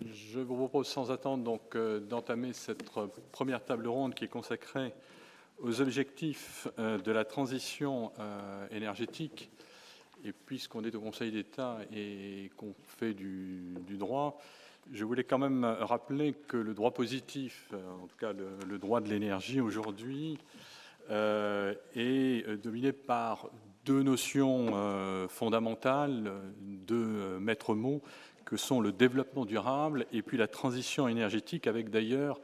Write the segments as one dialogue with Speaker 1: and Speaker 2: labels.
Speaker 1: Je vous propose sans attendre donc euh, d'entamer cette première table ronde qui est consacrée aux objectifs euh, de la transition euh, énergétique. Et puisqu'on est au Conseil d'État et qu'on fait du, droit, je voulais quand même rappeler que le droit positif, en tout cas le, droit de l'énergie aujourd'hui, est dominé par deux notions fondamentales, deux maîtres mots que sont le développement durable et puis la transition énergétique, avec d'ailleurs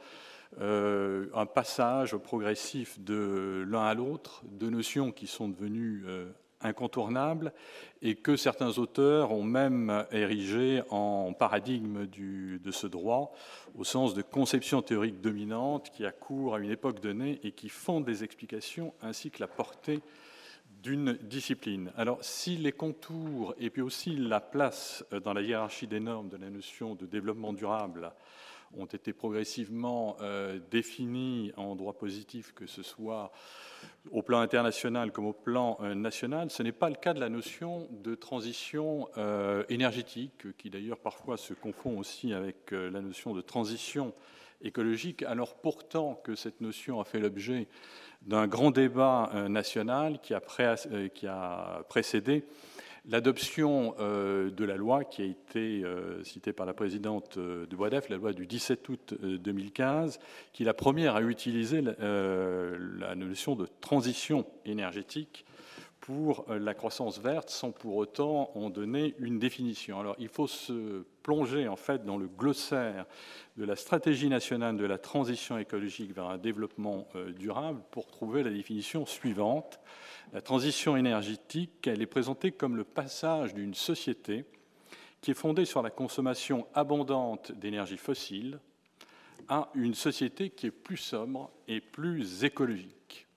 Speaker 1: euh, un passage progressif de l'un à l'autre, de notions qui sont devenues euh, incontournables et que certains auteurs ont même érigé en paradigme de ce droit, au sens de conception théorique dominante qui accourt à une époque donnée et qui font des explications ainsi que la portée d'une discipline. Alors, si les contours et puis aussi la place euh, dans la hiérarchie des normes de la notion de développement durable ont été progressivement euh, définis en droit positif, que ce soit au plan international comme au plan euh, national, ce n'est pas le cas de la notion de transition énergétique, qui d'ailleurs parfois se confond aussi avec la notion de transition écologique, alors pourtant que cette notion a fait l'objet d'un grand débat euh, national qui a, euh, qui a précédé l'adoption euh, de la loi qui a été citée par la présidente de Boisdef, la loi du 17 août 2015, qui est la première à utiliser la notion de transition énergétique pour la croissance verte sans pour autant en donner une définition. Alors il faut se plonger en fait dans le glossaire de la stratégie nationale de la transition écologique vers un développement euh, durable pour trouver la définition suivante. La transition énergétique, elle est présentée comme le passage d'une société qui est fondée sur la consommation abondante d'énergie fossile à une société qui est plus sobre et plus écologique.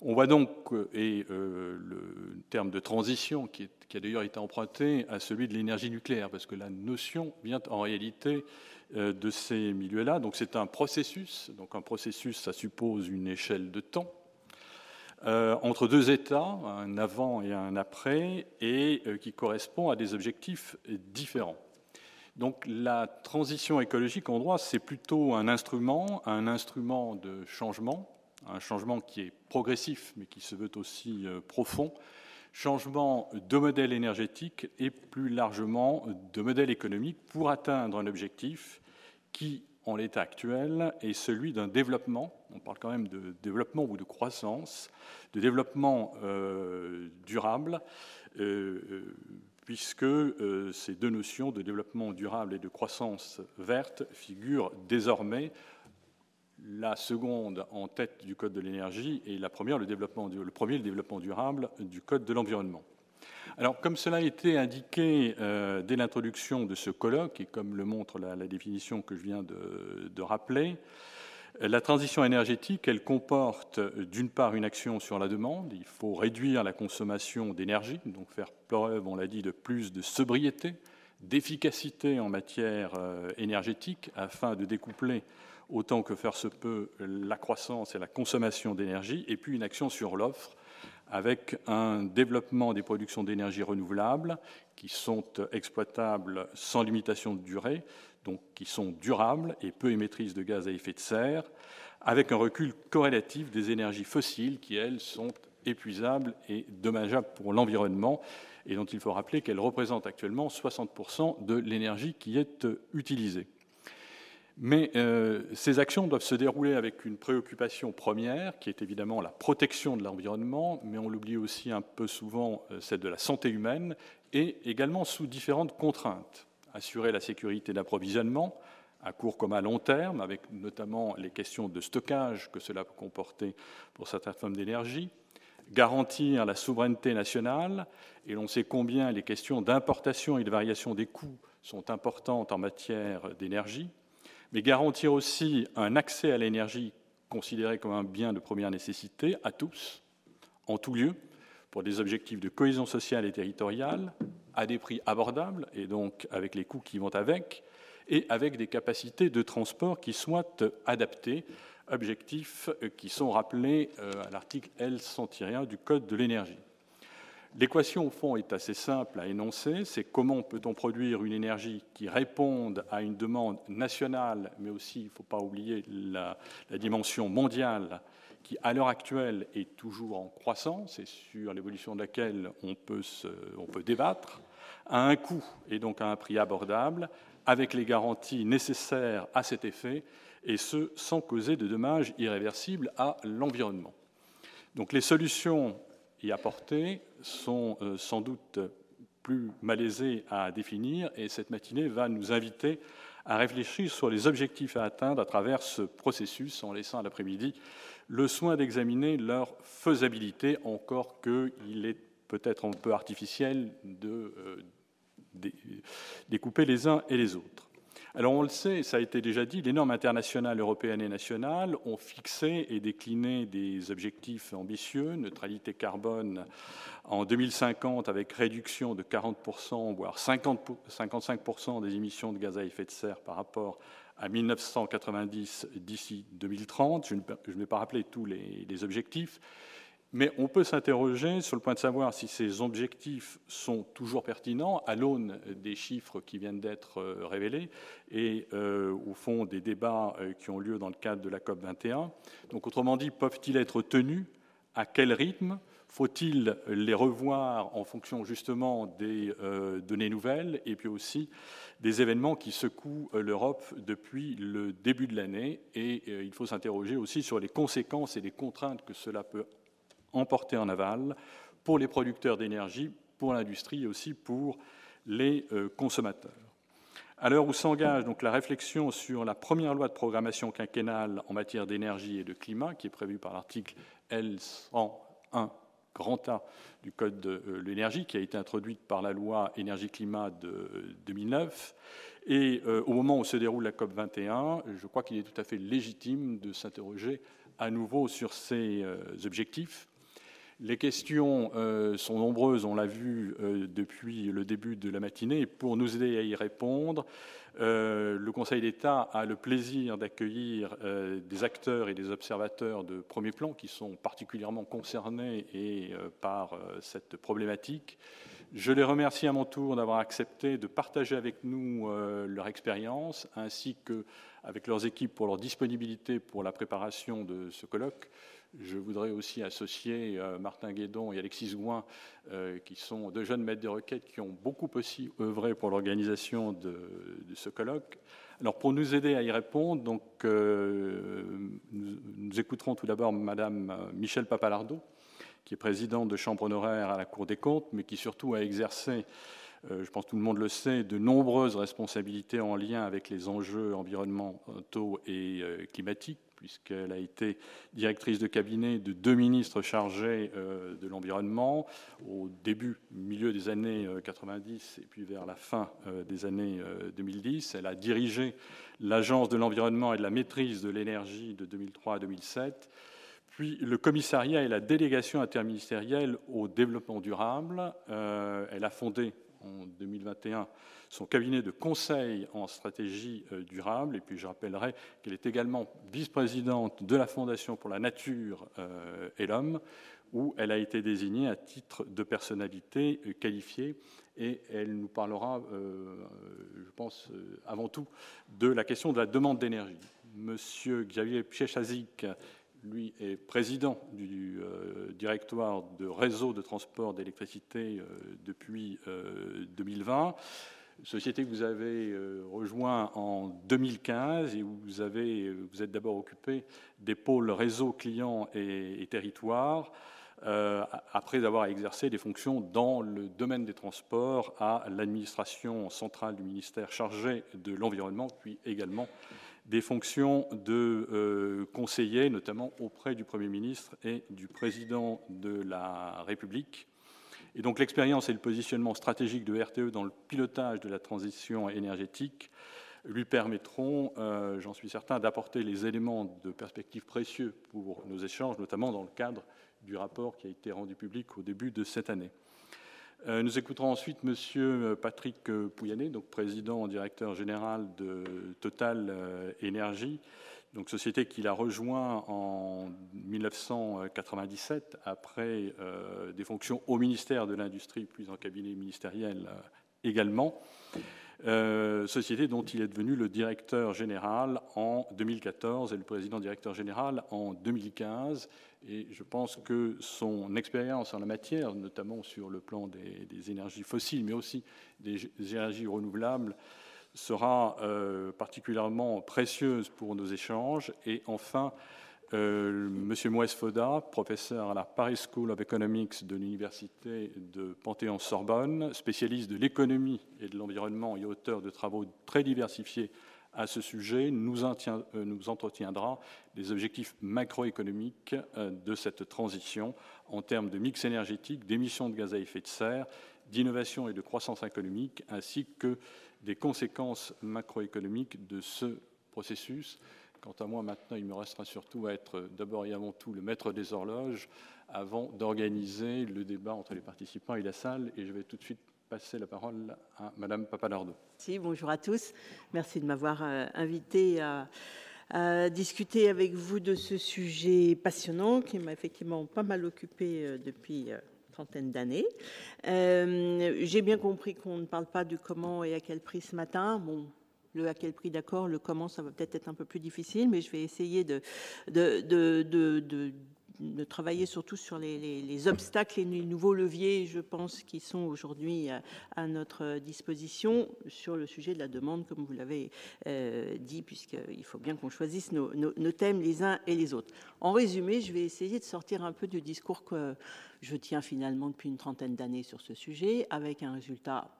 Speaker 1: On voit donc, euh, et euh, le terme de transition qui, qui a d'ailleurs été emprunté à celui de l'énergie nucléaire, parce que la notion vient en réalité euh, de ces milieux-là. Donc c'est un processus. Donc un processus, ça suppose une échelle de temps euh, entre deux états, un avant et un après, et euh, qui correspond à des objectifs différents. Donc la transition écologique en droit, c'est plutôt un instrument, un instrument de changement, un changement qui est progressif, mais qui se veut aussi profond, changement de modèle énergétique et plus largement de modèle économique pour atteindre un objectif qui, en l'état actuel, est celui d'un développement, on parle quand même de développement ou de croissance, de développement euh, durable, euh, euh, puisque ces deux notions de développement durable et de croissance verte figurent désormais la seconde en tête du Code de l'énergie et la première, le, développement, le premier, le développement durable du Code de l'environnement. Alors, comme cela a été indiqué euh, dès l'introduction de ce colloque, et comme le montre la, définition que je viens de, de, rappeler, la transition énergétique, elle comporte d'une part une action sur la demande, il faut réduire la consommation d'énergie, donc faire preuve, on l'a dit, de plus de sobriété, d'efficacité en matière euh, énergétique, afin de découpler autant que faire se peut la croissance et la consommation d'énergie, et puis une action sur l'offre avec un développement des productions d'énergie renouvelables qui sont exploitables sans limitation de durée, donc qui sont durables et peu émettrices de gaz à effet de serre, avec un recul corrélatif des énergies fossiles qui, elles, sont épuisables et dommageables pour l'environnement, et dont il faut rappeler qu'elles représentent actuellement 60% de l'énergie qui est utilisée. Mais euh, ces actions doivent se dérouler avec une préoccupation première, qui est évidemment la protection de l'environnement, mais on l'oublie aussi un peu souvent, euh, celle de la santé humaine, et également sous différentes contraintes. Assurer la sécurité d'approvisionnement, à court comme à long terme, avec notamment les questions de stockage que cela peut comporter pour certaines formes d'énergie, garantir la souveraineté nationale, et l'on sait combien les questions d'importation et de variation des coûts sont importantes en matière d'énergie, mais garantir aussi un accès à l'énergie considéré comme un bien de première nécessité à tous, en tout lieu, pour des objectifs de cohésion sociale et territoriale, à des prix abordables, et donc avec les coûts qui vont avec, et avec des capacités de transport qui soient adaptées, objectifs qui sont rappelés euh, à l'article L101 du Code de l'énergie. L'équation, au fond, est assez simple à énoncer. C'est comment peut-on produire une énergie qui réponde à une demande nationale, mais aussi, il ne faut pas oublier la, dimension mondiale, qui, à l'heure actuelle, est toujours en croissance et sur l'évolution de laquelle on peut, on peut débattre, à un coût et donc à un prix abordable, avec les garanties nécessaires à cet effet, et ce, sans causer de dommages irréversibles à l'environnement. Donc les solutions y apportées sont euh, sans doute plus malaisées à définir et cette matinée va nous inviter à réfléchir sur les objectifs à atteindre à travers ce processus en laissant à l'après-midi le soin d'examiner leur faisabilité, encore qu'il est peut-être un peu artificiel de euh, découper les uns et les autres. Alors on le sait, ça a été déjà dit, les normes internationales européennes et nationales ont fixé et décliné des objectifs ambitieux, neutralité carbone en 2050 avec réduction de 40%, voire 50, 55% des émissions de gaz à effet de serre par rapport à 1990 d'ici 2030. Je ne vais pas rappeler tous les objectifs. Mais on peut s'interroger sur le point de savoir si ces objectifs sont toujours pertinents à l'aune des chiffres qui viennent d'être euh, révélés et euh, au fond des débats euh, qui ont lieu dans le cadre de la COP 21. Donc autrement dit, peuvent-ils être tenus? À quel rythme? Faut-il les revoir en fonction justement des données nouvelles et puis aussi des événements qui secouent l'Europe depuis le début de l'année? Et il faut s'interroger aussi sur les conséquences et les contraintes que cela peut emporter en aval pour les producteurs d'énergie, pour l'industrie et aussi pour les euh, consommateurs. À l'heure où s'engage donc la réflexion sur la première loi de programmation quinquennale en matière d'énergie et de climat, qui est prévue par l'article L101 grand A du Code de euh, l'énergie, qui a été introduite par la loi énergie-climat de 2009, et euh, au moment où se déroule la COP 21, je crois qu'il est tout à fait légitime de s'interroger à nouveau sur ces objectifs les questions euh, sont nombreuses, on l'a vu euh, depuis le début de la matinée. pour nous aider à y répondre, euh, le Conseil d'État a le plaisir d'accueillir des acteurs et des observateurs de premier plan qui sont particulièrement concernés et, par cette problématique. Je les remercie à mon tour d'avoir accepté de partager avec nous leur expérience ainsi qu'avec leurs équipes pour leur disponibilité pour la préparation de ce colloque. Je voudrais aussi associer euh, Martin Guédon et Alexis Gouin, euh, qui sont deux jeunes maîtres de requête qui ont beaucoup aussi œuvré pour l'organisation de, ce colloque. Alors, pour nous aider à y répondre, donc, euh, nous, écouterons tout d'abord Madame Michel Papalardo, qui est présidente de chambre honoraire à la Cour des comptes, mais qui surtout a exercé je pense que tout le monde le sait, de nombreuses responsabilités en lien avec les enjeux environnementaux et climatiques puisqu'elle a été directrice de cabinet de deux ministres chargés euh, de l'environnement au début, milieu des années 90 euh, et puis vers la fin euh, des années 2010. Elle a dirigé l'Agence de l'environnement et de la maîtrise de l'énergie de 2003 à 2007 puis le commissariat et la délégation interministérielle au développement durable. elle a fondé en 2021 son cabinet de conseil en stratégie euh, durable. Et puis je rappellerai qu'elle est également vice-présidente de la Fondation pour la nature euh, et l'homme, où elle a été désignée à titre de personnalité euh, qualifiée. Et elle nous parlera, je pense, avant tout de la question de la demande d'énergie. Monsieur Xavier Piechazik, lui, est président du directoire de réseau de transport d'électricité depuis 2020 société que vous avez euh, rejoint en 2015 et où vous, avez, euh, vous êtes d'abord occupé des pôles réseau, clients et, territoires, euh, après avoir exercé des fonctions dans le domaine des transports à l'administration centrale du ministère chargé de l'environnement, puis également des fonctions de conseiller, notamment auprès du Premier ministre et du Président de la République. Et donc l'expérience et le positionnement stratégique de RTE dans le pilotage de la transition énergétique lui permettront, euh, j'en suis certain, d'apporter les éléments de perspective précieux pour nos échanges, notamment dans le cadre du rapport qui a été rendu public au début de cette année. Nous écouterons ensuite Monsieur Patrick Pouyanné, donc président directeur général de Total Énergie, donc société qu'il a rejoint en 1997 après euh, des fonctions au ministère de l'Industrie, puis en cabinet ministériel euh, également. Euh, société dont il est devenu le directeur général en 2014 et le président directeur général en 2015. Et je pense que son expérience en la matière, notamment sur le plan des, des énergies fossiles, mais aussi des énergies renouvelables, sera euh, particulièrement précieuse pour nos échanges. Et enfin, euh, Monsieur Moès Foda, professeur à la Paris School of Economics de l'Université de Panthéon-Sorbonne, spécialiste de l'économie et de l'environnement et auteur de travaux très diversifiés à ce sujet, nous, euh, nous entretiendra des objectifs macroéconomiques de cette transition en termes de mix énergétique, d'émissions de gaz à effet de serre, d'innovation et de croissance économique, ainsi que des conséquences macroéconomiques de ce processus. Quant à moi, maintenant, il me restera surtout à être d'abord et avant tout le maître des horloges avant d'organiser le débat entre les participants et la salle. Et je vais tout de suite passer la parole à Madame Papalardo.
Speaker 2: Merci, bonjour à tous. Merci de m'avoir euh, invité à, discuter avec vous de ce sujet passionnant qui m'a effectivement pas mal occupé euh, depuis euh, trentaine d'années. Euh, j'ai bien compris qu'on ne parle pas du comment et à quel prix ce matin. Bon, le à quel prix, d'accord, le comment, ça va peut-être être un peu plus difficile, mais je vais essayer de, de, de de travailler surtout sur les, obstacles et les nouveaux leviers, je pense, qui sont aujourd'hui à, notre disposition sur le sujet de la demande, comme vous l'avez euh, dit, puisqu'il faut bien qu'on choisisse nos, thèmes les uns et les autres. En résumé, je vais essayer de sortir un peu du discours que je tiens finalement depuis une trentaine d'années sur ce sujet, avec un résultat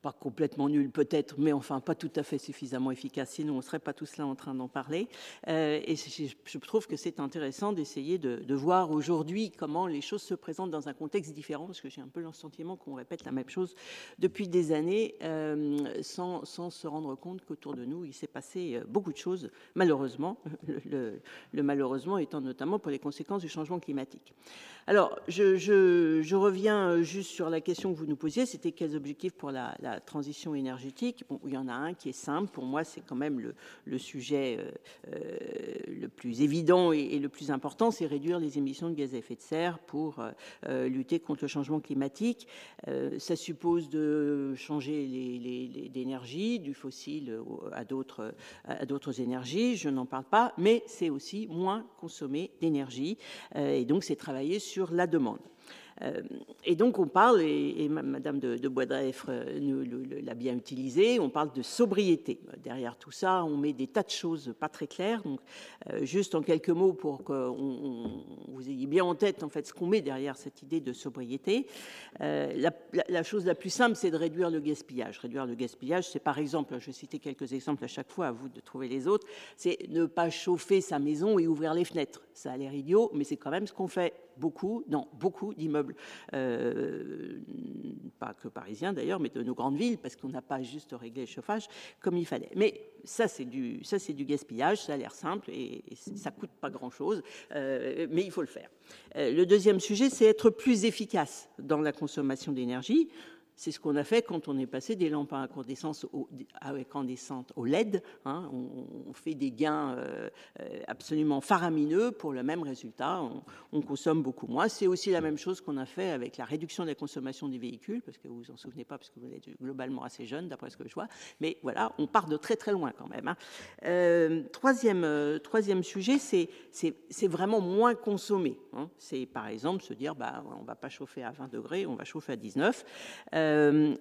Speaker 2: pas complètement nul peut-être, mais enfin pas tout à fait suffisamment efficace, sinon on ne serait pas tous là en train d'en parler. Euh, et je trouve que c'est intéressant d'essayer de, voir aujourd'hui comment les choses se présentent dans un contexte différent, parce que j'ai un peu le sentiment qu'on répète la même chose depuis des années, euh, sans, sans, se rendre compte qu'autour de nous, il s'est passé euh, beaucoup de choses, malheureusement, le, le, malheureusement étant notamment pour les conséquences du changement climatique. Alors, je, reviens juste sur la question que vous nous posiez, c'était quels objectifs pour la transition énergétique, il y en a un qui est simple. Pour moi, c'est quand même le, sujet euh, euh, le plus évident et, le plus important, c'est réduire les émissions de gaz à effet de serre pour euh, lutter contre le changement climatique. ça suppose de changer d'énergie, du fossile à d'autres énergies. Je n'en parle pas, mais c'est aussi moins consommer d'énergie. et donc, c'est travailler sur la demande. Euh, et donc on parle, et, Madame de, de euh, l'a bien utilisé, on parle de sobriété. Derrière tout ça, on met des tas de choses pas très claires. Donc, euh, juste en quelques mots pour que vous ayez bien en tête en fait ce qu'on met derrière cette idée de sobriété. la, chose la plus simple, c'est de réduire le gaspillage. Réduire le gaspillage, c'est par exemple, je vais citer quelques exemples à chaque fois, à vous de trouver les autres, c'est ne pas chauffer sa maison et ouvrir les fenêtres. Ça a l'air idiot, mais c'est quand même ce qu'on fait beaucoup, dans beaucoup d'immeubles, euh, pas que parisiens d'ailleurs, mais de nos grandes villes, parce qu'on n'a pas juste réglé le chauffage comme il fallait. Mais ça, c'est du, gaspillage, ça a l'air simple et, ça coûte pas grand-chose, euh, mais il faut le faire. Euh, le deuxième sujet, c'est être plus efficace dans la consommation d'énergie. C'est ce qu'on a fait quand on est passé des lampes à incandescence au, incandescente au LED. Hein. on, fait des gains euh, euh, absolument faramineux pour le même résultat. On, consomme beaucoup moins. C'est aussi la même chose qu'on a fait avec la réduction de la consommation des véhicules, parce que vous vous en souvenez pas, parce que vous êtes globalement assez jeune, d'après ce que je vois. Mais voilà, on part de très très loin quand même. Hein. Euh, troisième, troisième sujet, c'est vraiment moins consommer. Hein. C'est par exemple se dire, bah, on va pas chauffer à 20 degrés, on va chauffer à 19. Euh,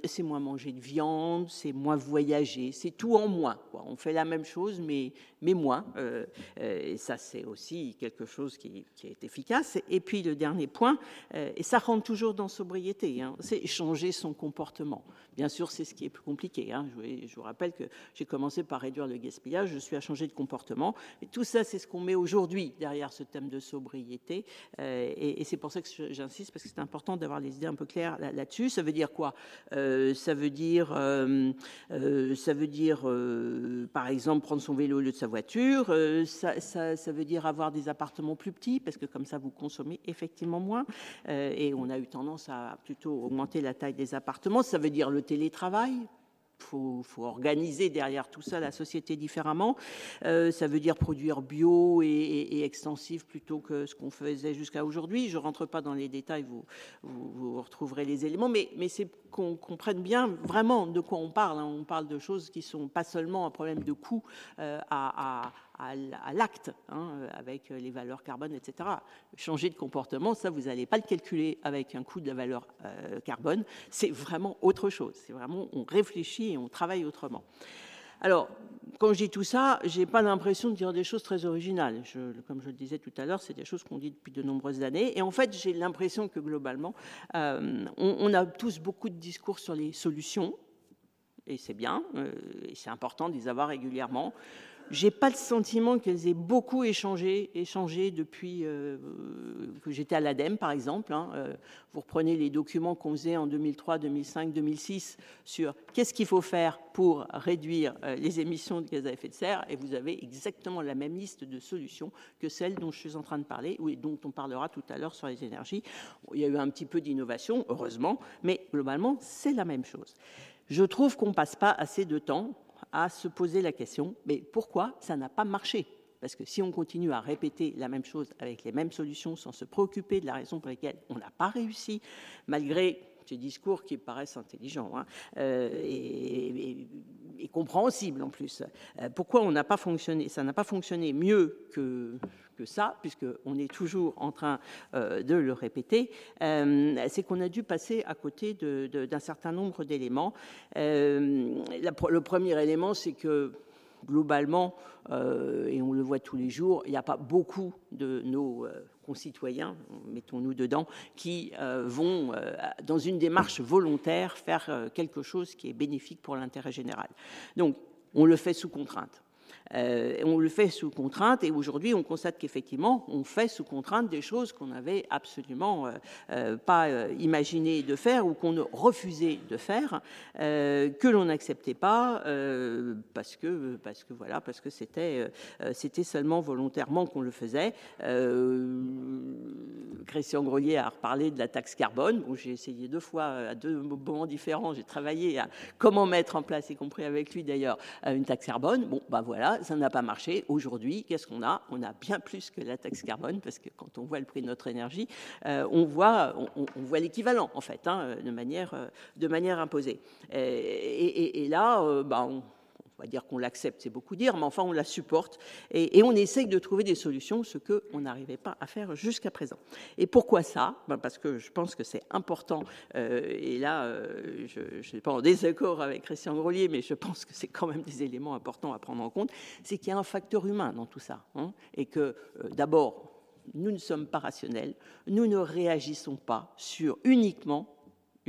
Speaker 2: c'est moins manger de viande, c'est moins voyager, c'est tout en moins. On fait la même chose, mais, mais moins. Euh, euh, et ça, c'est aussi quelque chose qui, est efficace. Et puis le dernier point, et ça rentre toujours dans sobriété, hein, c'est changer son comportement. Bien sûr, c'est ce qui est plus compliqué. Hein. Je, vous rappelle que j'ai commencé par réduire le gaspillage, je suis à changer de comportement. Et tout ça, c'est ce qu'on met aujourd'hui derrière ce thème de sobriété. et, c'est pour ça que j'insiste, parce que c'est important d'avoir les idées un peu claires là-dessus. ça veut dire quoi? Quoi Ça veut dire, ça veut dire par exemple, prendre son vélo au lieu de sa voiture. Ça, ça, ça, veut dire avoir des appartements plus petits, parce que comme ça, vous consommez effectivement moins. et on a eu tendance à plutôt augmenter la taille des appartements. Ça veut dire le télétravail, faut, faut, organiser derrière tout ça la société différemment. Euh, ça veut dire produire bio et, extensif plutôt que ce qu'on faisait jusqu'à aujourd'hui. Je rentre pas dans les détails, vous, retrouverez les éléments, mais, c'est qu'on comprenne bien vraiment de quoi on parle. Hein. On parle de choses qui sont pas seulement un problème de coût euh, à à, l'acte, hein, avec les valeurs carbone, etc. Changer de comportement, ça, vous n'allez pas le calculer avec un coût de la valeur euh, carbone. C'est vraiment autre chose. C'est vraiment, on réfléchit et on travaille autrement. Alors, quand je dis tout ça, j'ai pas l'impression de dire des choses très originales. Je, comme je le disais tout à l'heure, c'est des choses qu'on dit depuis de nombreuses années. Et en fait, j'ai l'impression que globalement, euh, on, on, a tous beaucoup de discours sur les solutions. Et c'est bien, euh, et c'est important de les avoir régulièrement. J'ai pas le sentiment qu'elles aient beaucoup échangé, depuis euh, que j'étais à l'ADEME, par exemple. Hein. Euh, vous reprenez les documents qu'on faisait en 2003, 2005, 2006 sur qu'est-ce qu'il faut faire pour réduire euh, les émissions de gaz à effet de serre, et vous avez exactement la même liste de solutions que celle dont je suis en train de parler, ou dont on parlera tout à l'heure sur les énergies. Il y a eu un petit peu d'innovation, heureusement, mais globalement, c'est la même chose. Je trouve qu'on passe pas assez de temps à se poser la question, mais pourquoi ça n'a pas marché? Parce que si on continue à répéter la même chose avec les mêmes solutions sans se préoccuper de la raison pour laquelle on n'a pas réussi, malgré discours qui paraissent intelligents hein, euh, et, compréhensibles en plus. Euh, pourquoi on n'a pas fonctionné Ça n'a pas fonctionné mieux que ça, puisqu'on est toujours en train euh, de le répéter, c'est qu'on a dû passer à côté d'un certain nombre d'éléments. Le premier élément, c'est que globalement, et on le voit tous les jours, il n'y a pas beaucoup de nos concitoyens, mettons-nous dedans, qui euh, vont, dans une démarche volontaire, faire quelque chose qui est bénéfique pour l'intérêt général. Donc, on le fait sous contrainte. Euh, on le fait sous contrainte et aujourd'hui on constate qu'effectivement on fait sous contrainte des choses qu'on n'avait absolument euh, euh, pas euh, imaginé de faire ou qu'on refusait de faire, que l'on n'acceptait pas parce que parce que voilà parce que c'était c'était seulement volontairement qu'on le faisait. Christian Grelier a reparlé de la taxe carbone. Bon, j'ai essayé deux fois à deux moments différents. J'ai travaillé à comment mettre en place, y compris avec lui d'ailleurs, une taxe carbone. Bon, bah voilà, ça n'a pas marché. Aujourd'hui, qu'est-ce qu'on a? On a bien plus que la taxe carbone, parce que quand on voit le prix de notre énergie, euh, on voit, l'équivalent, en fait, hein, de, manière, de manière imposée. Et, là, euh, bah, on, on va dire qu'on l'accepte, c'est beaucoup dire, mais enfin on la supporte et, on essaye de trouver des solutions, ce qu'on n'arrivait pas à faire jusqu'à présent. Et pourquoi ça? Ben Parce que je pense que c'est important, euh, et là euh, je ne suis pas en désaccord avec Christian Grolier, mais je pense que c'est quand même des éléments importants à prendre en compte, c'est qu'il y a un facteur humain dans tout ça, hein, et que euh, d'abord, nous ne sommes pas rationnels, nous ne réagissons pas sur uniquement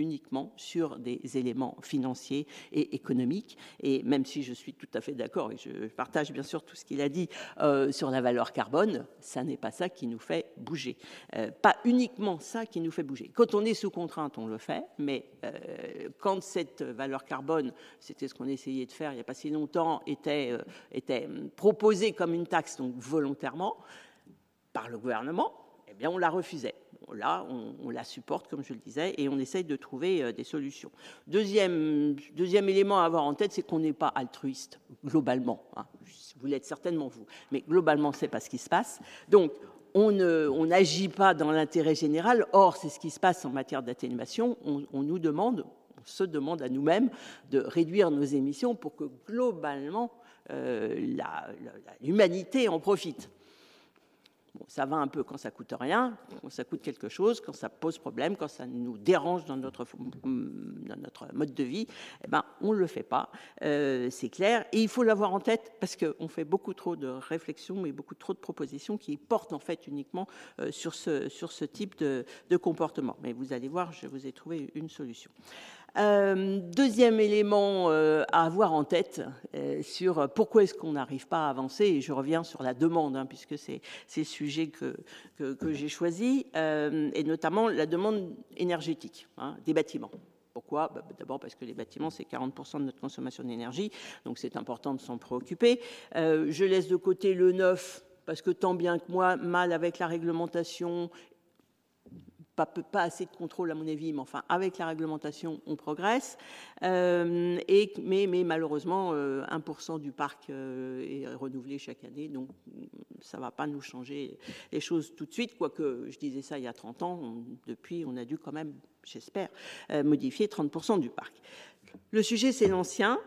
Speaker 2: uniquement sur des éléments financiers et économiques. Et même si je suis tout à fait d'accord et je partage bien sûr tout ce qu'il a dit euh, sur la valeur carbone, ça n'est pas ça qui nous fait bouger. Euh, pas uniquement ça qui nous fait bouger. Quand on est sous contrainte, on le fait, mais euh, quand cette valeur carbone, c'était ce qu'on essayait de faire il n'y a pas si longtemps, était, était proposée comme une taxe, donc volontairement, par le gouvernement, eh bien on la refusait là, on, la supporte, comme je le disais, et on essaye de trouver euh, des solutions. Deuxième, élément à avoir en tête, c'est qu'on n'est pas altruiste, globalement. Hein. Vous l'êtes certainement, vous. Mais globalement, c'est pas ce qui se passe. Donc, on n'agit pas dans l'intérêt général. Or, c'est ce qui se passe en matière d'atténuation. On, on, nous demande, on se demande à nous-mêmes de réduire nos émissions pour que globalement euh, l'humanité en profite. Ça va un peu quand ça coûte rien, quand ça coûte quelque chose, quand ça pose problème, quand ça nous dérange dans notre, dans notre mode de vie, eh ben, on ne le fait pas, euh, c'est clair. Et il faut l'avoir en tête parce qu'on fait beaucoup trop de réflexions et beaucoup trop de propositions qui portent en fait uniquement euh, sur, ce, sur ce type de, de comportement. Mais vous allez voir, je vous ai trouvé une solution. Euh, deuxième élément euh, à avoir en tête euh, sur pourquoi est-ce qu'on n'arrive pas à avancer, et je reviens sur la demande, hein, puisque c'est le sujet que, que, j'ai choisi, et notamment la demande énergétique hein, des bâtiments. Pourquoi? Bah, D'abord parce que les bâtiments, c'est 40% de notre consommation d'énergie, donc c'est important de s'en préoccuper. je laisse de côté le neuf, parce que tant bien que moi, mal avec la réglementation pas, assez de contrôle à mon avis, mais enfin avec la réglementation, on progresse. Euh, mais, malheureusement, 1% euh, du parc euh, est renouvelé chaque année, donc ça ne va pas nous changer les choses tout de suite, quoique je disais ça il y a 30 ans, depuis on a dû quand même, j'espère, modifier 30% du parc. Le sujet, c'est l'ancien.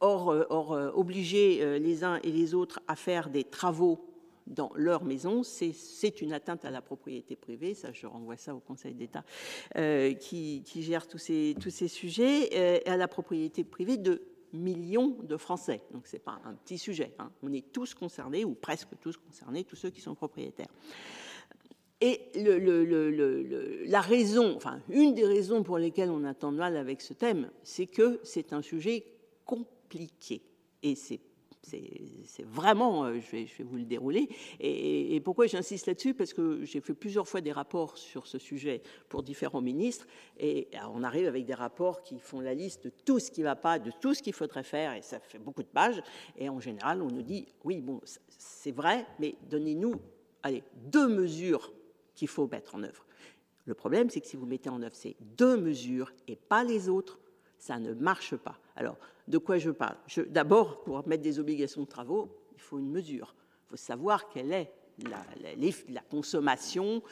Speaker 2: or obliger les uns et les autres à faire des travaux dans leur maison, c'est une atteinte à la propriété privée. Ça, je renvoie ça au Conseil d'État euh, qui, gère tous ces, sujets, euh, à la propriété privée de millions de Français. Donc, ce n'est pas un petit sujet. Hein. On est tous concernés, ou presque tous concernés, tous ceux qui sont propriétaires. Et la raison, enfin, une des raisons pour lesquelles on attend mal avec ce thème, c'est que c'est un sujet compliqué. Et c'est c'est vraiment, euh, je vais, je vais, vous le dérouler. Et, pourquoi j'insiste là-dessus? Parce que j'ai fait plusieurs fois des rapports sur ce sujet pour différents ministres, et on arrive avec des rapports qui font la liste de tout ce qui ne va pas, de tout ce qu'il faudrait faire, et ça fait beaucoup de pages. Et en général, on nous dit, oui, bon, c'est vrai, mais donnez-nous, allez, deux mesures qu'il faut mettre en œuvre. Le problème, c'est que si vous mettez en œuvre ces deux mesures et pas les autres, ça ne marche pas. Alors, de quoi je parle? D'abord, pour mettre des obligations de travaux, il faut une mesure. Il faut savoir quelle est la, consommation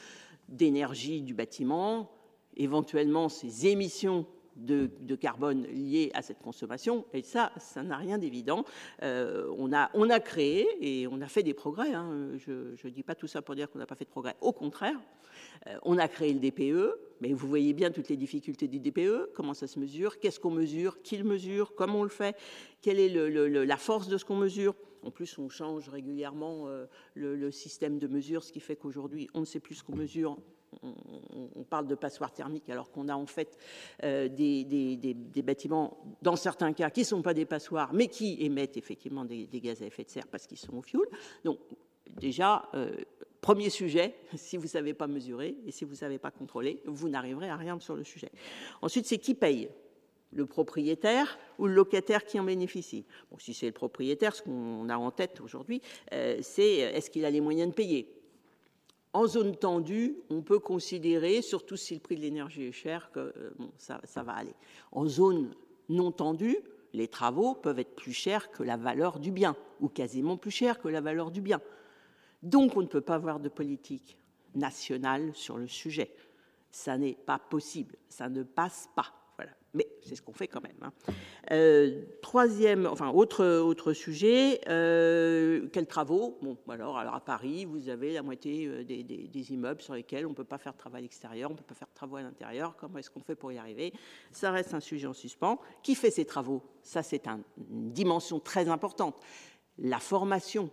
Speaker 2: d'énergie du bâtiment, éventuellement ses émissions de, carbone liées à cette consommation. Et ça, ça n'a rien d'évident. Euh, on, a, on a créé et on a fait des progrès. Hein. Je ne dis pas tout ça pour dire qu'on n'a pas fait de progrès. Au contraire, on a créé le DPE, mais vous voyez bien toutes les difficultés du DPE, comment ça se mesure, qu'est-ce qu'on mesure, qui le mesure, comment on le fait, quelle est la force de ce qu'on mesure. En plus, on change régulièrement euh, le, système de mesure, ce qui fait qu'aujourd'hui, on ne sait plus ce qu'on mesure. On, parle de passoires thermiques alors qu'on a en fait euh, des, bâtiments, dans certains cas, qui ne sont pas des passoires, mais qui émettent effectivement des, gaz à effet de serre parce qu'ils sont au fioul. Donc, déjà, Premier sujet, si vous ne savez pas mesurer et si vous ne savez pas contrôler, vous n'arriverez à rien sur le sujet. Ensuite, c'est qui paye? Le propriétaire ou le locataire qui en bénéficie? Bon, si c'est le propriétaire, ce qu'on a en tête aujourd'hui, euh, c'est est-ce qu'il a les moyens de payer? En zone tendue, on peut considérer, surtout si le prix de l'énergie est cher, que euh, ça, ça va aller. En zone non tendue, les travaux peuvent être plus chers que la valeur du bien, ou quasiment plus chers que la valeur du bien. Donc on ne peut pas avoir de politique nationale sur le sujet. Ça n'est pas possible, ça ne passe pas. Voilà. Mais c'est ce qu'on fait quand même. Hein. Euh, troisième, enfin autre autre sujet, euh, quels travaux? Bon, alors, alors à Paris, vous avez la moitié euh, des, immeubles sur lesquels on ne peut pas faire de travail extérieur, on ne peut pas faire de travaux à l'intérieur. Comment est-ce qu'on fait pour y arriver? Ça reste un sujet en suspens. Qui fait ces travaux? Ça, c'est une dimension très importante. La formation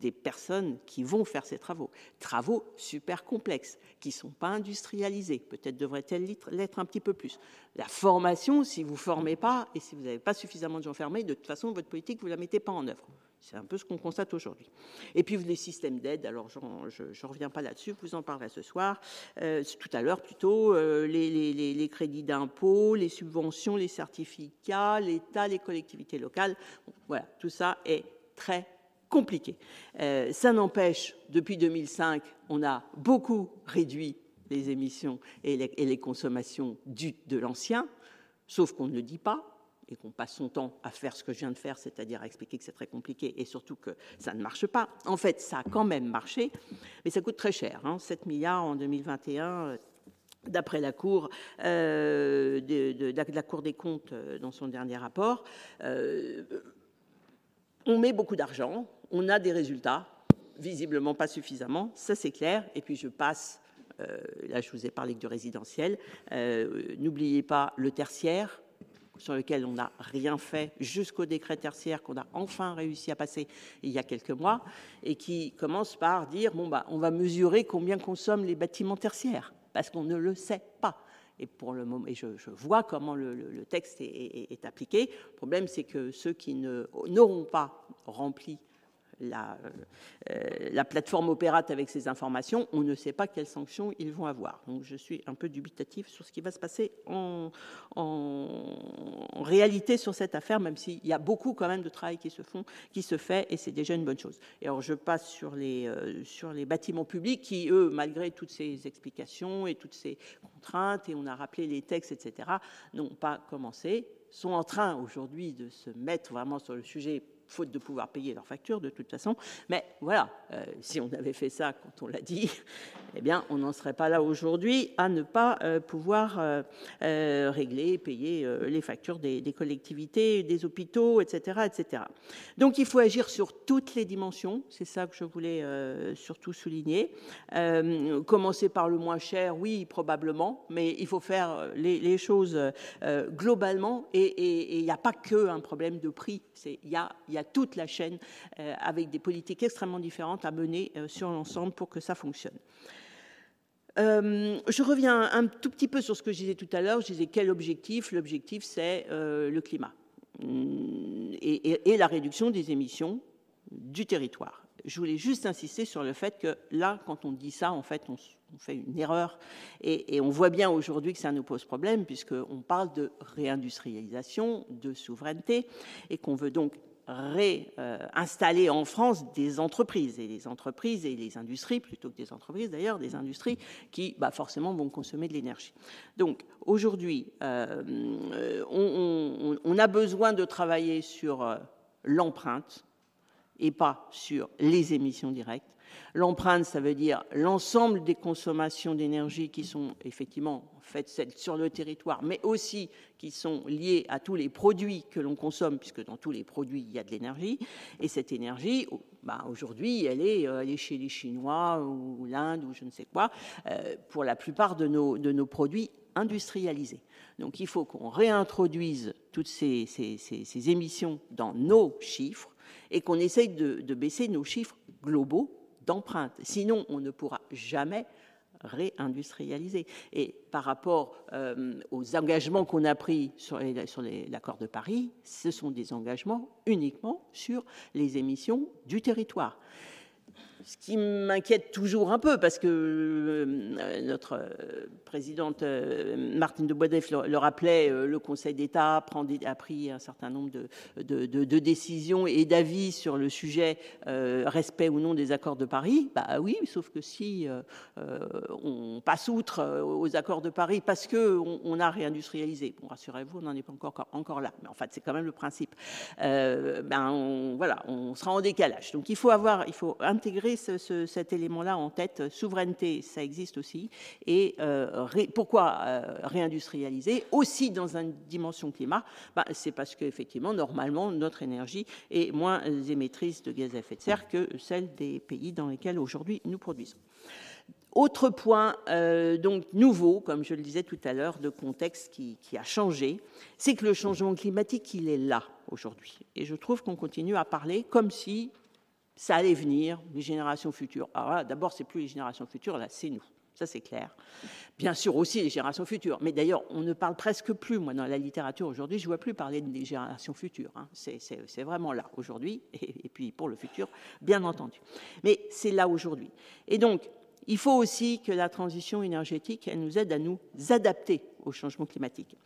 Speaker 2: des personnes qui vont faire ces travaux. Travaux super complexes, qui ne sont pas industrialisés. Peut-être devraient-elles l'être un petit peu plus. La formation, si vous ne formez pas et si vous n'avez pas suffisamment de gens formés, de toute façon, votre politique, vous ne la mettez pas en œuvre. C'est un peu ce qu'on constate aujourd'hui. Et puis les systèmes d'aide, alors je ne reviens pas là-dessus, vous en parlerez ce soir, euh, tout à l'heure plutôt, euh, les, crédits d'impôt, les subventions, les certificats, l'État, les collectivités locales. voilà, tout ça est très compliqué. Euh, ça n'empêche, depuis 2005, on a beaucoup réduit les émissions et les, consommations de l'ancien, sauf qu'on ne le dit pas et qu'on passe son temps à faire ce que je viens de faire, c'est-à-dire à expliquer que c'est très compliqué et surtout que ça ne marche pas. En fait, ça a quand même marché, mais ça coûte très cher, 7 hein. milliards en 2021 d'après la Cour, euh, la Cour des comptes euh, dans son dernier rapport. on met beaucoup d'argent, on a des résultats, visiblement pas suffisamment, ça c'est clair. Et puis je passe, euh, là je vous ai parlé du résidentiel, euh, n'oubliez pas le tertiaire, sur lequel on n'a rien fait jusqu'au décret tertiaire qu'on a enfin réussi à passer il y a quelques mois, et qui commence par dire bon bah on va mesurer combien consomment les bâtiments tertiaires, parce qu'on ne le sait pas. Et pour le moment, et je, vois comment le, texte est, est, appliqué. Le problème, c'est que ceux qui n'auront pas rempli la, la, plateforme opérate avec ces informations, on ne sait pas quelles sanctions ils vont avoir. Donc je suis un peu dubitatif sur ce qui va se passer en, réalité sur cette affaire, même s'il y a beaucoup quand même de travail qui se, fait, et c'est déjà une bonne chose. Et alors je passe sur les, sur les bâtiments publics qui, eux, malgré toutes ces explications et toutes ces contraintes, et on a rappelé les textes, etc., n'ont pas commencé, sont en train aujourd'hui de se mettre vraiment sur le sujet faute de pouvoir payer leurs factures de toute façon. Mais voilà, euh, si on avait fait ça quand on l'a dit, eh bien, on n'en serait pas là aujourd'hui à ne pas euh, pouvoir euh, régler, payer les factures des, collectivités, des hôpitaux, etc., etc. Donc, il faut agir sur toutes les dimensions. C'est ça que je voulais surtout souligner. commencer par le moins cher, oui, probablement, mais il faut faire les, choses globalement. Et il n'y a pas que un problème de prix. Il y a, y a toute la chaîne euh, avec des politiques extrêmement différentes à mener euh, sur l'ensemble pour que ça fonctionne. Euh, je reviens un tout petit peu sur ce que je disais tout à l'heure. Je disais quel objectif? L'objectif, c'est le climat mm, et, la réduction des émissions du territoire. Je voulais juste insister sur le fait que là, quand on dit ça, en fait, on, fait une erreur. Et, et on voit bien aujourd'hui que ça nous pose problème, puisqu'on parle de réindustrialisation, de souveraineté, et qu'on veut donc réinstaller en France des entreprises, et les entreprises et les industries, plutôt que des entreprises d'ailleurs, des industries qui bah, forcément vont consommer de l'énergie. Donc aujourd'hui, euh, on, a besoin de travailler sur euh, l'empreinte et pas sur les émissions directes. L'empreinte, ça veut dire l'ensemble des consommations d'énergie qui sont effectivement faites sur le territoire, mais aussi qui sont liées à tous les produits que l'on consomme, puisque dans tous les produits, il y a de l'énergie. Et cette énergie, bah, aujourd'hui, elle, euh, elle, est chez les Chinois ou l'Inde ou je ne sais quoi, euh, pour la plupart de nos, produits industrialisés. Donc il faut qu'on réintroduise toutes ces, émissions dans nos chiffres et qu'on essaye de baisser nos chiffres globaux d'empreinte. Sinon, on ne pourra jamais réindustrialiser. Et par rapport euh, aux engagements qu'on a pris sur l'accord de Paris, ce sont des engagements uniquement sur les émissions du territoire ce qui m'inquiète toujours un peu, parce que euh, notre euh, présidente euh, Martine de Boisdef le, rappelait, le Conseil d'État a pris un certain nombre de, décisions et d'avis sur le sujet respect ou non des accords de Paris. Bah oui, sauf que si on passe outre aux accords de Paris parce qu'on on a réindustrialisé, bon, rassurez-vous, on n'en est pas encore, encore là, mais en fait c'est quand même le principe, ben on, voilà, on sera en décalage. Donc il faut avoir, il faut intégrer cet élément-là en tête. Souveraineté, ça existe aussi. Et euh, pourquoi euh, réindustrialiser Aussi dans une dimension climat, bah, c'est parce qu'effectivement, normalement, notre énergie est moins émettrice de gaz à effet de serre que celle des pays dans lesquels aujourd'hui nous produisons. Autre point euh, donc nouveau, comme je le disais tout à l'heure, de contexte qui, qui a changé, c'est que le changement climatique, il est là aujourd'hui. Et je trouve qu'on continue à parler comme si ça allait venir, les générations futures. Alors d'abord, c'est plus les générations futures, là, c'est nous. Ça, c'est clair. Bien sûr aussi les générations futures. Mais d'ailleurs, on ne parle presque plus, moi, dans la littérature aujourd'hui, je ne vois plus parler des générations futures. Hein. C'est vraiment là aujourd'hui, et, puis pour le futur, bien entendu. Mais c'est là aujourd'hui. Et donc, il faut aussi que la transition énergétique, elle nous aide à nous adapter au changement climatique.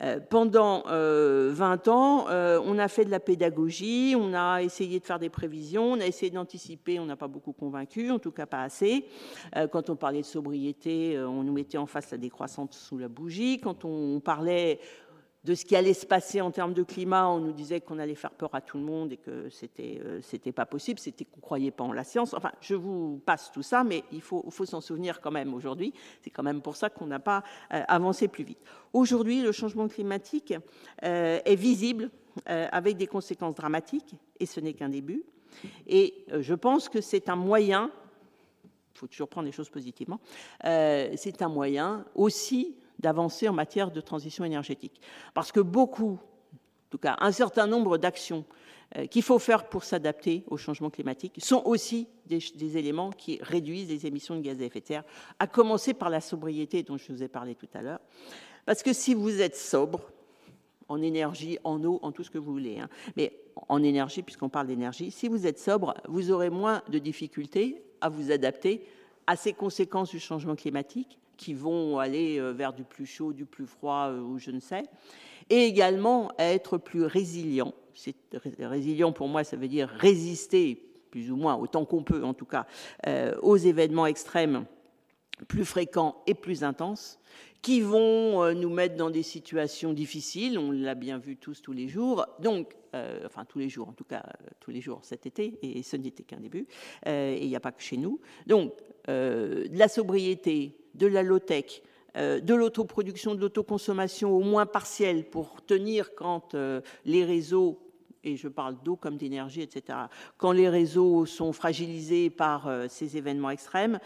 Speaker 2: Euh, pendant 20 euh, ans, euh, on a fait de la pédagogie, on a essayé de faire des prévisions, on a essayé d'anticiper, on n'a pas beaucoup convaincu, en tout cas pas assez. quand on parlait de sobriété, on nous mettait en face la décroissance sous la bougie. Quand on parlait de ce qui allait se passer en termes de climat. On nous disait qu'on allait faire peur à tout le monde et que c'était euh, c'était pas possible, c'était qu'on croyait pas en la science. Enfin, je vous passe tout ça, mais il faut, faut s'en souvenir quand même aujourd'hui. C'est quand même pour ça qu'on n'a pas euh, avancé plus vite. Aujourd'hui, le changement climatique euh, est visible avec des conséquences dramatiques et ce n'est qu'un début. Et je pense que c'est un moyen, il faut toujours prendre les choses positivement, c'est un moyen aussi d'avancer en matière de transition énergétique. Parce que beaucoup, en tout cas un certain nombre d'actions euh, qu'il faut faire pour s'adapter au changement climatique sont aussi des, éléments qui réduisent les émissions de gaz à effet de serre, à commencer par la sobriété dont je vous ai parlé tout à l'heure. Parce que si vous êtes sobre, en énergie, en eau, en tout ce que vous voulez. Hein. Mais en énergie, puisqu'on parle d'énergie, si vous êtes sobre, vous aurez moins de difficultés à vous adapter à ces conséquences du changement climatique qui vont aller euh, vers du plus chaud, du plus froid euh, ou je ne sais, et également être plus résilient. Résilient pour moi, ça veut dire résister plus ou moins autant qu'on peut en tout cas euh, aux événements extrêmes plus fréquents et plus intenses qui vont nous mettre dans des situations difficiles, on l'a bien vu tous tous les jours, donc, enfin tous les jours en tout cas, tous les jours cet été, et ce n'était qu'un début, et il n'y a pas que chez nous. Donc, de la sobriété, de la low-tech, euh, de l'autoproduction, de l'autoconsommation au moins partielle pour tenir quand euh, les réseaux et je parle d'eau comme d'énergie, etc., quand les réseaux sont fragilisés par euh, ces événements extrêmes,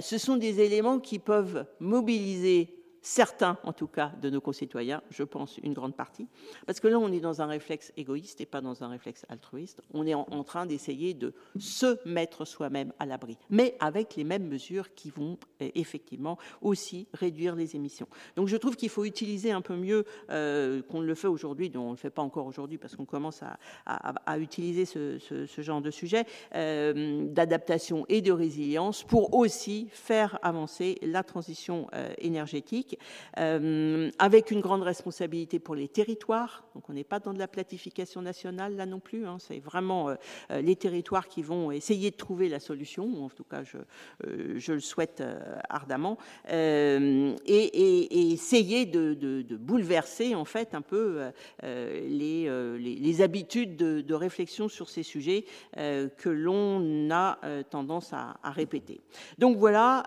Speaker 2: ce sont des éléments qui peuvent mobiliser certains, en tout cas, de nos concitoyens, je pense une grande partie, parce que là, on est dans un réflexe égoïste et pas dans un réflexe altruiste. On est en, train d'essayer de se mettre soi-même à l'abri, mais avec les mêmes mesures qui vont euh, effectivement aussi réduire les émissions. Donc, je trouve qu'il faut utiliser un peu mieux euh, qu'on le fait aujourd'hui, dont on ne le fait pas encore aujourd'hui, parce qu'on commence à, utiliser ce, genre de sujet euh, d'adaptation et de résilience pour aussi faire avancer la transition énergétique euh, avec une grande responsabilité pour les territoires. Donc on n'est pas dans de la planification nationale là non plus. Hein. C'est vraiment euh, euh, les territoires qui vont essayer de trouver la solution. En tout cas, je, le souhaite ardemment. Et, essayer de, bouleverser en fait un peu les, les, habitudes de, réflexion sur ces sujets que l'on a tendance à, à, répéter. Donc voilà,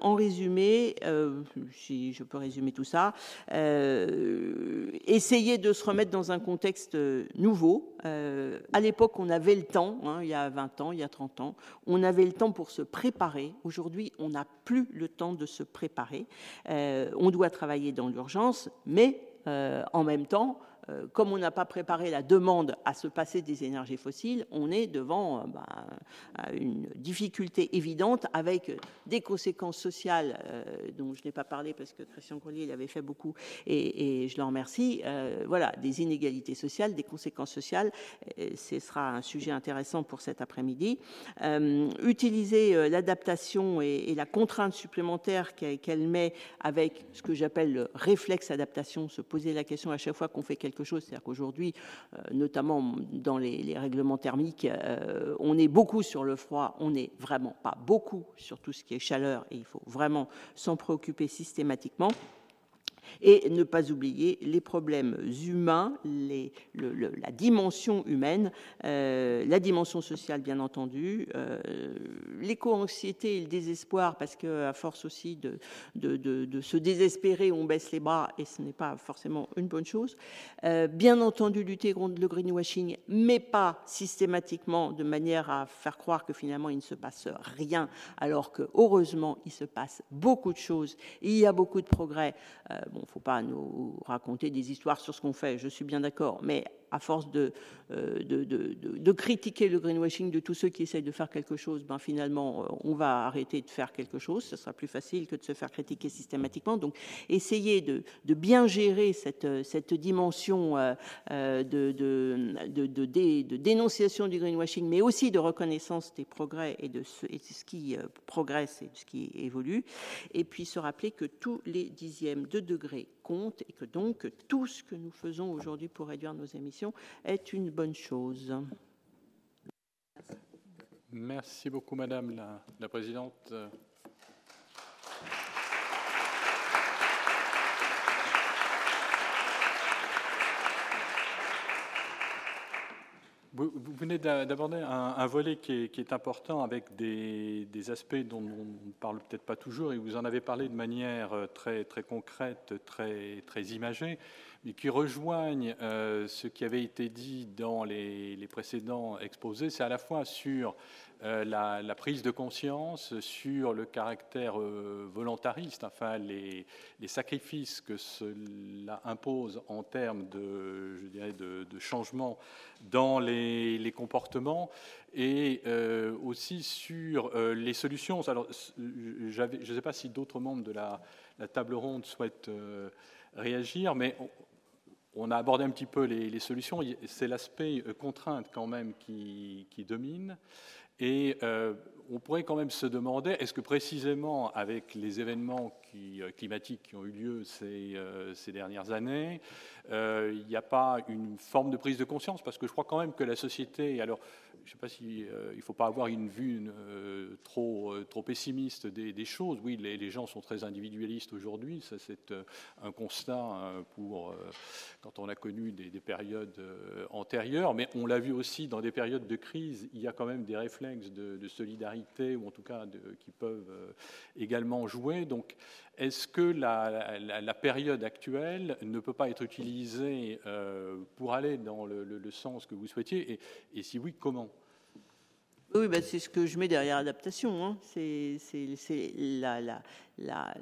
Speaker 2: en résumé, si je peux résumer tout ça, euh, essayer de se remettre dans un contexte nouveau. Euh, à l'époque, on avait le temps, hein, il y a 20 ans, il y a 30 ans, on avait le temps pour se préparer. Aujourd'hui, on n'a plus le temps de se préparer. Euh, on doit travailler dans l'urgence, mais en même temps, euh, comme on n'a pas préparé la demande à se passer des énergies fossiles, on est devant euh, bah, une difficulté évidente avec des conséquences sociales euh, dont je n'ai pas parlé parce que Christian Collier l'avait fait beaucoup et, je le remercie. voilà, des inégalités sociales, des conséquences sociales. ce sera un sujet intéressant pour cet après-midi. utiliser l'adaptation et, la contrainte supplémentaire qu'elle met avec ce que j'appelle le réflexe adaptation, se poser la question à chaque fois qu'on fait quelque chose. C'est-à-dire qu'aujourd'hui, euh, notamment dans les, règlements thermiques, euh, on est beaucoup sur le froid, on n'est vraiment pas beaucoup sur tout ce qui est chaleur et il faut vraiment s'en préoccuper systématiquement et ne pas oublier les problèmes humains, la dimension humaine, euh, la dimension sociale bien entendu, euh, l'éco-anxiété et le désespoir parce que à force aussi de, se désespérer, on baisse les bras et ce n'est pas forcément une bonne chose. Euh, bien entendu lutter contre le greenwashing, mais pas systématiquement de manière à faire croire que finalement il ne se passe rien, alors que heureusement il se passe beaucoup de choses, il y a beaucoup de progrès. Bon, faut pas nous raconter des histoires sur ce qu'on fait, je suis bien d'accord, mais à force euh, de, de, critiquer le greenwashing de tous ceux qui essayent de faire quelque chose, ben finalement, euh, on va arrêter de faire quelque chose. Ce sera plus facile que de se faire critiquer systématiquement. Donc, essayer de, bien gérer cette, cette dimension euh, de, de, dénonciation du greenwashing, mais aussi de reconnaissance des progrès et de ce, et de ce qui progresse et de ce qui évolue. Et puis se rappeler que tous les dixièmes de degré compte et que donc tout ce que nous faisons aujourd'hui pour réduire nos émissions est une bonne chose.
Speaker 1: Merci beaucoup, Madame la, Présidente. Vous, venez d'aborder un, volet qui est, important avec des, aspects dont on ne parle peut-être pas toujours, et vous en avez parlé de manière très, très concrète, très, très imagée, mais qui rejoignent euh, ce qui avait été dit dans les, précédents exposés. C'est à la fois sur euh, la, prise de conscience sur le caractère euh, volontariste, enfin les, sacrifices que cela impose en termes de, je dirais, de, changement dans les, comportements et aussi sur les solutions. Alors, je ne sais pas si d'autres membres de la, table ronde souhaitent réagir, mais on a abordé un petit peu les, solutions. C'est l'aspect contrainte quand même qui, domine. Et on pourrait quand même se demander, est-ce que précisément avec les événements climatiques qui ont eu lieu ces, ces dernières années, il n'y a pas une forme de prise de conscience? Parce que je crois quand même que la société, alors je ne sais pas s'il euh, ne faut pas avoir une vue euh, trop, euh, trop pessimiste des, choses. Oui, les, gens sont très individualistes aujourd'hui, ça c'est un constat pour quand on a connu des, périodes antérieures, mais on l'a vu aussi dans des périodes de crise, il y a quand même des réflexes de, solidarité, ou en tout cas qui peuvent également jouer. Donc, est-ce que la, période actuelle ne peut pas être utilisée pour aller dans le, sens que vous souhaitiez et si oui, comment?
Speaker 2: Oui, ben c'est ce que je mets derrière adaptation. Hein. C'est la, la,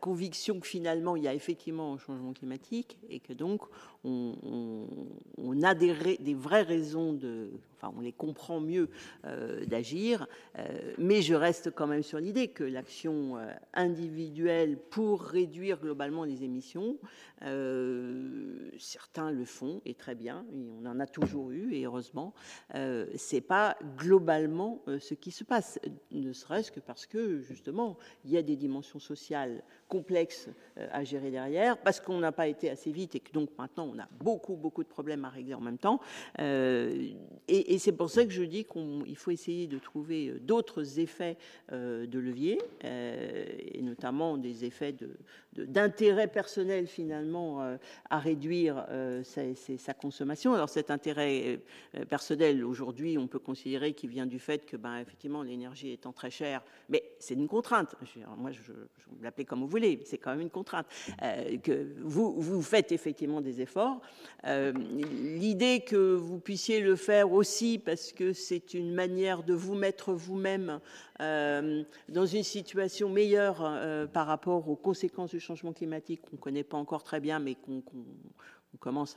Speaker 2: conviction que finalement il y a effectivement un changement climatique et que donc on, a des, des, vraies raisons de, enfin on les comprend mieux euh, d'agir, euh, mais je reste quand même sur l'idée que l'action euh, individuelle pour réduire globalement les émissions, certains le font et très bien, et on en a toujours eu et heureusement, c'est pas globalement ce qui se passe, ne serait-ce que parce que justement il y a des dimension sociale complexe euh, à gérer derrière, parce qu'on n'a pas été assez vite et que donc maintenant on a beaucoup, beaucoup de problèmes à régler en même temps. Euh, et, c'est pour ça que je dis qu'il faut essayer de trouver euh, d'autres effets de levier, et notamment des effets d'intérêt personnel finalement à réduire sa, consommation. Alors cet intérêt personnel, aujourd'hui, on peut considérer qu'il vient du fait que, ben, effectivement, l'énergie étant très chère, mais c'est une contrainte. moi, je, vous l'appelez comme vous voulez, c'est quand même une contrainte. Euh, que vous, vous faites effectivement des efforts. Euh, l'idée que vous puissiez le faire aussi parce que c'est une manière de vous mettre vous-même euh, dans une situation meilleure par rapport aux conséquences du changement climatique qu'on ne connaît pas encore très bien, mais qu'on on commence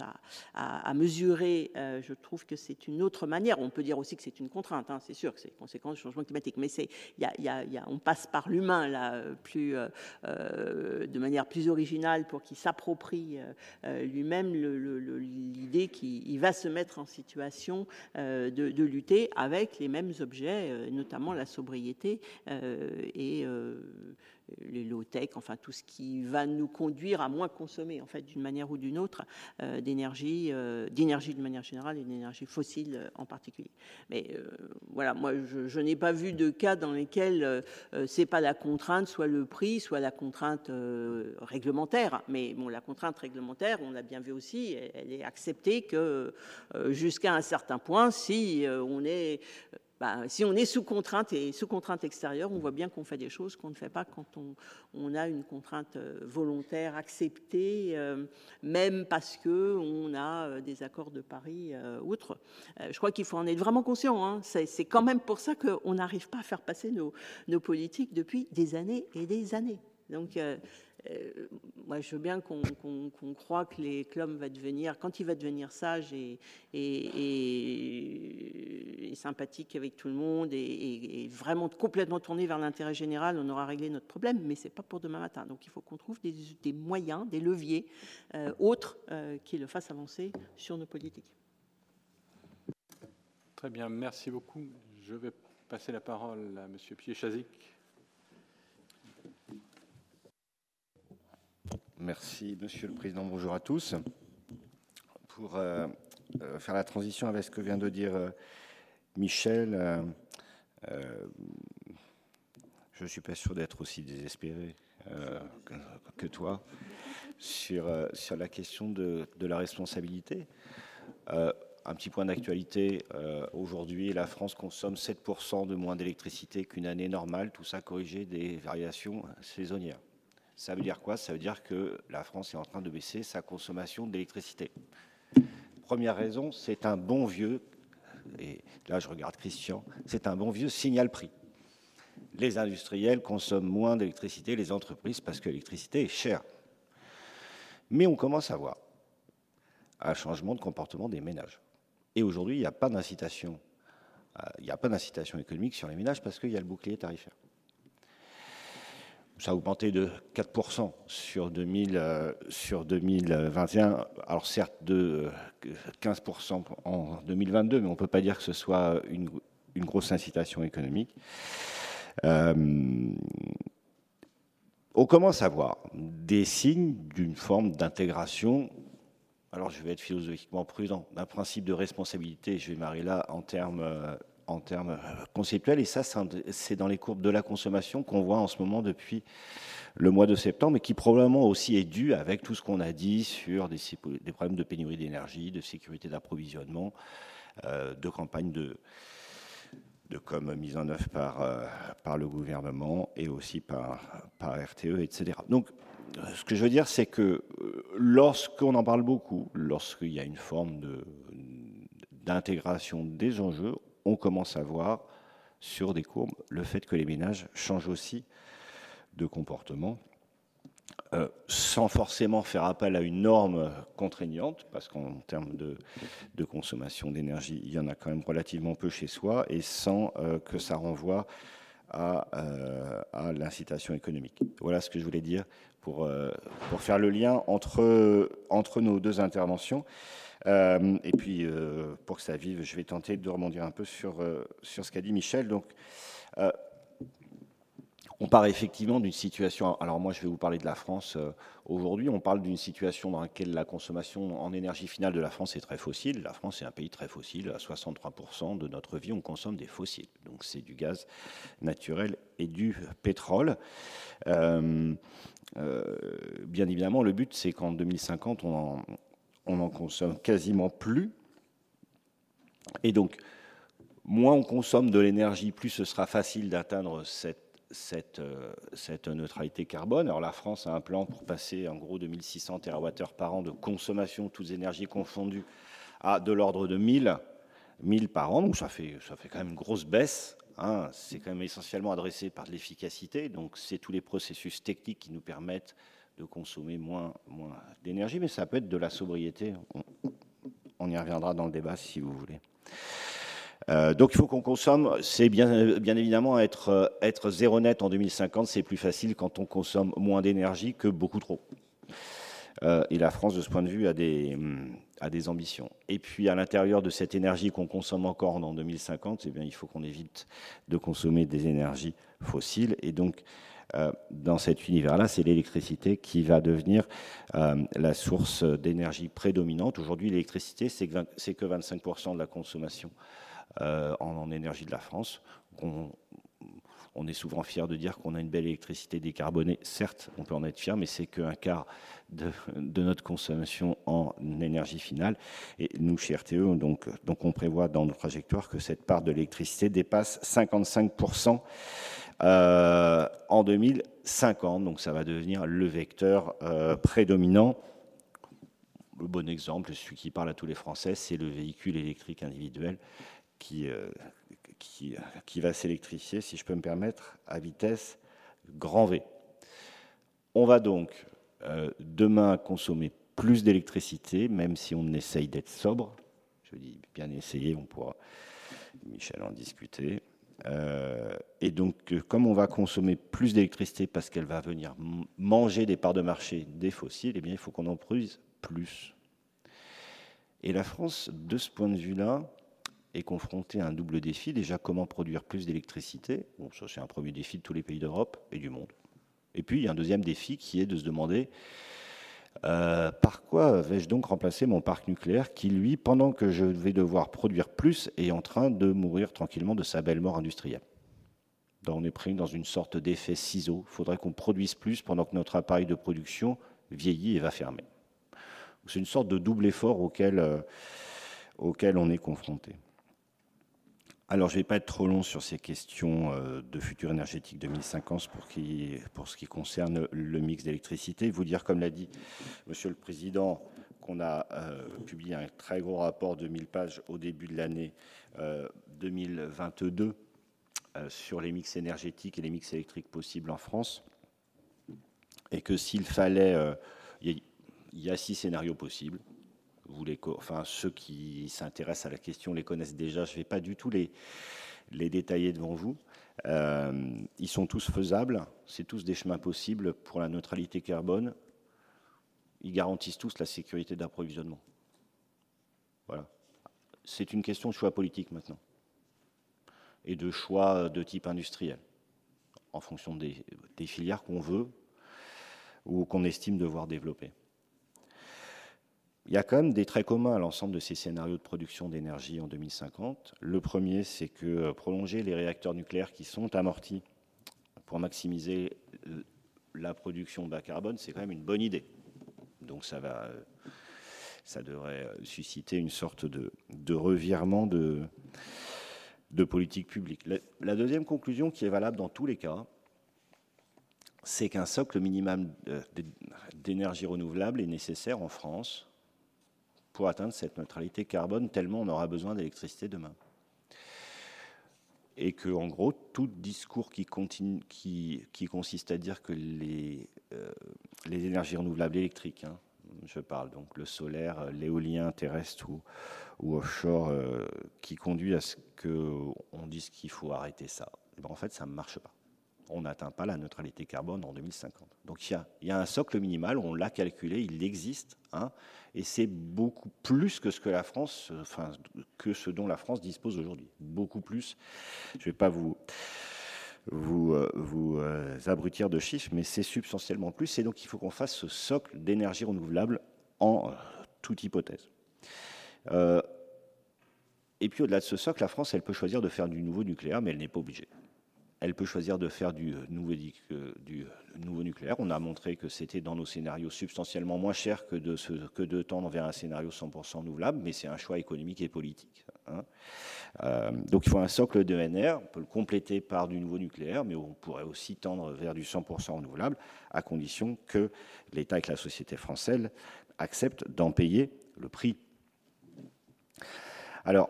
Speaker 2: à, mesurer, euh, je trouve que c'est une autre manière. On peut dire aussi que c'est une contrainte, hein, c'est sûr que c'est une conséquence du changement climatique, mais c'est, y a, y a, on passe par l'humain là, plus, euh, euh, de manière plus originale pour qu'il s'approprie lui-même l'idée qu'il va se mettre en situation de, de, lutter avec les mêmes objets, notamment la sobriété et les low-tech, enfin tout ce qui va nous conduire à moins consommer, en fait, d'une manière ou d'une autre, euh, d'énergie, euh, d'énergie de manière générale et d'énergie fossile euh, en particulier. Mais voilà, moi, je, n'ai pas vu de cas dans lesquels c'est pas la contrainte, soit le prix, soit la contrainte réglementaire. Mais bon, la contrainte réglementaire, on l'a bien vu aussi, elle est acceptée que jusqu'à un certain point, si on est bah, si on est sous contrainte et sous contrainte extérieure, on voit bien qu'on fait des choses qu'on ne fait pas quand on, a une contrainte euh, volontaire acceptée, euh, même parce que on a euh, des accords de Paris outre. je crois qu'il faut en être vraiment conscient. Hein. C'est quand même pour ça qu'on n'arrive pas à faire passer nos, nos, politiques depuis des années et des années. Donc euh, moi, je veux bien qu'on croit que clubs va devenir, quand il va devenir sage et, sympathique avec tout le monde et, vraiment complètement tourné vers l'intérêt général, on aura réglé notre problème. Mais c'est pas pour demain matin. Donc, il faut qu'on trouve des, moyens, des leviers euh, autres euh, qui le fassent avancer sur nos politiques.
Speaker 1: Très bien, merci beaucoup. Je vais passer la parole à Monsieur Piechazic.
Speaker 3: Merci, Monsieur le Président. Bonjour à tous. Pour euh, euh, faire la transition avec ce que vient de dire euh, Michel, je ne suis pas sûr d'être aussi désespéré que, toi sur, la question de, de la responsabilité. un petit point d'actualité. Aujourd'hui, la France consomme 7% de moins d'électricité qu'une année normale, tout ça corrigé des variations saisonnières. Ça veut dire quoi? Ça veut dire que la France est en train de baisser sa consommation d'électricité. Première raison, c'est un bon vieux, et là je regarde Christian, c'est un bon vieux signal prix. Les industriels consomment moins d'électricité, les entreprises, parce que l'électricité est chère. Mais on commence à voir un changement de comportement des ménages. Et aujourd'hui, il n'y a pas d'incitation, euh, il n'y a pas d'incitation économique sur les ménages parce qu'il y a le bouclier tarifaire. Ça a augmenté de 4% sur, 2000, sur 2021. Alors certes de 15% en 2022, mais on ne peut pas dire que ce soit une, une grosse incitation économique. Euh, on commence à voir des signes d'une forme d'intégration. Alors, je vais être philosophiquement prudent, d'un principe de responsabilité, je vais m'arrêter là en termes, en termes conceptuels. Et ça, c'est dans les courbes de la consommation qu'on voit en ce moment depuis le mois de septembre, et qui probablement aussi est dû avec tout ce qu'on a dit sur des, problèmes de pénurie d'énergie, de sécurité d'approvisionnement, euh, de campagne de, de com mise en œuvre par, euh, par le gouvernement et aussi par, par RTE, etc. Donc, euh, ce que je veux dire, c'est que euh, lorsqu'on en parle beaucoup, lorsqu'il y a une forme d'intégration des enjeux, on commence à voir sur des courbes le fait que les ménages changent aussi de comportement euh, sans forcément faire appel à une norme contraignante, parce qu'en termes de, consommation d'énergie, il y en a quand même relativement peu chez soi, et sans euh, que ça renvoie euh, à, l'incitation économique. Voilà ce que je voulais dire pour, faire le lien entre nos deux interventions. Et puis, pour que ça vive, je vais tenter de rebondir un peu sur, sur ce qu'a dit Michel. Donc, on part effectivement d'une situation, alors moi je vais vous parler de la France euh, aujourd'hui, on parle d'une situation dans laquelle la consommation en énergie finale de la France est très fossile. La France est un pays très fossile, à 63% de notre vie on consomme des fossiles, donc c'est du gaz naturel et du pétrole. Euh, euh, bien évidemment, le but c'est qu'en 2050 on en, on en consomme quasiment plus. Et donc, moins on consomme de l'énergie, plus ce sera facile d'atteindre cette euh, neutralité carbone. Alors la France a un plan pour passer en gros 2600 TWh par an de consommation, toutes énergies confondues, à de l'ordre de 1000, 1000 par an. Donc ça fait, ça fait quand même une grosse baisse. Hein. C'est quand même essentiellement adressé par de l'efficacité. Donc c'est tous les processus techniques qui nous permettent de consommer moins, moins d'énergie, mais ça peut être de la sobriété. on y reviendra dans le débat si vous voulez. Euh, donc il faut qu'on consomme, c'est bien, bien évidemment être, être zéro net en 2050, c'est plus facile quand on consomme moins d'énergie que beaucoup trop. Euh, et la France, de ce point de vue, a des, a des ambitions. Et puis à l'intérieur de cette énergie qu'on consomme encore en 2050, eh bien, il faut qu'on évite de consommer des énergies fossiles. Et donc dans cet univers-là, c'est l'électricité qui va devenir la source d'énergie prédominante. Aujourd'hui, l'électricité, c'est que, que 25% de la consommation euh, en, énergie de la France. On, est souvent fier de dire qu'on a une belle électricité décarbonée. Certes, on peut en être fier, mais c'est qu'un quart de, notre consommation en énergie finale. Et nous, chez RTE, donc, donc on prévoit dans nos trajectoires que cette part de l'électricité dépasse 55% euh, en 2050. Donc ça va devenir le vecteur euh, prédominant. Le bon exemple, celui qui parle à tous les Français, c'est le véhicule électrique individuel qui, euh, qui, qui va s'électrifier, si je peux me permettre, à vitesse grand V. On va donc demain consommer plus d'électricité, même si on essaye d'être sobre. Je dis bien essayer, on pourra, Michel, en discuter. Euh, et donc, comme on va consommer plus d'électricité parce qu'elle va venir manger des parts de marché des fossiles, eh bien, il faut qu'on en produise plus. Et la France, de ce point de vue-là, est confronté à un double défi. Déjà, comment produire plus d'électricité? Ça, c'est un premier défi de tous les pays d'Europe et du monde. Et puis, il y a un deuxième défi qui est de se demander euh, par quoi vais-je donc remplacer mon parc nucléaire qui, lui, pendant que je vais devoir produire plus, est en train de mourir tranquillement de sa belle mort industrielle? On est pris dans une sorte d'effet ciseau. Il faudrait qu'on produise plus pendant que notre appareil de production vieillit et va fermer. C'est une sorte de double effort auquel, euh, auquel on est confronté. Alors, je ne vais pas être trop long sur ces questions euh, de futur énergétique 2050 pour, pour ce qui concerne le mix d'électricité. Vous dire, comme l'a dit Monsieur le Président, qu'on a euh, publié un très gros rapport de 1000 pages au début de l'année 2022 euh, sur les mix énergétiques et les mix électriques possibles en France. Et que s'il fallait... Il y, a six scénarios possibles. Enfin, ceux qui s'intéressent à la question les connaissent déjà. Je ne vais pas du tout les, détailler devant vous. Euh, ils sont tous faisables, c'est tous des chemins possibles pour la neutralité carbone. Ils garantissent tous la sécurité d'approvisionnement. Voilà. C'est une question de choix politique maintenant et de choix de type industriel en fonction des filières qu'on veut ou qu'on estime devoir développer. Il y a quand même des traits communs à l'ensemble de ces scénarios de production d'énergie en 2050. Le premier, c'est que euh, prolonger les réacteurs nucléaires qui sont amortis pour maximiser la production bas carbone, c'est quand même une bonne idée. Donc ça va, euh, ça devrait euh, susciter une sorte de, revirement de, de politique publique. La, deuxième conclusion, qui est valable dans tous les cas, c'est qu'un socle minimum d'énergie renouvelable est nécessaire en France pour atteindre cette neutralité carbone, tellement on aura besoin d'électricité demain. Et que, en gros, tout discours qui, consiste à dire que les, euh, énergies renouvelables électriques, hein, je parle donc le solaire, l'éolien terrestre ou, offshore, euh, qui conduit à ce qu'on dise qu'il faut arrêter ça, ben, en fait, ça ne marche pas on n'atteint pas la neutralité carbone en 2050. Donc il y a, un socle minimal, on l'a calculé, il existe, hein, et c'est beaucoup plus que ce que la France, dont la France dispose aujourd'hui, beaucoup plus. Je ne vais pas vous euh, euh, abrutir de chiffres, mais c'est substantiellement plus, et donc il faut qu'on fasse ce socle d'énergie renouvelable en euh, toute hypothèse. et puis au-delà de ce socle, la France, elle peut choisir de faire du nouveau nucléaire, mais elle n'est pas obligée elle peut choisir de faire du euh, nouveau, euh, euh, nouveau nucléaire. On a montré que c'était dans nos scénarios substantiellement moins cher que de, tendre vers un scénario 100% renouvelable, mais c'est un choix économique et politique. Hein. donc il faut un socle de NR, on peut le compléter par du nouveau nucléaire, mais on pourrait aussi tendre vers du 100% renouvelable, à condition que l'État et que la société française acceptent d'en payer le prix. Alors,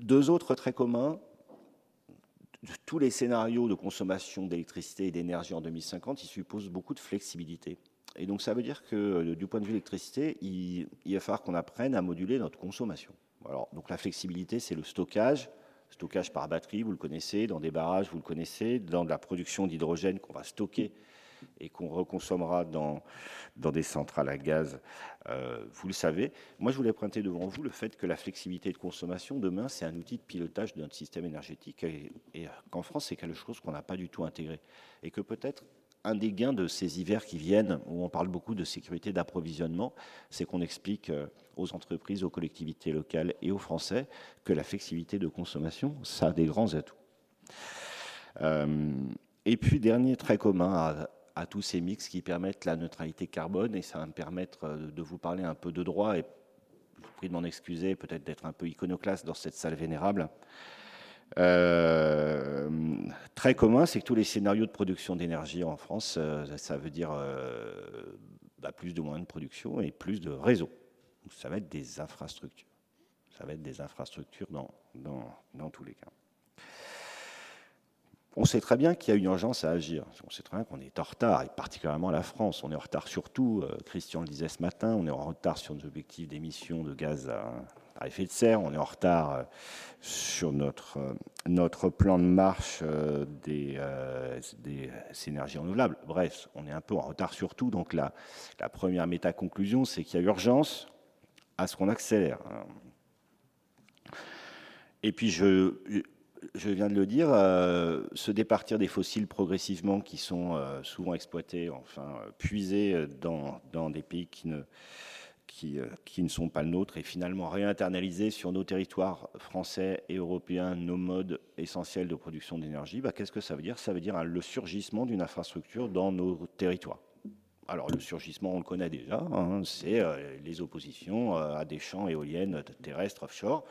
Speaker 3: Deux autres très communs, tous les scénarios de consommation d'électricité et d'énergie en 2050, ils supposent beaucoup de flexibilité. Et donc ça veut dire que euh, du point de vue de l'électricité, il, va falloir qu'on apprenne à moduler notre consommation. Alors, donc la flexibilité, c'est le stockage, stockage par batterie, vous le connaissez, dans des barrages, vous le connaissez, dans de la production d'hydrogène qu'on va stocker et qu'on reconsommera dans, dans des centrales à gaz, euh, vous le savez. Moi, je voulais pointer devant vous le fait que la flexibilité de consommation, demain, c'est un outil de pilotage de notre système énergétique et, qu'en France, c'est quelque chose qu'on n'a pas du tout intégré. Et que peut-être un des gains de ces hivers qui viennent, où on parle beaucoup de sécurité d'approvisionnement, c'est qu'on explique euh, aux entreprises, aux collectivités locales et aux Français que la flexibilité de consommation, ça a des grands atouts. Euh, et puis, dernier très commun à, à tous ces mix qui permettent la neutralité carbone et ça va me permettre euh, de vous parler un peu de droit et je vous prie de m'en excuser, peut-être d'être un peu iconoclaste dans cette salle vénérable. Euh, très commun, c'est que tous les scénarios de production d'énergie en France, euh, ça veut dire bah, plus de moyens de production et plus de réseaux. ça va être des infrastructures. Ça va être des infrastructures dans, dans, dans tous les cas. On sait très bien qu'il y a une urgence à agir. On sait très bien qu'on est en retard, et particulièrement la France. On est en retard surtout, euh, Christian le disait ce matin, on est en retard sur nos objectifs d'émissions de gaz à, effet de serre, on est en retard euh, sur notre, euh, notre plan de marche des, des, énergies renouvelables. Bref, on est un peu en retard sur tout. Donc la, la première méta-conclusion, c'est qu'il y a urgence à ce qu'on accélère. Et puis je, je viens de le dire, euh, se départir des fossiles progressivement qui sont euh, souvent exploités, enfin euh, puisés dans, des pays qui ne, qui, qui, ne sont pas le nôtre et finalement réinternaliser sur nos territoires français et européens nos modes essentiels de production d'énergie, bah, qu'est-ce que ça veut dire? Ça veut dire le surgissement d'une infrastructure dans nos territoires. Alors le surgissement, on le connaît déjà, hein, c'est les oppositions à des champs éoliennes terrestres offshore.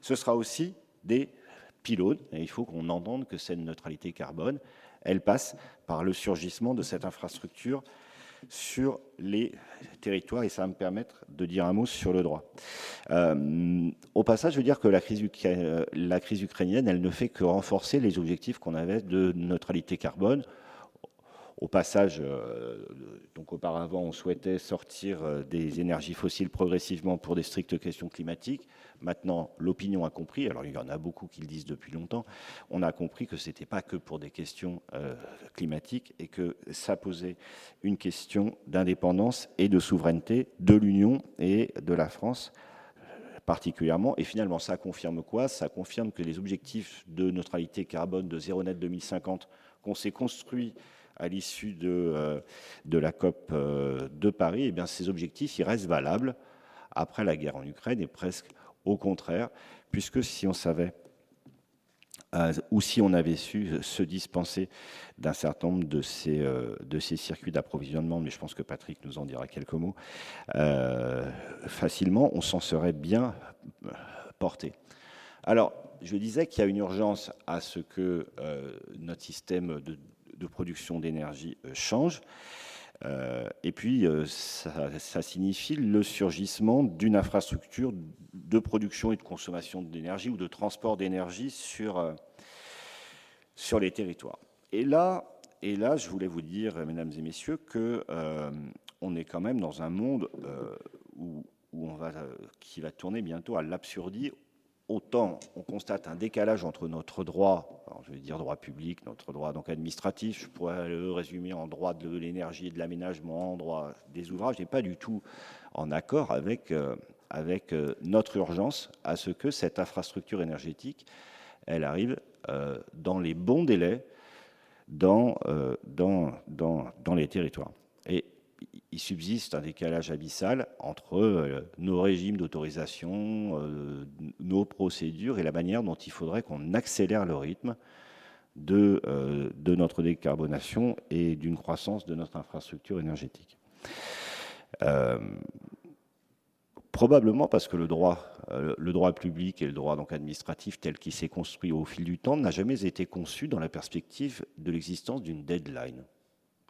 Speaker 3: Ce sera aussi des pylône. Et il faut qu'on entende que cette neutralité carbone, elle passe par le surgissement de cette infrastructure sur les territoires et ça va me permettre de dire un mot sur le droit. Euh, au passage, je veux dire que la crise, euh, la crise ukrainienne, elle ne fait que renforcer les objectifs qu'on avait de neutralité carbone. Au passage, donc auparavant, on souhaitait sortir des énergies fossiles progressivement pour des strictes questions climatiques. Maintenant, l'opinion a compris, alors il y en a beaucoup qui le disent depuis longtemps, on a compris que ce n'était pas que pour des questions euh, climatiques et que ça posait une question d'indépendance et de souveraineté de l'Union et de la France particulièrement. Et finalement, ça confirme quoi? Ça confirme que les objectifs de neutralité carbone de zéro net 2050 qu'on s'est construits à l'issue de, euh, la COP euh, de Paris, eh bien, ces objectifs, restent valables après la guerre en Ukraine et presque au contraire, puisque si on savait euh, ou si on avait su se dispenser d'un certain nombre de ces, circuits d'approvisionnement, mais je pense que Patrick nous en dira quelques mots, facilement, on s'en serait bien porté. Alors, je disais qu'il y a une urgence à ce que notre système de, de production d'énergie change. Euh, et puis, euh, ça, signifie le surgissement d'une infrastructure de production et de consommation d'énergie ou de transport d'énergie sur, euh, sur les territoires. Et là, et là, je voulais vous dire, mesdames et messieurs, que on est quand même dans un monde où, où, on va, qui va tourner bientôt à l'absurdie autant on constate un décalage entre notre droit, je vais dire droit public, notre droit donc administratif, je pourrais le résumer en droit de l'énergie et de l'aménagement, droit des ouvrages, n'est pas du tout en accord avec, euh, euh, notre urgence à ce que cette infrastructure énergétique, arrive euh, dans les bons délais dans, les territoires. Il subsiste un décalage abyssal entre euh, nos régimes d'autorisation, euh, nos procédures et la manière dont il faudrait qu'on accélère le rythme de, euh, notre décarbonation et d'une croissance de notre infrastructure énergétique. probablement parce que le droit, le droit public et le droit donc administratif tel qu'il s'est construit au fil du temps n'a jamais été conçu dans la perspective de l'existence d'une deadline.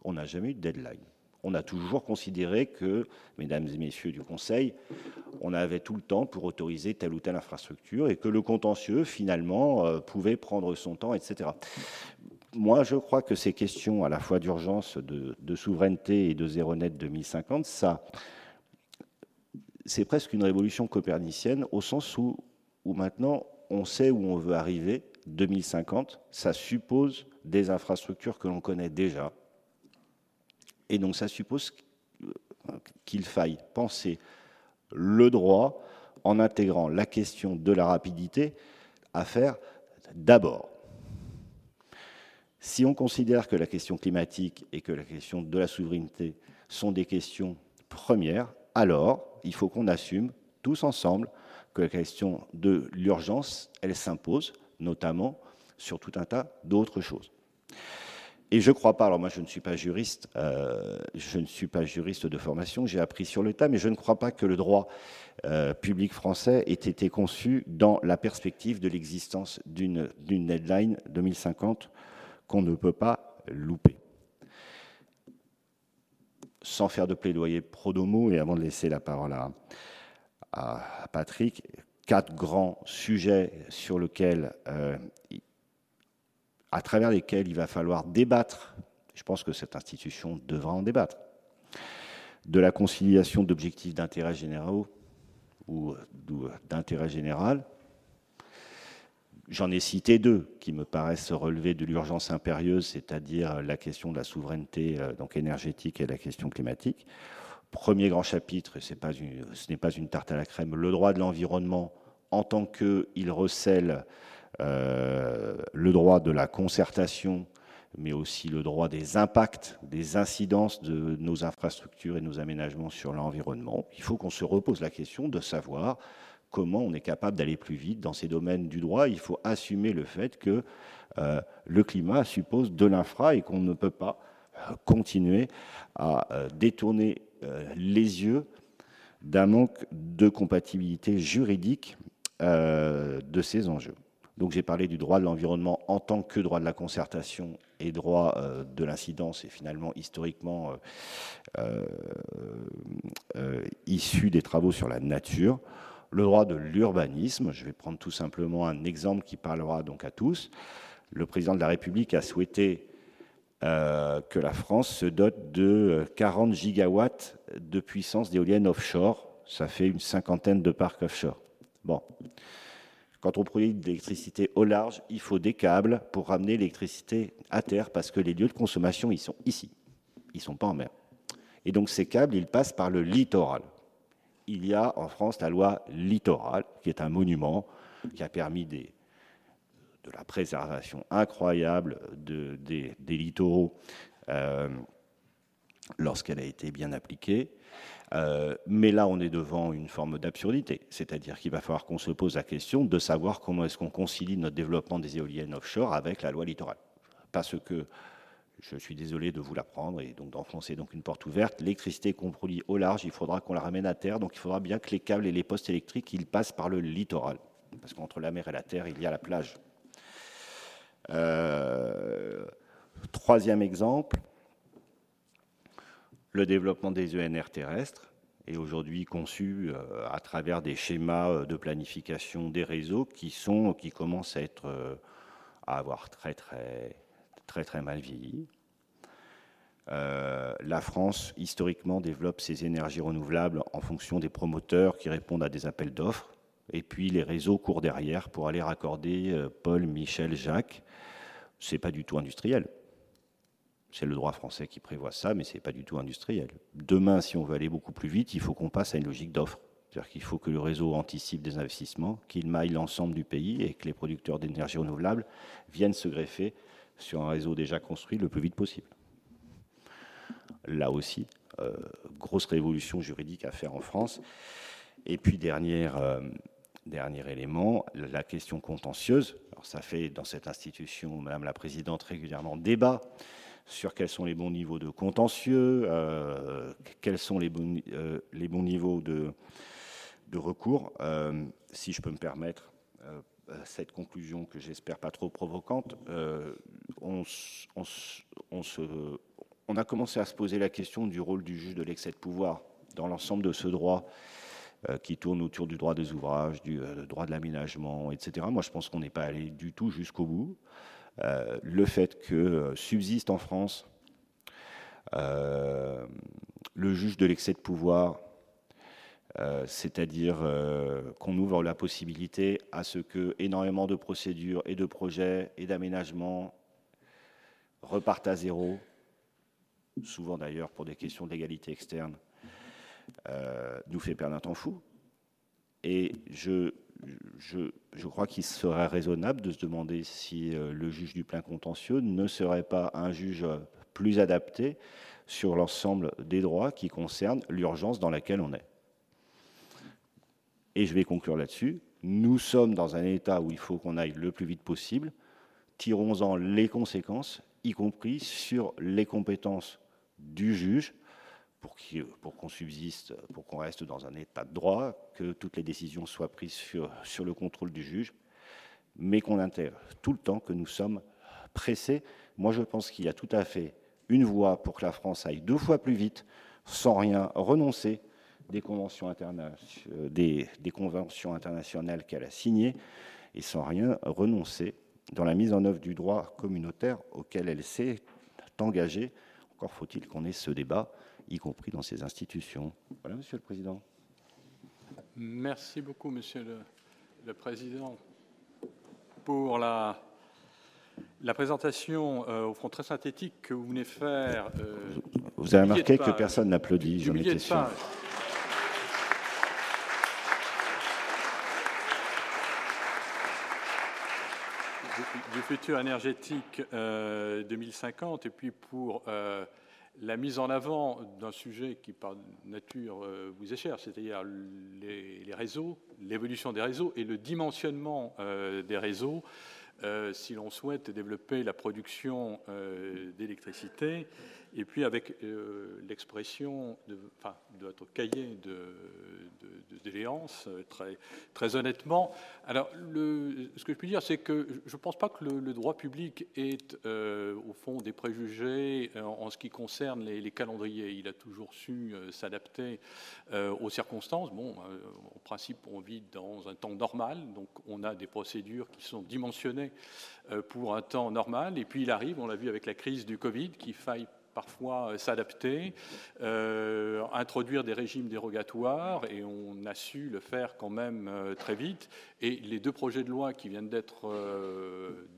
Speaker 3: On n'a jamais eu de deadline on a toujours considéré que, mesdames et messieurs du Conseil, on avait tout le temps pour autoriser telle ou telle infrastructure et que le contentieux, finalement, euh, pouvait prendre son temps, etc. Moi, je crois que ces questions à la fois d'urgence, de, souveraineté et de zéro net 2050, ça, c'est presque une révolution copernicienne au sens où, où maintenant on sait où on veut arriver. 2050, ça suppose des infrastructures que l'on connaît déjà, et donc ça suppose qu'il faille penser le droit en intégrant la question de la rapidité à faire d'abord. Si on considère que la question climatique et que la question de la souveraineté sont des questions premières, alors il faut qu'on assume tous ensemble que la question de l'urgence, elle s'impose, notamment sur tout un tas d'autres choses. Et je ne crois pas, alors moi je ne suis pas juriste, euh, je ne suis pas juriste de formation, j'ai appris sur le tas, mais je ne crois pas que le droit euh, public français ait été conçu dans la perspective de l'existence d'une deadline 2050 qu'on ne peut pas louper. Sans faire de plaidoyer pro domo, et avant de laisser la parole à, à Patrick, quatre grands sujets sur lesquels euh, à travers lesquels il va falloir débattre, je pense que cette institution devra en débattre, de la conciliation d'objectifs d'intérêt généraux ou d'intérêt général. J'en ai cité deux qui me paraissent relever de l'urgence impérieuse, c'est-à-dire la question de la souveraineté euh, donc énergétique et la question climatique. Premier grand chapitre, ce n'est pas une tarte à la crème, le droit de l'environnement en tant qu'il recèle le droit de la concertation, mais aussi le droit des impacts, des incidences de nos infrastructures et nos aménagements sur l'environnement. Il faut qu'on se repose la question de savoir comment on est capable d'aller plus vite dans ces domaines du droit. Il faut assumer le fait que euh, le climat suppose de l'infra et qu'on ne peut pas euh, continuer à détourner les yeux d'un manque de compatibilité juridique de ces enjeux. Donc j'ai parlé du droit de l'environnement en tant que droit de la concertation et droit euh, de l'incidence, et finalement historiquement euh, euh, issu des travaux sur la nature. Le droit de l'urbanisme, je vais prendre tout simplement un exemple qui parlera donc à tous. Le président de la République a souhaité que la France se dote de 40 gigawatts de puissance d'éoliennes offshore. Ça fait une cinquantaine de parcs offshore. Bon. Quand on produit de l'électricité au large, il faut des câbles pour ramener l'électricité à terre parce que les lieux de consommation, ils sont ici. Ils ne sont pas en mer. Et donc ces câbles, ils passent par le littoral. Il y a en France la loi littorale, qui est un monument qui a permis de la préservation incroyable de, des, littoraux euh, lorsqu'elle a été bien appliquée. Euh, mais là, on est devant une forme d'absurdité, c'est-à-dire qu'il va falloir qu'on se pose la question de savoir comment est-ce qu'on concilie notre développement des éoliennes offshore avec la loi littorale. Parce que je suis désolé de vous l'apprendre et donc d'enfoncer donc une porte ouverte. L'électricité qu'on produit au large, il faudra qu'on la ramène à terre, donc il faudra bien que les câbles et les postes électriques ils passent par le littoral, parce qu'entre la mer et la terre, il y a la plage. Euh, troisième exemple, le développement des ENR terrestres est aujourd'hui conçu euh, à travers des schémas euh, de planification des réseaux qui sont qui commencent à être à avoir très très mal vieilli. Euh, la France, historiquement, développe ses énergies renouvelables en fonction des promoteurs qui répondent à des appels d'offres. Et puis les réseaux courent derrière pour aller raccorder euh, Paul, Michel, Jacques. C'est pas du tout industriel. C'est le droit français qui prévoit ça, mais c'est pas du tout industriel. Demain, si on veut aller beaucoup plus vite, il faut qu'on passe à une logique d'offre. C'est-à-dire qu'il faut que le réseau anticipe des investissements, qu'il maille l'ensemble du pays et que les producteurs d'énergie renouvelable viennent se greffer sur un réseau déjà construit le plus vite possible. Là aussi, euh, grosse révolution juridique à faire en France. Et puis, dernière, euh, dernier élément, la question contentieuse. Alors, ça fait dans cette institution, Madame la Présidente, régulièrement débat sur quels sont les bons niveaux de contentieux, euh, quels sont les bons, bons niveaux de, recours. si je peux me permettre, euh, cette conclusion que j'espère pas trop provocante, euh, on, a commencé à se poser la question du rôle du juge de l'excès de pouvoir dans l'ensemble de ce droit euh, qui tourne autour du droit des ouvrages, du droit de l'aménagement, etc. Moi, je pense qu'on n'est pas allé du tout jusqu'au bout. Le fait que subsiste en France le juge de l'excès de pouvoir euh, c'est-à-dire euh, qu'on ouvre la possibilité à ce que énormément de procédures et de projets et d'aménagements repartent à zéro, souvent d'ailleurs pour des questions d'égalité externe, euh, nous fait perdre un temps fou. Et je, je crois qu'il serait raisonnable de se demander si le juge du plein contentieux ne serait pas un juge plus adapté sur l'ensemble des droits qui concernent l'urgence dans laquelle on est. Et je vais conclure là-dessus. Nous sommes dans un état où il faut qu'on aille le plus vite possible. Tirons-en les conséquences, y compris sur les compétences du juge, pour qu'on subsiste, pour qu'on reste dans un état de droit, que toutes les décisions soient prises sur, le contrôle du juge, mais qu'on intègre tout le temps que nous sommes pressés. Moi, je pense qu'il y a tout à fait une voie pour que la France aille deux fois plus vite, sans rien renoncer des conventions, des conventions internationales qu'elle a signées et sans rien renoncer dans la mise en œuvre du droit communautaire auquel elle s'est engagée. Encore faut-il qu'on ait ce débat, y compris dans ces institutions. Voilà, Monsieur le Président.
Speaker 1: Merci beaucoup, Monsieur le, Président, pour la, la présentation euh, au fond très synthétique que vous venez faire.
Speaker 3: Euh, vous avez remarqué que personne n'applaudit, j'en étais sûr.
Speaker 1: du futur énergétique 2050 euh, et puis pour la mise en avant d'un sujet qui par nature euh, vous est cher, c'est-à-dire les, réseaux, l'évolution des réseaux et le dimensionnement des réseaux si l'on souhaite développer la production d'électricité Et puis avec l'expression de, enfin, votre cahier de, de, déléance, très, très honnêtement. Alors, ce que je peux dire, c'est que je ne pense pas que le, droit public est, au fond, des préjugés en, ce qui concerne les, calendriers. Il a toujours su s'adapter aux circonstances. Bon, en principe, on vit dans un temps normal, donc on a des procédures qui sont dimensionnées euh, pour un temps normal. Et puis il arrive, on l'a vu avec la crise du Covid, qu'il faille parfois euh, s'adapter, euh, introduire des régimes dérogatoires, et on a su le faire quand même très vite. Et les deux projets de loi qui viennent d'être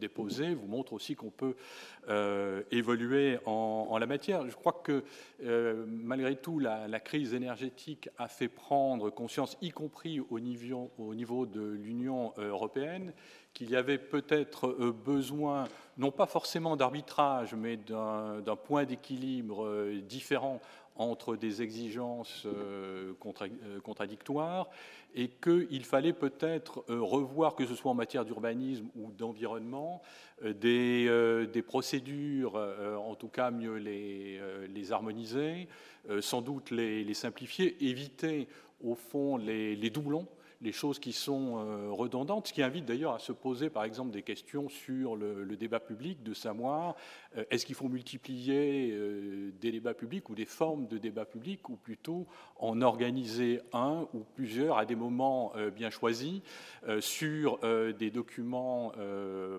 Speaker 1: déposés vous montrent aussi qu'on peut évoluer en, la matière. Je crois que malgré tout, la, crise énergétique a fait prendre conscience, y compris au niveau de l'Union européenne, qu'il y avait peut-être euh, besoin, non pas forcément d'arbitrage, mais d'un point d'équilibre euh, différent entre des exigences euh, contradictoires et qu'il fallait peut-être revoir, que ce soit en matière d'urbanisme ou d'environnement, des, procédures, en tout cas mieux les, harmoniser, sans doute les, simplifier, éviter au fond les doublons les choses qui sont euh, redondantes, ce qui invite d'ailleurs à se poser par exemple des questions sur le, débat public, de savoir euh, est-ce qu'il faut multiplier euh, des débats publics ou des formes de débats publics, ou plutôt en organiser un ou plusieurs à des moments bien choisis sur des documents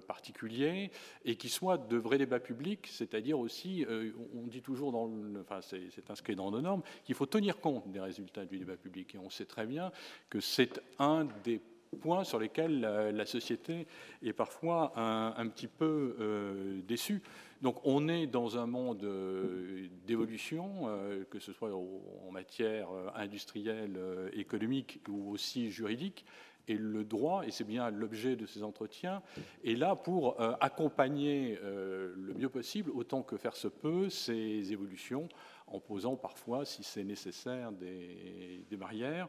Speaker 1: particuliers et qui soient de vrais débats publics, c'est-à-dire aussi, on dit toujours, dans enfin c'est inscrit dans nos normes, qu'il faut tenir compte des résultats du débat public. Et on sait très bien que c'est un des points sur lesquels la, société est parfois un, petit peu euh, déçue. Donc on est dans un monde euh, d'évolution, euh, que ce soit en matière industrielle, économique ou aussi juridique. Et le droit, et c'est bien l'objet de ces entretiens, est là pour accompagner le mieux possible, autant que faire se peut, ces évolutions, en posant parfois, si c'est nécessaire, des, des barrières.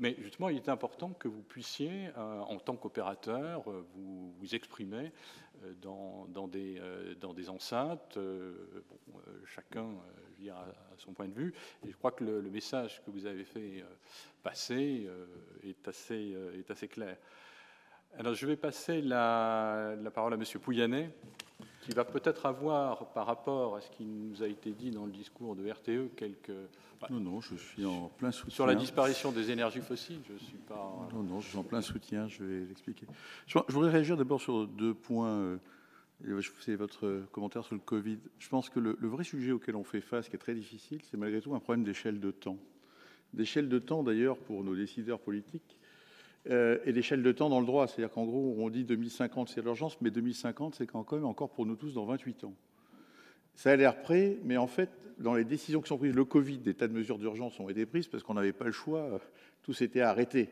Speaker 1: Mais justement, il est important que vous puissiez, euh, en tant qu'opérateur, euh, vous, exprimer euh, dans, des, enceintes, chacun à son point de vue. Et je crois que le, message que vous avez fait passer est assez clair. Alors, je vais passer la, la parole à M. Pouyanné qui va peut-être avoir, par rapport à ce qui nous a été dit dans le discours de RTE, quelques...
Speaker 4: Non, non, je suis en plein soutien.
Speaker 1: Sur la disparition des énergies fossiles, je ne suis pas...
Speaker 4: Non, non, je suis en plein soutien, je vais l'expliquer. Je, voudrais réagir d'abord sur deux points. Euh, c'est votre commentaire sur le Covid. Je pense que le, le, vrai sujet auquel on fait face, qui est très difficile, c'est malgré tout un problème d'échelle de temps. D'échelle de temps, d'ailleurs, pour nos décideurs politiques, euh, et l'échelle de temps dans le droit. C'est-à-dire qu'en gros, on dit 2050, c'est l'urgence, mais 2050, c'est quand même encore pour nous tous dans 28 ans. Ça a l'air prêt, mais en fait, dans les décisions qui sont prises, le Covid, des tas de mesures d'urgence ont été prises parce qu'on n'avait pas le choix, tout s'était arrêté.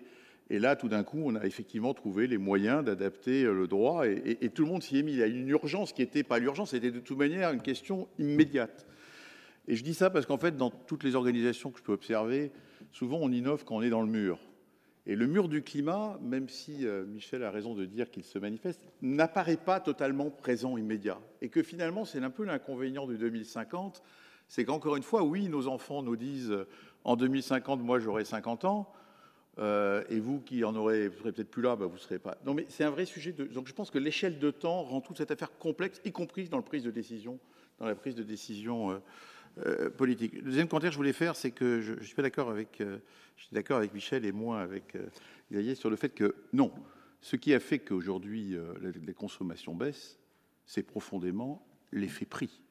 Speaker 4: Et là, tout d'un coup, on a effectivement trouvé les moyens d'adapter le droit et, et, tout le monde s'y est mis. Il y a une urgence qui n'était pas l'urgence, c'était de toute manière une question immédiate. Et je dis ça parce qu'en fait, dans toutes les organisations que je peux observer, souvent on innove quand on est dans le mur. Et le mur du climat, même si euh, Michel a raison de dire qu'il se manifeste, n'apparaît pas totalement présent immédiat. Et que finalement, c'est un peu l'inconvénient du 2050, c'est qu'encore une fois, oui, nos enfants nous disent en 2050, moi j'aurai 50 ans, euh, et vous qui en aurez, vous serez peut-être plus là, bah, vous ne serez pas. Non, mais c'est un vrai sujet. Donc je pense que l'échelle de temps rend toute cette affaire complexe, y compris dans la prise de décision, dans la prise de décision. Euh, euh, politique. Le deuxième commentaire que je voulais faire, c'est que je, suis pas d'accord avec, euh, je Michel et moi avec euh, sur le fait que non, ce qui a fait qu'aujourd'hui les, consommations baissent, c'est profondément l'effet prix.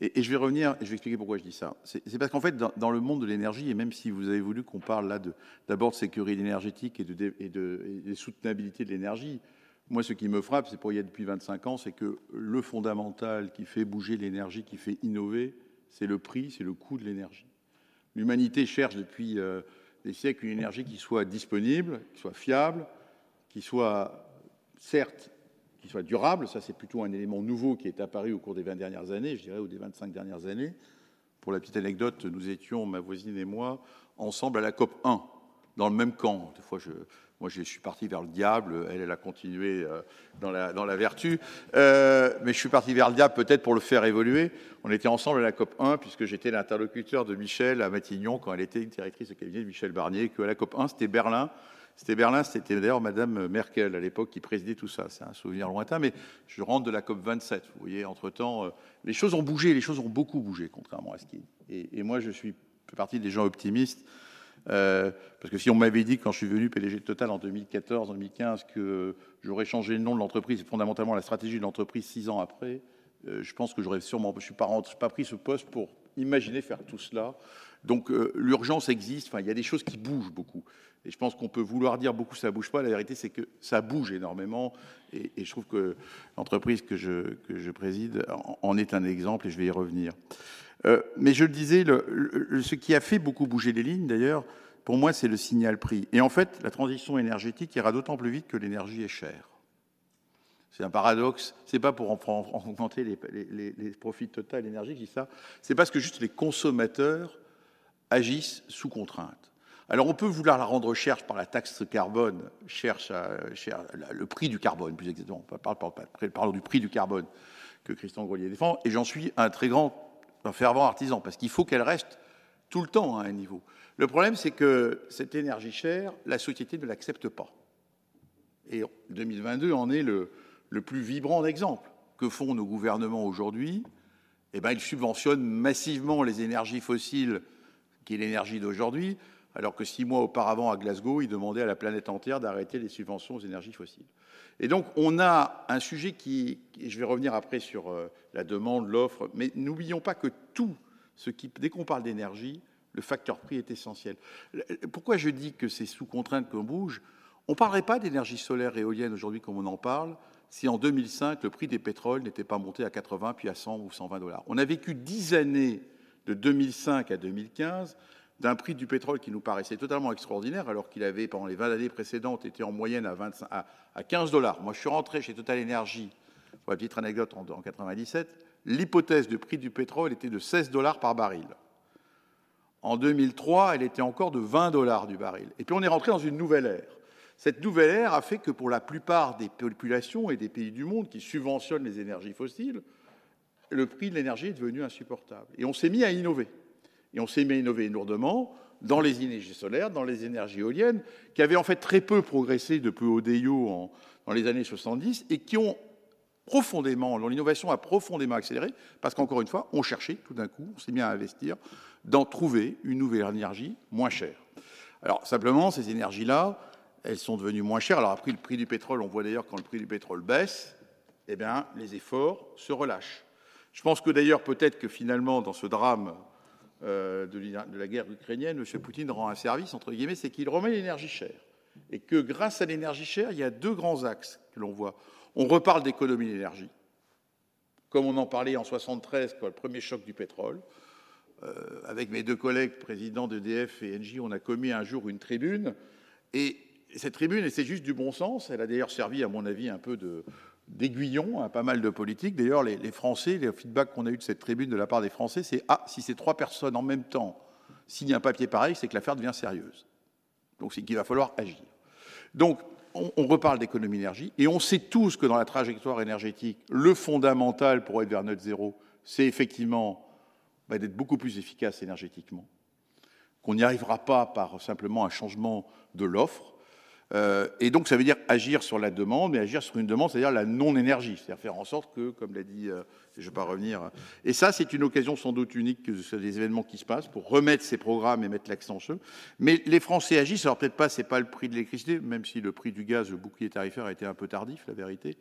Speaker 4: Et, je vais revenir, et je vais expliquer pourquoi je dis ça. C'est parce qu'en fait, dans, le monde de l'énergie, et même si vous avez voulu qu'on parle là d'abord de, sécurité énergétique et de soutenabilité de l'énergie, moi, ce qui me frappe, c'est pour y être depuis 25 ans, c'est que le fondamental qui fait bouger l'énergie, qui fait innover, c'est le prix, c'est le coût de l'énergie. L'humanité cherche depuis euh, des siècles une énergie qui soit disponible, qui soit fiable, qui soit, certes, qui soit durable. Ça, c'est plutôt un élément nouveau qui est apparu au cours des 20 dernières années, je dirais, ou des 25 dernières années. Pour la petite anecdote, nous étions, ma voisine et moi, ensemble à la COP 1 dans le même camp. Des fois, je, moi, je suis parti vers le diable, elle, elle a continué euh, dans, la, vertu. Euh, mais je suis parti vers le diable peut-être pour le faire évoluer. On était ensemble à la COP 1, puisque j'étais l'interlocuteur de Michel à Matignon quand elle était directrice de cabinet de Michel Barnier, que à la COP 1, c'était Berlin. C'était Berlin, c'était d'ailleurs Madame Merkel à l'époque qui présidait tout ça. C'est un souvenir lointain, mais je rentre de la COP 27. Vous voyez, entre-temps, euh, les choses ont bougé, les choses ont beaucoup bougé, contrairement à ce qui. Et, et moi, je suis partie des gens optimistes. Euh, parce que si on m'avait dit quand je suis venu PDG de Total en 2014, 2015, que j'aurais changé le nom de l'entreprise et fondamentalement la stratégie de l'entreprise six ans après, euh, je pense que j'aurais sûrement, je suis pas, pas pris ce poste pour imaginer faire tout cela. Donc euh, l'urgence existe. Enfin, il y a des choses qui bougent beaucoup. Et je pense qu'on peut vouloir dire beaucoup ça bouge pas. La vérité, c'est que ça bouge énormément. Et, je trouve que l'entreprise que je, que je préside en, en, est un exemple et je vais y revenir. Euh, mais je le disais, ce qui a fait beaucoup bouger les lignes, d'ailleurs, pour moi, c'est le signal prix. Et en fait, la transition énergétique ira d'autant plus vite que l'énergie est chère. C'est un paradoxe. C'est pas pour augmenter les, les, les profits total énergie qui ça. C'est parce que juste les consommateurs agissent sous contrainte. Alors on peut vouloir la rendre chère par la taxe carbone, le prix du carbone, plus exactement. Parlons, parlons du prix du carbone que Christian Grolier défend. Et j'en suis un très grand, un fervent artisan, parce qu'il faut qu'elle reste tout le temps à un niveau. Le problème, c'est que cette énergie chère, la société ne l'accepte pas. Et 2022 en est le, le plus vibrant exemple. Que font nos gouvernements aujourd'hui? Eh bien, ils subventionnent massivement les énergies fossiles, qui est l'énergie d'aujourd'hui, alors que six mois auparavant à Glasgow, ils demandaient à la planète entière d'arrêter les subventions aux énergies fossiles. Et donc, on a un sujet qui, je vais revenir après sur euh, la demande, l'offre, mais n'oublions pas que tout ce qui, dès qu'on parle d'énergie, le facteur prix est essentiel. Pourquoi je dis que c'est sous contrainte qu'on bouge? On ne parlerait pas d'énergie solaire et éolienne aujourd'hui comme on en parle si en 2005, le prix des pétroles n'était pas monté à 80, puis à 100 ou 120 dollars. On a vécu dix années de 2005 à 2015 d'un prix du pétrole qui nous paraissait totalement extraordinaire, alors qu'il avait, pendant les 20 années précédentes, été en moyenne à, 25, à, à 15 dollars. Moi, je suis rentré chez Total Energy, pour la petite anecdote, en, en 97, l'hypothèse de prix du pétrole était de 16 dollars par baril. En 2003, elle était encore de 20 dollars du baril. Et puis on est rentré dans une nouvelle ère. Cette nouvelle ère a fait que pour la plupart des populations et des pays du monde qui subventionnent les énergies fossiles, le prix de l'énergie est devenu insupportable. Et on s'est mis à innover. Et on s'est mis à innover lourdement dans les énergies solaires, dans les énergies éoliennes, qui avaient en fait très peu progressé depuis Odeo en, dans les années 70 et qui ont profondément, dont l'innovation a profondément accéléré, parce qu'encore une fois, on cherchait tout d'un coup, on s'est mis à investir d'en trouver une nouvelle énergie moins chère. Alors simplement, ces énergies-là, elles sont devenues moins chères. Alors après le prix du pétrole, on voit d'ailleurs quand le prix du pétrole baisse, eh bien, les efforts se relâchent. Je pense que d'ailleurs, peut-être que finalement, dans ce drame euh, de, la guerre ukrainienne, M. Poutine rend un service, entre guillemets, c'est qu'il remet l'énergie chère. Et que grâce à l'énergie chère, il y a deux grands axes que l'on voit. On reparle d'économie d'énergie, comme on en parlait en 73, quand le premier choc du pétrole. Euh, avec mes deux collègues présidents d'EDF et Engie, on a commis un jour une tribune. Et cette tribune, c'est juste du bon sens, elle a d'ailleurs servi, à mon avis, un peu de, d'aiguillon à pas mal de politiques. D'ailleurs, les, Français, les feedbacks qu'on a eu de cette tribune de la part des Français, c'est Ah, si ces trois personnes en même temps signent un papier pareil, c'est que l'affaire devient sérieuse. Donc, c'est qu'il va falloir agir. Donc, on, reparle d'économie d'énergie, et on sait tous que dans la trajectoire énergétique, le fondamental pour être vers net zéro, c'est effectivement bah, d'être beaucoup plus efficace énergétiquement, qu'on n'y arrivera pas par simplement un changement de l'offre. Euh, et donc, ça veut dire agir sur la demande, mais agir sur une demande, c'est-à-dire la non-énergie, c'est-à-dire faire en sorte que, comme l'a dit, euh, je ne vais pas revenir, et ça, c'est une occasion sans doute unique que ce des événements qui se passent pour remettre ces programmes et mettre l'accent sur eux. Mais les Français agissent, alors peut-être pas, c'est pas le prix de l'électricité, même si le prix du gaz, le bouclier tarifaire a été un peu tardif, la vérité.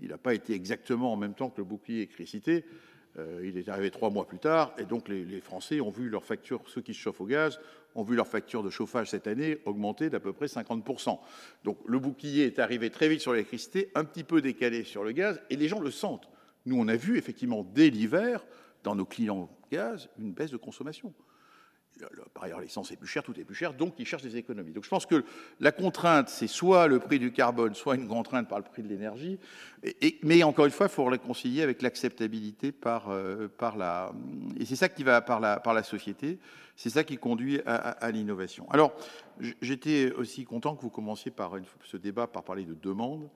Speaker 4: Il n'a pas été exactement en même temps que le bouclier électricité. Euh, il est arrivé trois mois plus tard, et donc les, les, Français ont vu leur facture, ceux qui se chauffent au gaz, ont vu leur facture de chauffage cette année augmenter d'à peu près 50%. Donc le bouclier est arrivé très vite sur l'électricité, un petit peu décalé sur le gaz, et les gens le sentent. Nous, on a vu effectivement dès l'hiver, dans nos clients gaz, une baisse de consommation. Par ailleurs, l'essence est plus chère, tout est plus cher, donc ils cherchent des économies. Donc je pense que la contrainte, c'est soit le prix du carbone, soit une contrainte par le prix de l'énergie. mais encore une fois, il faut la concilier avec l'acceptabilité par, euh, par la. Et c'est ça qui va par la, par la société, c'est ça qui conduit à, l'innovation. Alors, j'étais aussi content que vous commenciez par ce débat par parler de demande,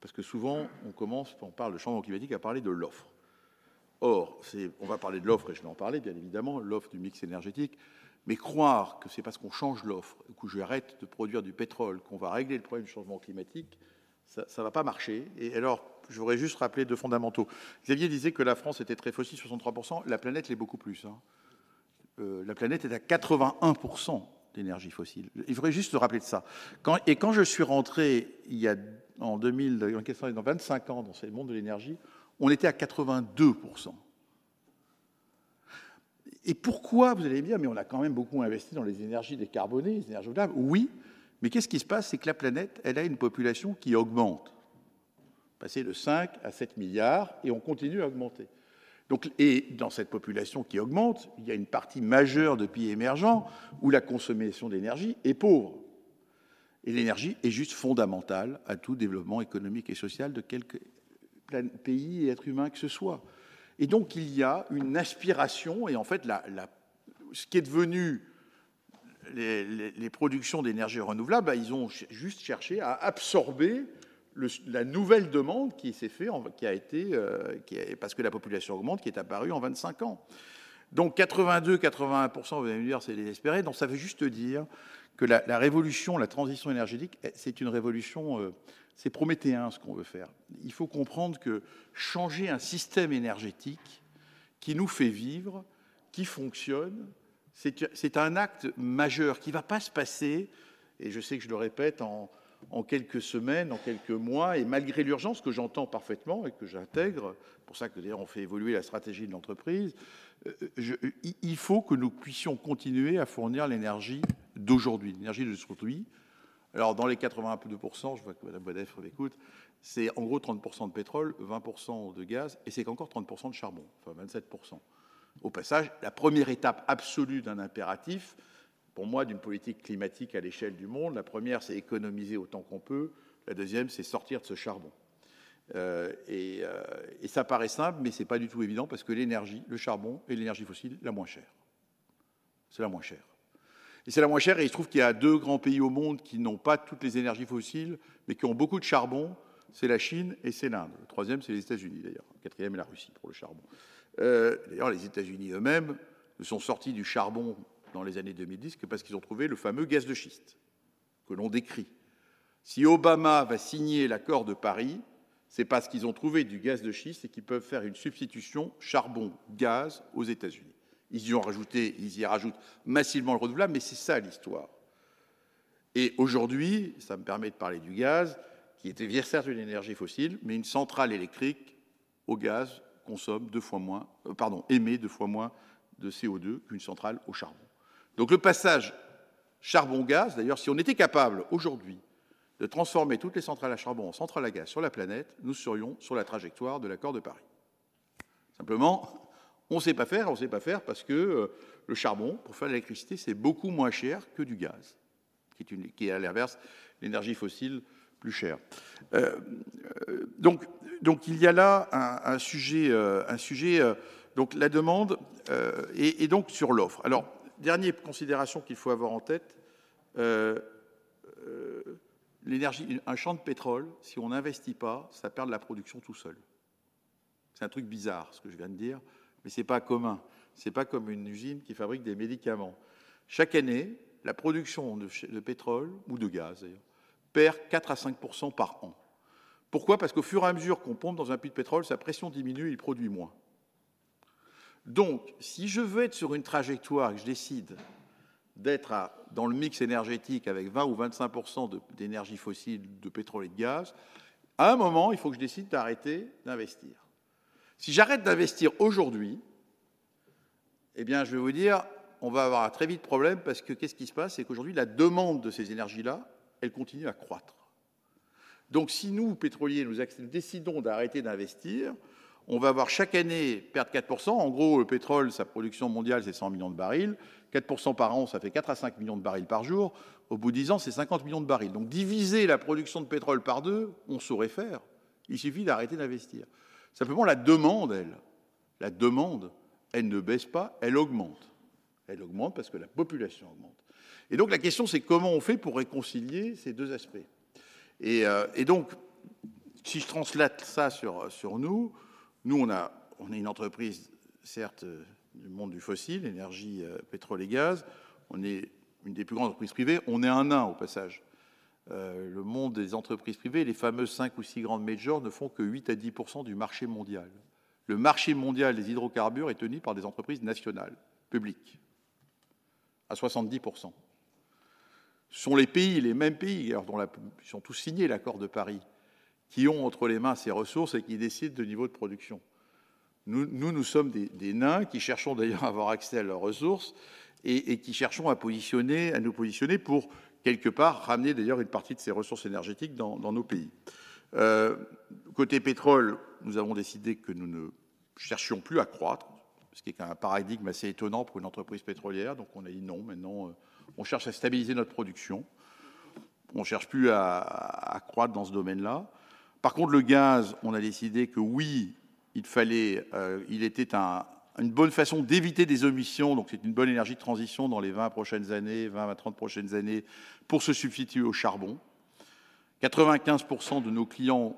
Speaker 4: parce que souvent, on commence, on parle de changement climatique, à parler de l'offre. Or, on va parler de l'offre, et je vais en parler bien évidemment, l'offre du mix énergétique. Mais croire que c'est parce qu'on change l'offre, que j'arrête de produire du pétrole, qu'on va régler le problème du changement climatique, ça ne va pas marcher. Et alors, je voudrais juste rappeler deux fondamentaux. Xavier disait que la France était très fossile, 63%. La planète l'est beaucoup plus. Hein. Euh, la planète est à 81% d'énergie fossile. Il faudrait juste se rappeler de ça. et quand je suis rentré il y a en 2000, dans 25 ans dans ce monde de l'énergie, on était à 82%. Et pourquoi, vous allez me dire, mais on a quand même beaucoup investi dans les énergies décarbonées, les énergies renouvelables Oui, mais qu'est-ce qui se passe C'est que la planète, elle a une population qui augmente. Passer de 5 à 7 milliards, et on continue à augmenter. Donc, et dans cette population qui augmente, il y a une partie majeure de pays émergents où la consommation d'énergie est pauvre. Et l'énergie est juste fondamentale à tout développement économique et social de quelque pays et être humain que ce soit. Et donc il y a une aspiration, et en fait, la, ce qui est devenu les, productions d'énergie renouvelable, bah, ils ont juste cherché à absorber la nouvelle demande qui s'est faite, qui a été, euh, parce que la population augmente, qui est apparue en 25 ans. Donc 82-81%, vous allez me dire, c'est désespéré. Donc ça veut juste dire que la, révolution, la transition énergétique, eh, c'est une révolution euh, c'est prométhéen ce qu'on veut faire. Il faut comprendre que changer un système énergétique qui nous fait vivre, qui fonctionne, c'est un acte majeur qui ne va pas se passer, et je sais que je le répète, en, quelques semaines, en quelques mois, et malgré l'urgence que j'entends parfaitement et que j'intègre, pour ça que d'ailleurs on fait évoluer la stratégie de l'entreprise, euh, il faut que nous puissions continuer à fournir l'énergie d'aujourd'hui, l'énergie d'aujourd'hui, alors, dans les 82%, je vois que Mme Bodef m'écoute, c'est en gros 30% de pétrole, 20% de gaz, et c'est encore 30% de charbon, enfin 27%. Au passage, la première étape absolue d'un impératif, pour moi, d'une politique climatique à l'échelle du monde, la première, c'est économiser autant qu'on peut, la deuxième, c'est sortir de ce charbon. Euh, et, euh, et, ça paraît simple, mais ce n'est pas du tout évident parce que l'énergie, le charbon est l'énergie fossile la moins chère. C'est la moins chère. Et c'est la moins chère, et il se trouve qu'il y a deux grands pays au monde qui n'ont pas toutes les énergies fossiles, mais qui ont beaucoup de charbon, c'est la Chine et c'est l'Inde. Le troisième, c'est les États-Unis d'ailleurs. Le quatrième est la Russie pour le charbon. Euh, d'ailleurs, les États-Unis eux-mêmes ne sont sortis du charbon dans les années 2010 que parce qu'ils ont trouvé le fameux gaz de schiste, que l'on décrit. Si Obama va signer l'accord de Paris, c'est parce qu'ils ont trouvé du gaz de schiste et qu'ils peuvent faire une substitution charbon-gaz aux États-Unis. Ils y ont rajouté, ils y rajoutent massivement le renouvelable, mais c'est ça l'histoire. Et aujourd'hui, ça me permet de parler du gaz, qui était certes une énergie fossile, mais une centrale électrique au gaz consomme deux fois moins, euh, pardon, émet deux fois moins de CO2 qu'une centrale au charbon. Donc le passage charbon-gaz, d'ailleurs, si on était capable aujourd'hui de transformer toutes les centrales à charbon en centrales à gaz sur la planète, nous serions sur la trajectoire de l'accord de Paris. Simplement, on ne sait pas faire, on ne sait pas faire parce que euh, le charbon, pour faire l'électricité, c'est beaucoup moins cher que du gaz, qui est, à l'inverse l'énergie fossile plus chère. Euh, euh, donc, donc, il y a là un, sujet, un sujet donc la demande et, donc sur l'offre. Alors, dernière considération qu'il faut avoir en tête, l'énergie, un champ de pétrole, si on n'investit pas, ça perd de la production tout seul. C'est un truc bizarre, ce que je viens de dire mais ce n'est pas commun. Ce n'est pas comme une usine qui fabrique des médicaments. Chaque année, la production de, pétrole, ou de gaz perd 4 à 5% par an. Pourquoi? Parce qu'au fur et à mesure qu'on pompe dans un puits de pétrole, sa pression diminue et il produit moins. Donc, si je veux être sur une trajectoire que je décide d'être dans le mix énergétique avec 20 ou 25% d'énergie fossile, de pétrole et de gaz, à un moment, il faut que je décide d'arrêter d'investir. Si j'arrête d'investir aujourd'hui, eh bien, je vais vous dire, on va avoir un très vite problème parce que qu'est-ce qui se passe? C'est qu'aujourd'hui, la demande de ces énergies-là, elle continue à croître. Donc, si nous, pétroliers, nous décidons d'arrêter d'investir, on va avoir chaque année perdre 4%. En gros, le pétrole, sa production mondiale, c'est 100 millions de barils. 4% par an, ça fait 4 à 5 millions de barils par jour. Au bout de 10 ans, c'est 50 millions de barils. Donc diviser la production de pétrole par deux, on saurait faire. Il suffit d'arrêter d'investir. Simplement, la demande, elle, la demande, elle ne baisse pas, elle augmente. Elle augmente parce que la population augmente. Et donc la question, c'est comment on fait pour réconcilier ces deux aspects. Et, euh, donc, si je translate ça sur, nous, nous, on, a, on est une entreprise, certes, du monde du fossile, énergie, euh, pétrole et gaz. On est une des plus grandes entreprises privées. On est un nain, au passage. Euh, le monde des entreprises privées, les fameuses 5 ou 6 grandes majors, ne font que 8 à 10 du marché mondial. Le marché mondial des hydrocarbures est tenu par des entreprises nationales, publiques, à 70 Ce sont les pays, les mêmes pays, dont ils ont tous signé l'accord de Paris, qui ont entre les mains ces ressources et qui décident de niveau de production. Nous, nous, sommes des, nains qui cherchons d'ailleurs à avoir accès à leurs ressources et, qui cherchons à, à nous positionner pour, quelque part, ramener d'ailleurs une partie de ces ressources énergétiques dans, nos pays. Euh, côté pétrole, nous avons décidé que nous ne cherchions plus à croître, ce qui est un paradigme assez étonnant pour une entreprise pétrolière. Donc on a dit non, maintenant euh, on cherche à stabiliser notre production. On ne cherche plus à, croître dans ce domaine-là. Par contre, le gaz, on a décidé que oui, il fallait, euh, il était une bonne façon d'éviter des omissions, donc c'est une bonne énergie de transition dans les 20 prochaines années, 20 à 30 prochaines années, pour se substituer au charbon. 95% de nos clients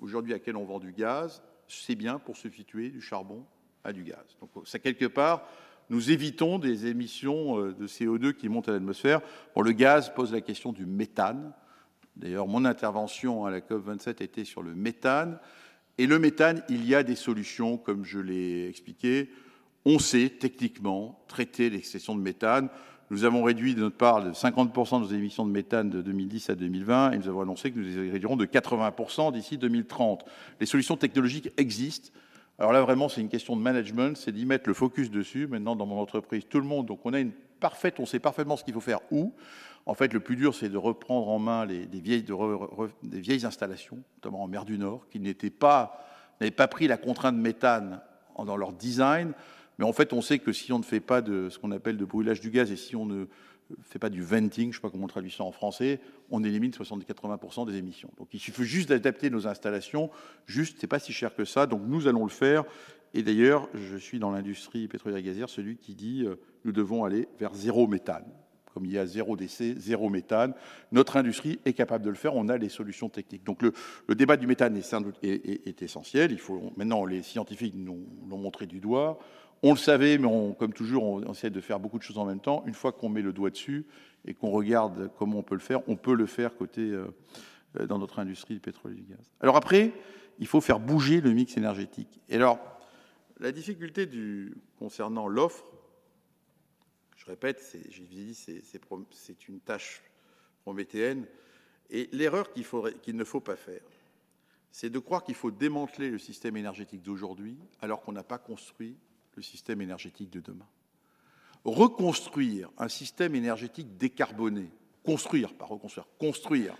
Speaker 4: aujourd'hui à qui on vend du gaz, c'est bien pour substituer du charbon à du gaz. Donc ça quelque part, nous évitons des émissions euh, de CO2 qui montent à l'atmosphère. Bon, le gaz pose la question du méthane. D'ailleurs, mon intervention à la COP27 était sur le méthane. Et le méthane, il y a des solutions, comme je l'ai expliqué. On sait techniquement traiter l'excession de méthane. Nous avons réduit de notre part de 50% de nos émissions de méthane de 2010 à 2020 et nous avons annoncé que nous les réduirons de 80% d'ici 2030. Les solutions technologiques existent. Alors là, vraiment, c'est une question de management, c'est d'y mettre le focus dessus. Maintenant, dans mon entreprise, tout le monde, donc on a une parfaite, on sait parfaitement ce qu'il faut faire où. En fait, le plus dur, c'est de reprendre en main les, des, vieilles, installations, notamment en mer du Nord, qui n'avaient pas pris la contrainte méthane dans leur design. Mais en fait, on sait que si on ne fait pas de ce qu'on appelle de brûlage du gaz et si on ne fait pas du venting, je ne sais pas comment on traduit ça en français, on élimine 70-80% des émissions. Donc il suffit juste d'adapter nos installations, juste, c'est pas si cher que ça, donc nous allons le faire. Et d'ailleurs, je suis dans l'industrie pétrolière gazière, celui qui dit euh, nous devons aller vers zéro méthane comme il y a zéro décès, zéro méthane. Notre industrie est capable de le faire, on a les solutions techniques. Donc le, débat du méthane est, est, essentiel. Il faut, maintenant, les scientifiques nous l'ont montré du doigt. On le savait, mais comme toujours, on, essaie de faire beaucoup de choses en même temps. Une fois qu'on met le doigt dessus et qu'on regarde comment on peut le faire, on peut le faire côté euh, euh, dans notre industrie du pétrole et du gaz. Alors après, il faut faire bouger le mix énergétique. Et alors, la difficulté concernant l'offre, je répète, c'est une tâche prométhéenne. Et l'erreur qu'il ne faut pas faire, c'est de croire qu'il faut démanteler le système énergétique d'aujourd'hui alors qu'on n'a pas construit le système énergétique de demain. Reconstruire un système énergétique décarboné, construire, pas reconstruire, construire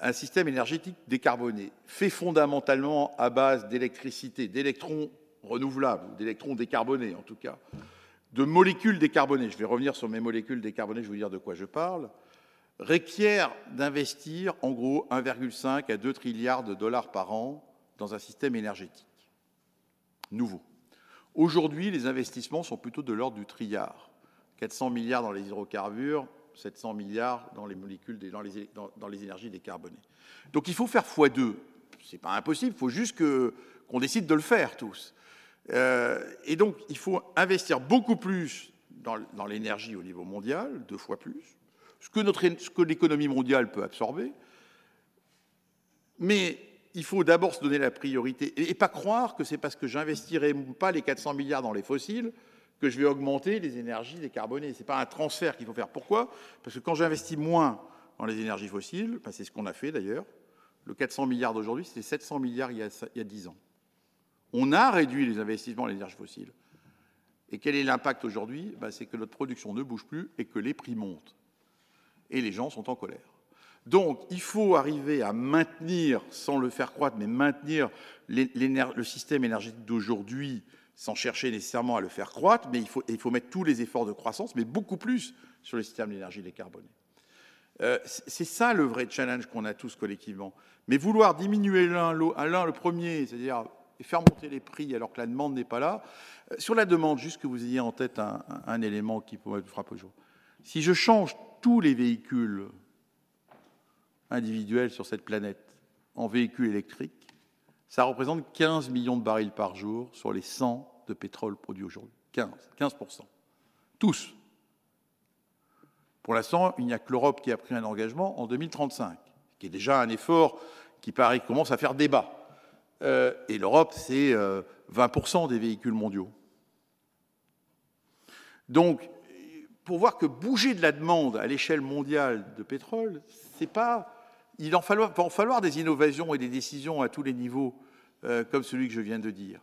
Speaker 4: un système énergétique décarboné, fait fondamentalement à base d'électricité, d'électrons renouvelables, d'électrons décarbonés en tout cas, de molécules décarbonées, je vais revenir sur mes molécules décarbonées, je vais vous dire de quoi je parle, requiert d'investir en gros 1,5 à 2 trilliards de dollars par an dans un système énergétique nouveau. Aujourd'hui, les investissements sont plutôt de l'ordre du trilliard. 400 milliards dans les hydrocarbures, 700 milliards dans les molécules, dans les, dans, les énergies décarbonées. Donc il faut faire x2. Ce n'est pas impossible, il faut juste qu'on décide de le faire tous. Euh, et donc, il faut investir beaucoup plus dans, l'énergie au niveau mondial, deux fois plus, ce que, l'économie mondiale peut absorber. Mais il faut d'abord se donner la priorité et, pas croire que c'est parce que j'investirai pas les 400 milliards dans les fossiles que je vais augmenter les énergies décarbonées. Ce n'est pas un transfert qu'il faut faire. Pourquoi? Parce que quand j'investis moins dans les énergies fossiles, ben, c'est ce qu'on a fait d'ailleurs, le 400 milliards d'aujourd'hui, c'était 700 milliards il y, a, il y a 10 ans. On a réduit les investissements dans l'énergie fossile. Et quel est l'impact aujourd'hui? Ben, C'est que notre production ne bouge plus et que les prix montent. Et les gens sont en colère. Donc, il faut arriver à maintenir, sans le faire croître, mais maintenir le système énergétique d'aujourd'hui, sans chercher nécessairement à le faire croître, mais il faut, mettre tous les efforts de croissance, mais beaucoup plus sur le système d'énergie décarboné. Euh, c'est ça le vrai challenge qu'on a tous collectivement. Mais vouloir diminuer l'un le premier, c'est-à-dire faire monter les prix alors que la demande n'est pas là, euh, sur la demande, juste que vous ayez en tête un, élément qui pourrait vous frapper au jour. Si je change tous les véhicules individuels sur cette planète en véhicules électriques, ça représente 15 millions de barils par jour sur les 100 de pétrole produits aujourd'hui. 15, 15%. Tous. Pour l'instant, il n'y a que l'Europe qui a pris un engagement en 2035, qui est déjà un effort qui paraît commence à faire débat. Euh, et l'Europe, c'est 20% euh, des véhicules mondiaux. Donc, pour voir que bouger de la demande à l'échelle mondiale de pétrole, c'est pas il en falloir, va en falloir des innovations et des décisions à tous les niveaux, euh, comme celui que je viens de dire.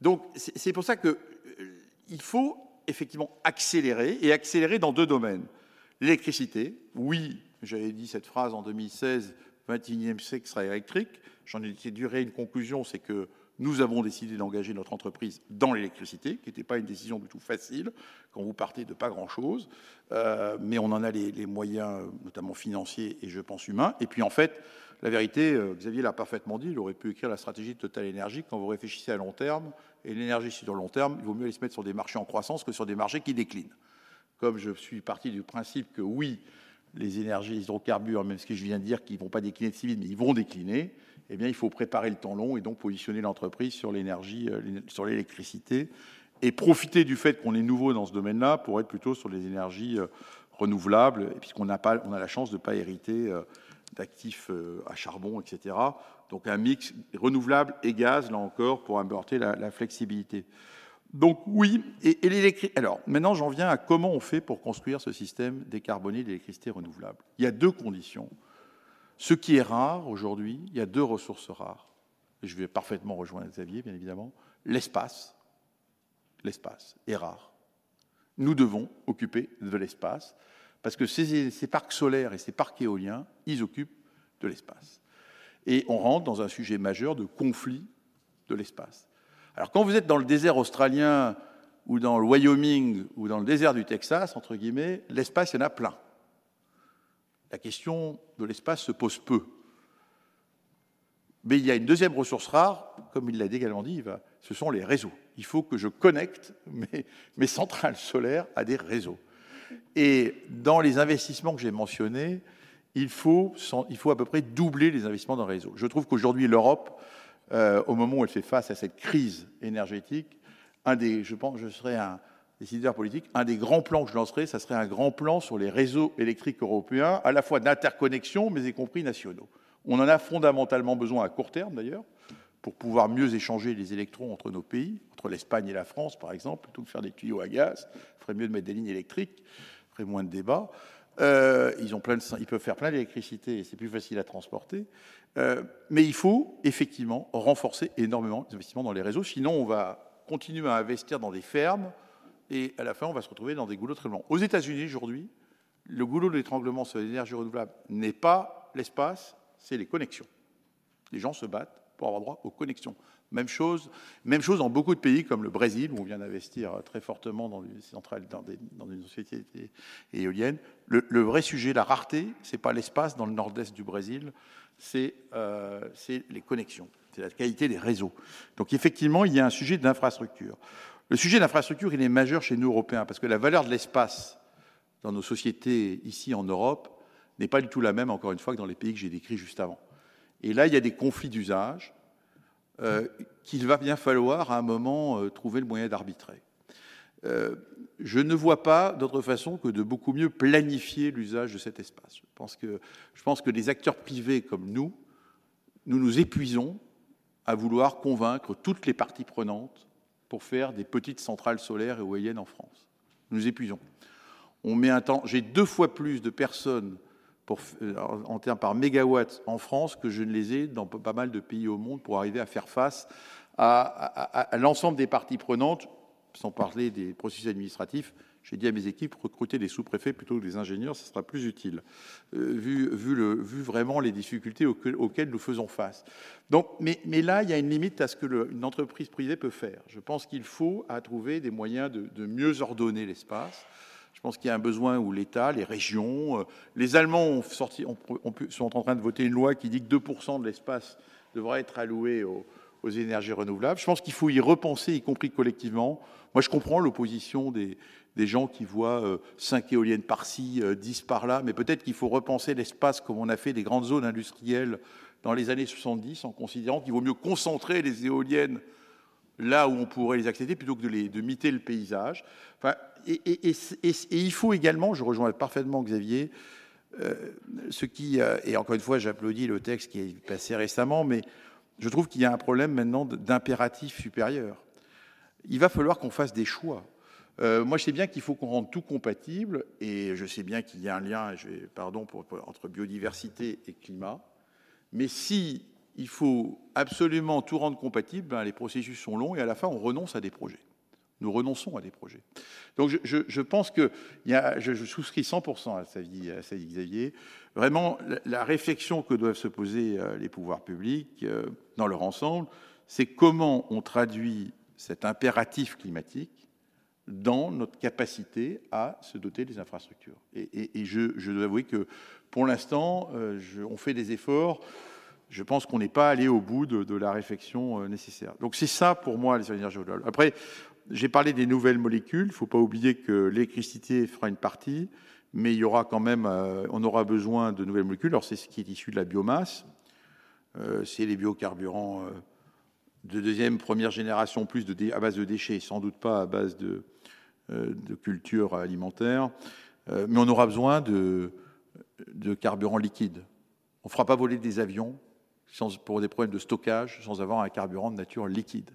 Speaker 4: Donc, c'est pour ça qu'il euh, faut effectivement accélérer, et accélérer dans deux domaines. L'électricité, oui, j'avais dit cette phrase en 2016, 21e siècle sera électrique. J'en ai duré une conclusion, c'est que nous avons décidé d'engager notre entreprise dans l'électricité, qui n'était pas une décision du tout facile quand vous partez de pas grand-chose, euh, mais on en a les, moyens, notamment financiers et je pense humains. Et puis en fait, la vérité, euh, Xavier l'a parfaitement dit, il aurait pu écrire la stratégie de Total Énergie quand vous réfléchissez à long terme, et l'énergie sur long terme, il vaut mieux aller se mettre sur des marchés en croissance que sur des marchés qui déclinent. Comme je suis parti du principe que oui, les énergies, hydrocarbures, même ce que je viens de dire, qui ne vont pas décliner de si vite, mais ils vont décliner, eh bien, il faut préparer le temps long et donc positionner l'entreprise sur l'énergie, euh, sur l'électricité et profiter du fait qu'on est nouveau dans ce domaine-là pour être plutôt sur les énergies euh, renouvelables, puisqu'on a, pas, on a la chance de ne pas hériter euh, d'actifs à charbon, etc. Donc un mix renouvelable et gaz, là encore, pour apporter la, flexibilité. Donc oui, et, et Alors maintenant, j'en viens à comment on fait pour construire ce système décarboné d'électricité renouvelable. Il y a deux conditions. Ce qui est rare aujourd'hui, il y a deux ressources rares. Je vais parfaitement rejoindre Xavier, bien évidemment. L'espace. L'espace est rare. Nous devons occuper de l'espace parce que ces, parcs solaires et ces parcs éoliens, ils occupent de l'espace. Et on rentre dans un sujet majeur de conflit de l'espace. Alors quand vous êtes dans le désert australien ou dans le Wyoming ou dans le désert du Texas, entre guillemets, l'espace, il y en a plein la question de l'espace se pose peu. Mais il y a une deuxième ressource rare, comme il l'a également dit, ce sont les réseaux. Il faut que je connecte mes, centrales solaires à des réseaux. Et dans les investissements que j'ai mentionnés, il faut, à peu près doubler les investissements dans le réseau. Je trouve qu'aujourd'hui, l'Europe, euh, au moment où elle fait face à cette crise énergétique, un des, je pense, je serais un, décideurs politiques, un des grands plans que je lancerai, ça serait un grand plan sur les réseaux électriques européens, à la fois d'interconnexion, mais y compris nationaux. On en a fondamentalement besoin à court terme, d'ailleurs, pour pouvoir mieux échanger les électrons entre nos pays, entre l'Espagne et la France, par exemple, plutôt que de faire des tuyaux à gaz. Il ferait mieux de mettre des lignes électriques, il ferait moins de débats. Euh, ils, ont plein ils peuvent faire plein d'électricité et c'est plus facile à transporter. Euh, mais il faut effectivement renforcer énormément les investissements dans les réseaux, sinon on va continuer à investir dans des fermes et à la fin, on va se retrouver dans des goulots longs. Aux États-Unis, aujourd'hui, le goulot d'étranglement sur l'énergie renouvelable n'est pas l'espace, c'est les connexions. Les gens se battent pour avoir droit aux connexions. Même chose, même dans beaucoup de pays comme le Brésil, où on vient d'investir très fortement dans une dans, une société éolienne. Le, vrai sujet, la rareté, c'est pas l'espace dans le nord-est du Brésil, c'est euh, les connexions, c'est la qualité des réseaux. Donc effectivement, il y a un sujet d'infrastructure. Le sujet d'infrastructure, il est majeur chez nous, Européens, parce que la valeur de l'espace dans nos sociétés ici en Europe n'est pas du tout la même, encore une fois, que dans les pays que j'ai décrits juste avant. Et là, il y a des conflits d'usage euh, qu'il va bien falloir à un moment euh, trouver le moyen d'arbitrer. Euh, je ne vois pas d'autre façon que de beaucoup mieux planifier l'usage de cet espace. Je pense, que, je pense que les acteurs privés comme nous, nous nous épuisons à vouloir convaincre toutes les parties prenantes pour faire des petites centrales solaires et éoliennes en France. Nous épuisons. On met un temps. J'ai deux fois plus de personnes euh, en termes par mégawatt en France que je ne les ai dans pas mal de pays au monde pour arriver à faire face à, l'ensemble des parties prenantes, sans parler des processus administratifs J'ai dit à mes équipes, recruter des sous-préfets plutôt que des ingénieurs, ce sera plus utile, euh, vu, vu, le, vraiment les difficultés auxquelles, nous faisons face. Donc, mais, là, il y a une limite à ce qu'une entreprise privée peut faire. Je pense qu'il faut trouver des moyens de mieux ordonner l'espace. Je pense qu'il y a un besoin où l'État, les régions, euh, les Allemands sont en train de voter une loi qui dit que 2% de l'espace devra être alloué aux, énergies renouvelables. Je pense qu'il faut y repenser, y compris collectivement. Moi, je comprends l'opposition des, des gens qui voient euh, 5 éoliennes par-ci, euh, 10 par-là, mais peut-être qu'il faut repenser l'espace comme on a fait des grandes zones industrielles dans les années 70, en considérant qu'il vaut mieux concentrer les éoliennes là où on pourrait les accéder plutôt que de, les, de miter le paysage. Enfin, et, il faut également, je rejoins parfaitement Xavier, euh, ce qui, euh, et encore une fois, j'applaudis le texte qui est passé récemment, mais je trouve qu'il y a un problème maintenant d'impératif supérieur. Il va falloir qu'on fasse des choix. Euh, moi, je sais bien qu'il faut qu'on rende tout compatible, et je sais bien qu'il y a un lien, pardon, entre biodiversité et climat. Mais si il faut absolument tout rendre compatible, ben, les processus sont longs, et à la fin, on renonce à des projets. Nous renonçons à des projets. Donc, je, pense que je, souscris 100% à ça dit, à ça dit Xavier. Vraiment, la, réflexion que doivent se poser euh, les pouvoirs publics euh, dans leur ensemble, c'est comment on traduit cet impératif climatique dans notre capacité à se doter des infrastructures. Et, je, dois avouer que pour l'instant, euh, on fait des efforts. Je pense qu'on n'est pas allé au bout de, la réflexion nécessaire. Donc c'est ça pour moi les énergies renouvelables. Après, j'ai parlé des nouvelles molécules. Il ne faut pas oublier que l'électricité fera une partie, mais il y aura quand même, euh, on aura besoin de nouvelles molécules. Alors c'est ce qui est issu de la biomasse. Euh, c'est les biocarburants de deuxième, première génération, plus à base de déchets, sans doute pas à base de, euh, culture alimentaire. Euh, mais on aura besoin de, de carburant liquide. On ne fera pas voler des avions pour des problèmes de stockage sans avoir un carburant de nature liquide.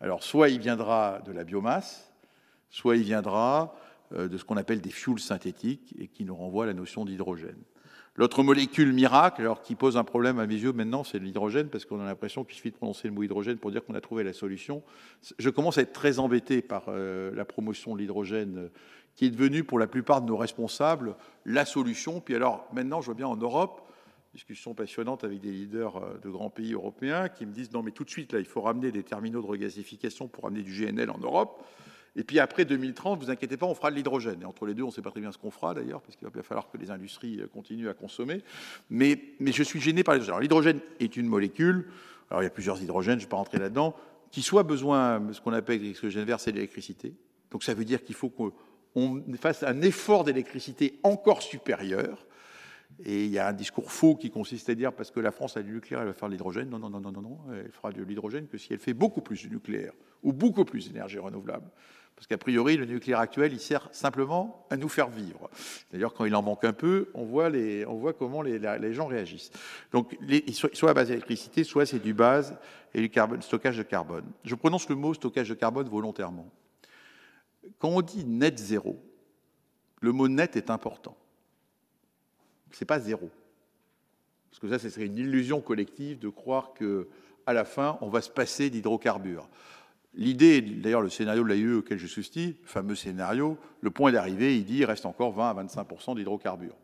Speaker 4: Alors, soit il viendra de la biomasse, soit il viendra euh, de ce qu'on appelle des fuels synthétiques et qui nous renvoie à la notion d'hydrogène. L'autre molécule miracle, alors qui pose un problème à mes yeux maintenant, c'est l'hydrogène, parce qu'on a l'impression qu'il suffit de prononcer le mot hydrogène pour dire qu'on a trouvé la solution. Je commence à être très embêté par euh, la promotion de l'hydrogène, euh, qui est devenue pour la plupart de nos responsables la solution. Puis alors, maintenant, je vois bien en Europe, discussion passionnante avec des leaders euh, de grands pays européens qui me disent non, mais tout de suite, là, il faut ramener des terminaux de regasification pour ramener du GNL en Europe. Et puis après 2030, vous inquiétez pas, on fera de l'hydrogène. Et entre les deux, on ne sait pas très bien ce qu'on fera d'ailleurs, parce qu'il va bien falloir que les industries continuent à consommer. Mais, mais je suis gêné par l'hydrogène. l'hydrogène est une molécule, alors il y a plusieurs hydrogènes, je ne vais pas rentrer là-dedans, qui soit besoin, ce qu'on appelle l'hydrogène vert, c'est l'électricité. Donc ça veut dire qu'il faut qu'on fasse un effort d'électricité encore supérieur. Et il y a un discours faux qui consiste à dire parce que la France a du nucléaire, elle va faire de l'hydrogène. Non, non, non, non, non. Elle fera de l'hydrogène que si elle fait beaucoup plus de nucléaire ou beaucoup plus d'énergie renouvelable. Parce qu'a priori, le nucléaire actuel, il sert simplement à nous faire vivre. D'ailleurs, quand il en manque un peu, on voit, les, on voit comment les, gens réagissent. Donc, soit à base d'électricité, soit c'est du base et du stockage de carbone. Je prononce le mot stockage de carbone volontairement. Quand on dit net zéro, le mot net est important. C'est pas zéro. Parce que ça, ce serait une illusion collective de croire que à la fin, on va se passer d'hydrocarbures. L'idée, d'ailleurs, le scénario de l'AIE auquel je souscris, le fameux scénario, le point d'arrivée, il dit il reste encore 20 à 25% d'hydrocarbures.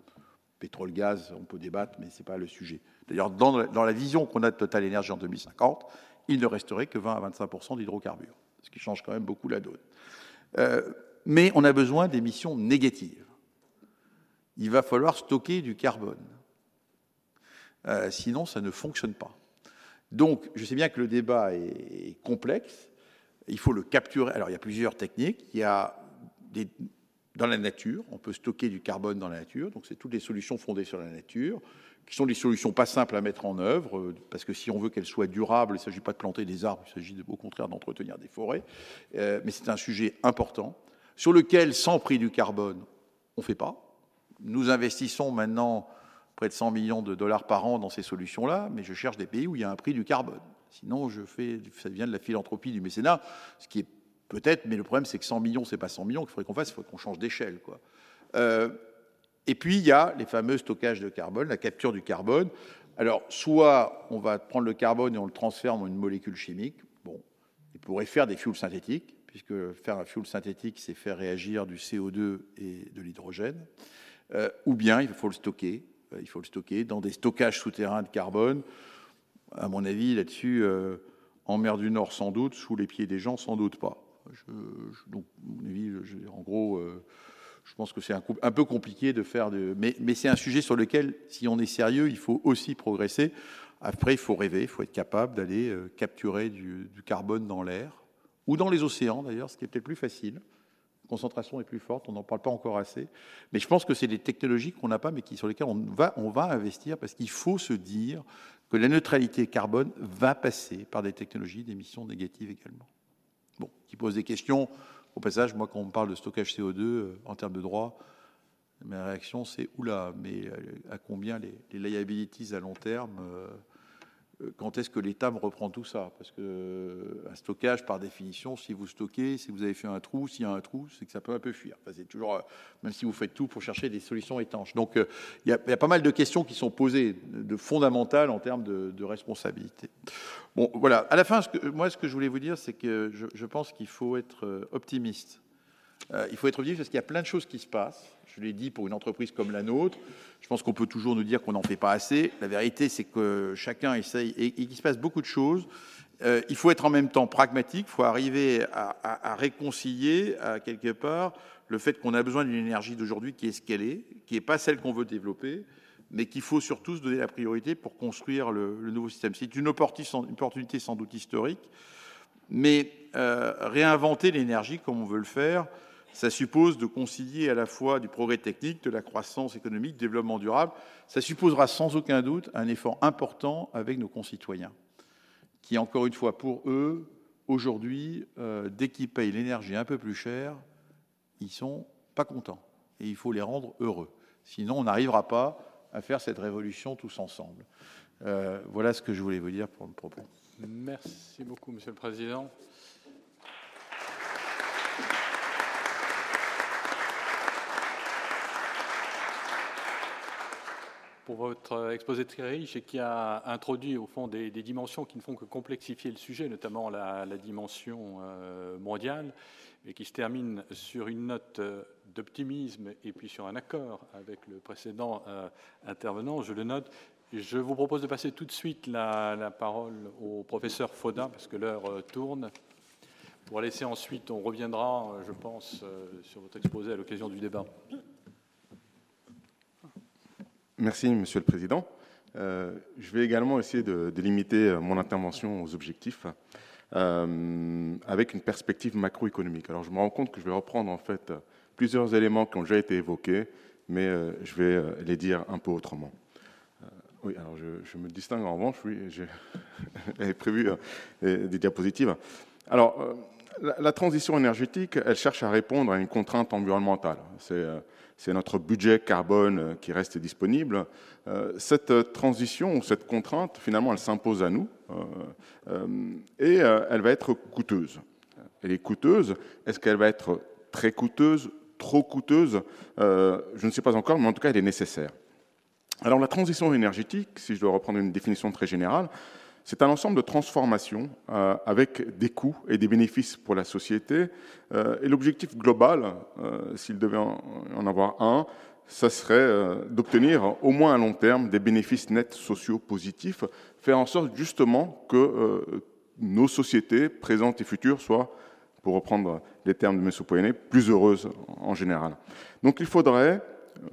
Speaker 4: Pétrole, gaz, on peut débattre, mais ce n'est pas le sujet. D'ailleurs, dans, la vision qu'on a de Total Énergie en 2050, il ne resterait que 20 à 25% d'hydrocarbures, ce qui change quand même beaucoup la donne. Euh, mais on a besoin d'émissions négatives. Il va falloir stocker du carbone. Euh, sinon, ça ne fonctionne pas. Donc, je sais bien que le débat est, complexe, il faut le capturer. Alors, il y a plusieurs techniques. Il y a des, dans la nature, on peut stocker du carbone dans la nature. Donc, c'est toutes les solutions fondées sur la nature, qui sont des solutions pas simples à mettre en œuvre, parce que si on veut qu'elles soient durables, il ne s'agit pas de planter des arbres, il s'agit au contraire d'entretenir des forêts. Euh, mais c'est un sujet important, sur lequel, sans prix du carbone, on ne fait pas. Nous investissons maintenant près de 100 millions de dollars par an dans ces solutions-là, mais je cherche des pays où il y a un prix du carbone. Sinon, je fais, ça devient de la philanthropie, du mécénat, ce qui est peut-être, mais le problème, c'est que 100 millions, c'est pas 100 millions qu'il faudrait qu'on fasse, il faut qu'on change d'échelle. Quoi. Euh, et puis, il y a les fameux stockages de carbone, la capture du carbone. Alors, soit on va prendre le carbone et on le transforme en une molécule chimique. Bon, il pourrait faire des fuels synthétiques, puisque faire un fuel synthétique, c'est faire réagir du CO2 et de l'hydrogène, euh, ou bien il faut le stocker. Euh, il faut le stocker dans des stockages souterrains de carbone. À mon avis, là-dessus, euh, en mer du Nord, sans doute, sous les pieds des gens, sans doute pas. Donc, mon avis, en gros, je pense que c'est un, peu compliqué de faire. Mais, c'est un sujet sur lequel, si on est sérieux, il faut aussi progresser. Après, il faut rêver, il faut être capable d'aller capturer du carbone dans l'air ou dans les océans d'ailleurs, ce qui est peut-être plus facile. Concentration est plus forte, on n'en parle pas encore assez. Mais je pense que c'est des technologies qu'on n'a pas, mais qui, sur lesquelles on va, investir parce qu'il faut se dire que la neutralité carbone va passer par des technologies d'émissions négatives également. Bon, qui pose des questions. Au passage, moi, quand on me parle de stockage CO2 euh, en termes de droit, ma réaction c'est oula, mais euh, à combien les, liabilities à long terme euh, quand est-ce que l'État me reprend tout ça? Parce que euh, un stockage, par définition, si vous stockez, si vous avez fait un trou, s'il y a un trou, c'est que ça peut un peu fuir. c'est toujours, euh, même si vous faites tout pour chercher des solutions étanches. Donc, il y, a, pas mal de questions qui sont posées, de fondamentales en termes de, responsabilité. Bon, voilà. À la fin, moi, ce que je voulais vous dire, c'est que je, pense qu'il faut être optimiste. Il faut être optimiste parce qu'il y a plein de choses qui se passent. Je l'ai dit pour une entreprise comme la nôtre. Je pense qu'on peut toujours nous dire qu'on n'en fait pas assez. La vérité, c'est que chacun essaye et, qu'il se passe beaucoup de choses. Euh, il faut être en même temps pragmatique. Il faut arriver à, réconcilier, à, quelque part, le fait qu'on a besoin d'une énergie d'aujourd'hui qui est ce qu'elle est, qui n'est pas celle qu'on veut développer, mais qu'il faut surtout se donner la priorité pour construire le, nouveau système. C'est une opportunité sans doute historique, mais euh, réinventer l'énergie comme on veut le faire, ça suppose de concilier à la fois du progrès technique, de la croissance économique, du développement durable. Ça supposera sans aucun doute un effort important avec nos concitoyens, qui, encore une fois, pour eux, aujourd'hui, euh, dès qu'ils payent l'énergie un peu plus cher, ils sont pas contents. Et il faut les rendre heureux. Sinon, on n'arrivera pas à faire cette révolution tous ensemble. Euh, voilà ce que je voulais vous dire pour le propos.
Speaker 1: Merci beaucoup, Monsieur le Président. Pour votre exposé très riche et qui a introduit au fond des, dimensions qui ne font que complexifier le sujet, notamment la, dimension euh, mondiale, et qui se termine sur une note euh, d'optimisme et puis sur un accord avec le précédent euh, intervenant, je le note. Je vous propose de passer tout de suite la, parole au professeur Faudin, parce que l'heure tourne, pour laisser ensuite, on reviendra, je pense, sur votre exposé à l'occasion du débat.
Speaker 5: Merci, Monsieur le Président. Euh, je vais également essayer de, limiter euh, mon intervention aux objectifs euh, avec une perspective macroéconomique. Alors, je me rends compte que je vais reprendre en fait plusieurs éléments qui ont déjà été évoqués, mais je vais les dire un peu autrement. oui, alors je, me distingue en revanche, oui, j'ai prévu des diapositives. Alors, la, la, transition énergétique, elle cherche à répondre à une contrainte environnementale. C'est c'est notre budget carbone euh, qui reste disponible. Euh, cette transition ou cette contrainte, finalement, elle s'impose à nous euh, et elle va être coûteuse. Elle est coûteuse. Est-ce qu'elle va être très coûteuse, trop coûteuse? Je ne sais pas encore, mais en tout cas, elle est nécessaire. Alors la transition énergétique, si je dois reprendre une définition très générale, c'est un ensemble de transformations euh, avec des coûts et des bénéfices pour la société. Euh, et l'objectif global, euh, s'il devait en, avoir un, ça serait d'obtenir au moins à long terme des bénéfices nets sociaux positifs, faire en sorte justement que nos sociétés présentes et futures soient, pour reprendre les termes de M. Plus heureuses en général. Donc il faudrait,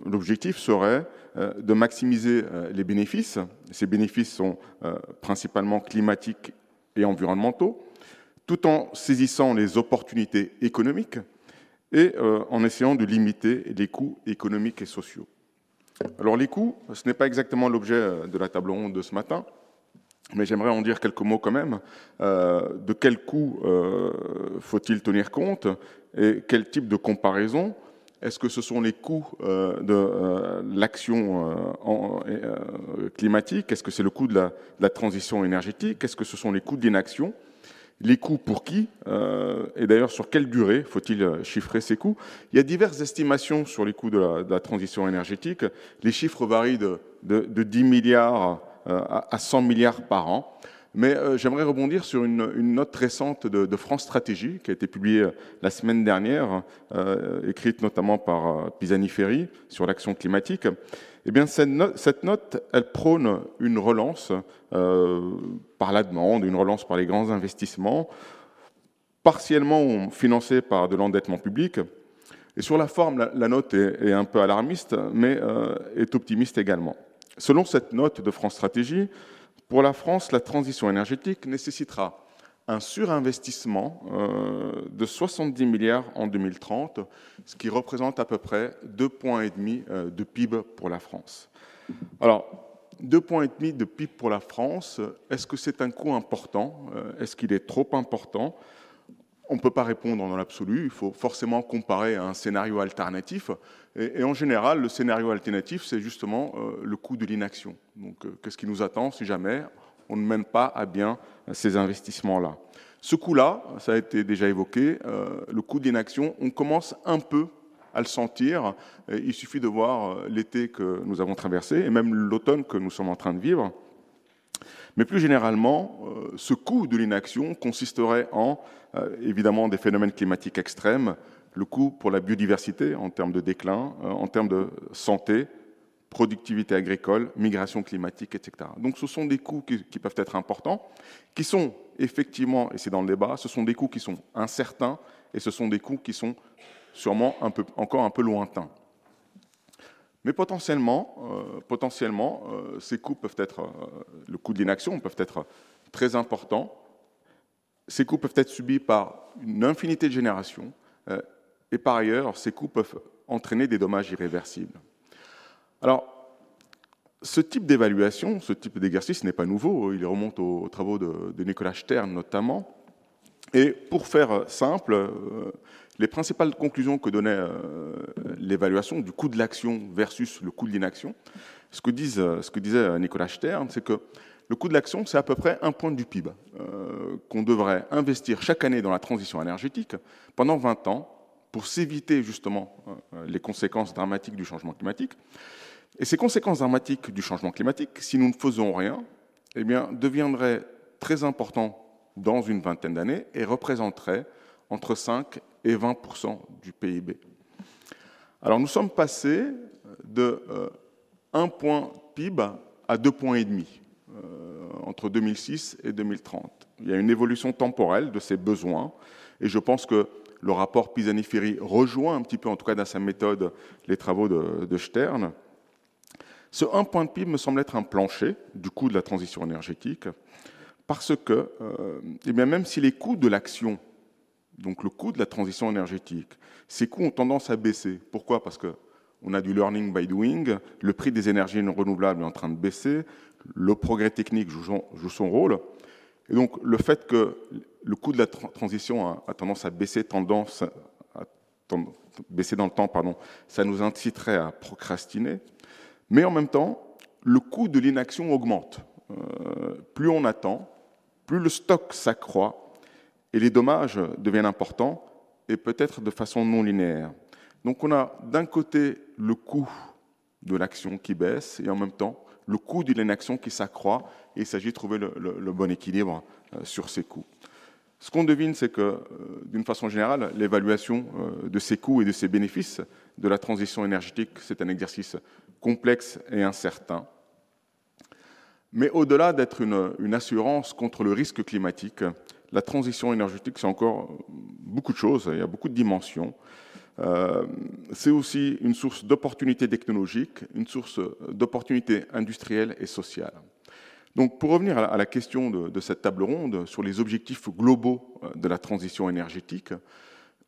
Speaker 5: l'objectif serait euh, de maximiser euh, les bénéfices. Ces bénéfices sont euh, principalement climatiques et environnementaux, tout en saisissant les opportunités économiques et en essayant de limiter les coûts économiques et sociaux. Alors les coûts, ce n'est pas exactement l'objet de la table ronde de ce matin, mais j'aimerais en dire quelques mots quand même. de quels coûts faut-il tenir compte et quel type de comparaison est-ce que ce sont les coûts euh, de euh, l'action euh, climatique? Est-ce que c'est le coût de la, transition énergétique? Est-ce que ce sont les coûts d'inaction Les coûts pour qui Et d'ailleurs, sur quelle durée faut-il chiffrer ces coûts? Il y a diverses estimations sur les coûts de la, transition énergétique. Les chiffres varient de, 10 milliards à 100 milliards par an. Mais euh, j'aimerais rebondir sur une, note récente de, France Stratégie, qui a été publiée la semaine dernière, écrite notamment par Pisani Ferry sur l'action climatique. Eh bien, cette note, elle prône une relance par la demande, une relance par les grands investissements, partiellement financée par de l'endettement public, et sur la forme, la, note est, un peu alarmiste, mais euh, est optimiste également. Selon cette note de France Stratégie, pour la France, la transition énergétique nécessitera un surinvestissement euh, de 70 milliards en 2030, ce qui représente à peu près 2,5 points euh, de PIB pour la France. Alors, 2,5 points de PIB pour la France, est-ce que c'est un coût important? Est-ce qu'il est trop important? On ne peut pas répondre dans l'absolu, il faut forcément comparer à un scénario alternatif. Et, en général, le scénario alternatif, c'est justement euh, le coût de l'inaction. Donc, euh, qu'est-ce qui nous attend si jamais on ne mène pas à bien ces investissements-là? Ce coût-là, ça a été déjà évoqué, euh, le coût d'inaction, on commence un peu à le sentir. il suffit de voir l'été que nous avons traversé et même l'automne que nous sommes en train de vivre. Mais plus généralement, ce coût de l'inaction consisterait en euh, évidemment des phénomènes climatiques extrêmes, le coût pour la biodiversité en termes de déclin, euh, en termes de santé, productivité agricole, migration climatique, etc. Donc ce sont des coûts qui, peuvent être importants, qui sont effectivement, et c'est dans le débat, ce sont des coûts qui sont incertains et ce sont des coûts qui sont sûrement encore un peu lointains. Mais potentiellement, euh, potentiellement ces coûts peuvent être, le coût de l'inaction peuvent être très importants ces coûts peuvent être subis par une infinité de générations, euh, et par ailleurs, ces coûts peuvent entraîner des dommages irréversibles. Alors, ce type d'évaluation, ce type d'exercice n'est pas nouveau, il remonte aux, travaux de, Nicolas Stern notamment. Et pour faire simple, euh, les principales conclusions que donnait euh, l'évaluation du coût de l'action versus le coût de l'inaction, ce, que disait Nicolas Stern, c'est que le coût de l'action, c'est à peu près un point du PIB euh, qu'on devrait investir chaque année dans la transition énergétique pendant 20 ans pour s'éviter justement euh, les conséquences dramatiques du changement climatique. Et ces conséquences dramatiques du changement climatique, si nous ne faisons rien, eh bien, deviendraient très importantes dans une vingtaine d'années et représenteraient entre 5 et 20% du PIB. Alors nous sommes passés de 1 euh, point PIB à 2 points et demi. Euh, entre 2006 et 2030. Il y a une évolution temporelle de ces besoins, et je pense que le rapport Pisani-Ferry rejoint un petit peu, en tout cas dans sa méthode, les travaux de, Stern. Ce 1 point de PIB me semble être un plancher du coût de la transition énergétique, parce que, euh, eh bien, même si les coûts de l'action, donc le coût de la transition énergétique, ces coûts ont tendance à baisser. Pourquoi? Parce que on a du learning by doing, le prix des énergies renouvelables est en train de baisser, le progrès technique joue son, rôle. Et donc, le fait que le coût de la transition a, tendance à baisser, tendance à, baisser dans le temps, pardon, ça nous inciterait à procrastiner. Mais en même temps, le coût de l'inaction augmente. Euh, plus on attend, plus le stock s'accroît et les dommages deviennent importants et peut-être de façon non linéaire. Donc on a d'un côté le coût de l'action qui baisse et en même temps le coût de l'inaction qui s'accroît et il s'agit de trouver le, bon équilibre euh, sur ces coûts. Ce qu'on devine, c'est que, euh, d'une façon générale, l'évaluation euh, de ces coûts et de ces bénéfices de la transition énergétique, c'est un exercice complexe et incertain. Mais au-delà d'être une, assurance contre le risque climatique, la transition énergétique, c'est encore beaucoup de choses, il y a beaucoup de dimensions. Euh, c'est aussi une source d'opportunités technologiques, une source d'opportunités industrielles et sociales. Donc, pour revenir à la question de, cette table ronde sur les objectifs globaux euh, de la transition énergétique,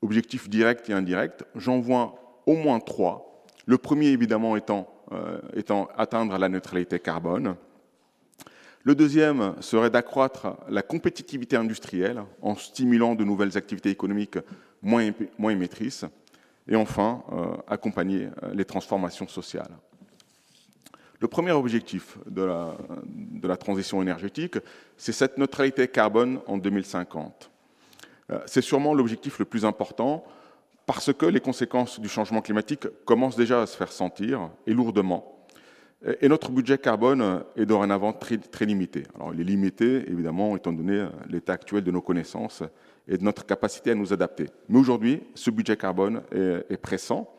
Speaker 5: objectifs directs et indirects, j'en vois au moins trois. Le premier, évidemment, étant, euh, étant atteindre la neutralité carbone. Le deuxième serait d'accroître la compétitivité industrielle en stimulant de nouvelles activités économiques moins, moins émettrices. Et enfin, euh, accompagner euh, les transformations sociales. Le premier objectif de la, transition énergétique, c'est cette neutralité carbone en 2050. Euh, c'est sûrement l'objectif le plus important parce que les conséquences du changement climatique commencent déjà à se faire sentir, et lourdement. Et notre budget carbone est dorénavant très, très limité. Alors, il est limité, évidemment, étant donné l'état actuel de nos connaissances et de notre capacité à nous adapter. Mais aujourd'hui, ce budget carbone est, pressant.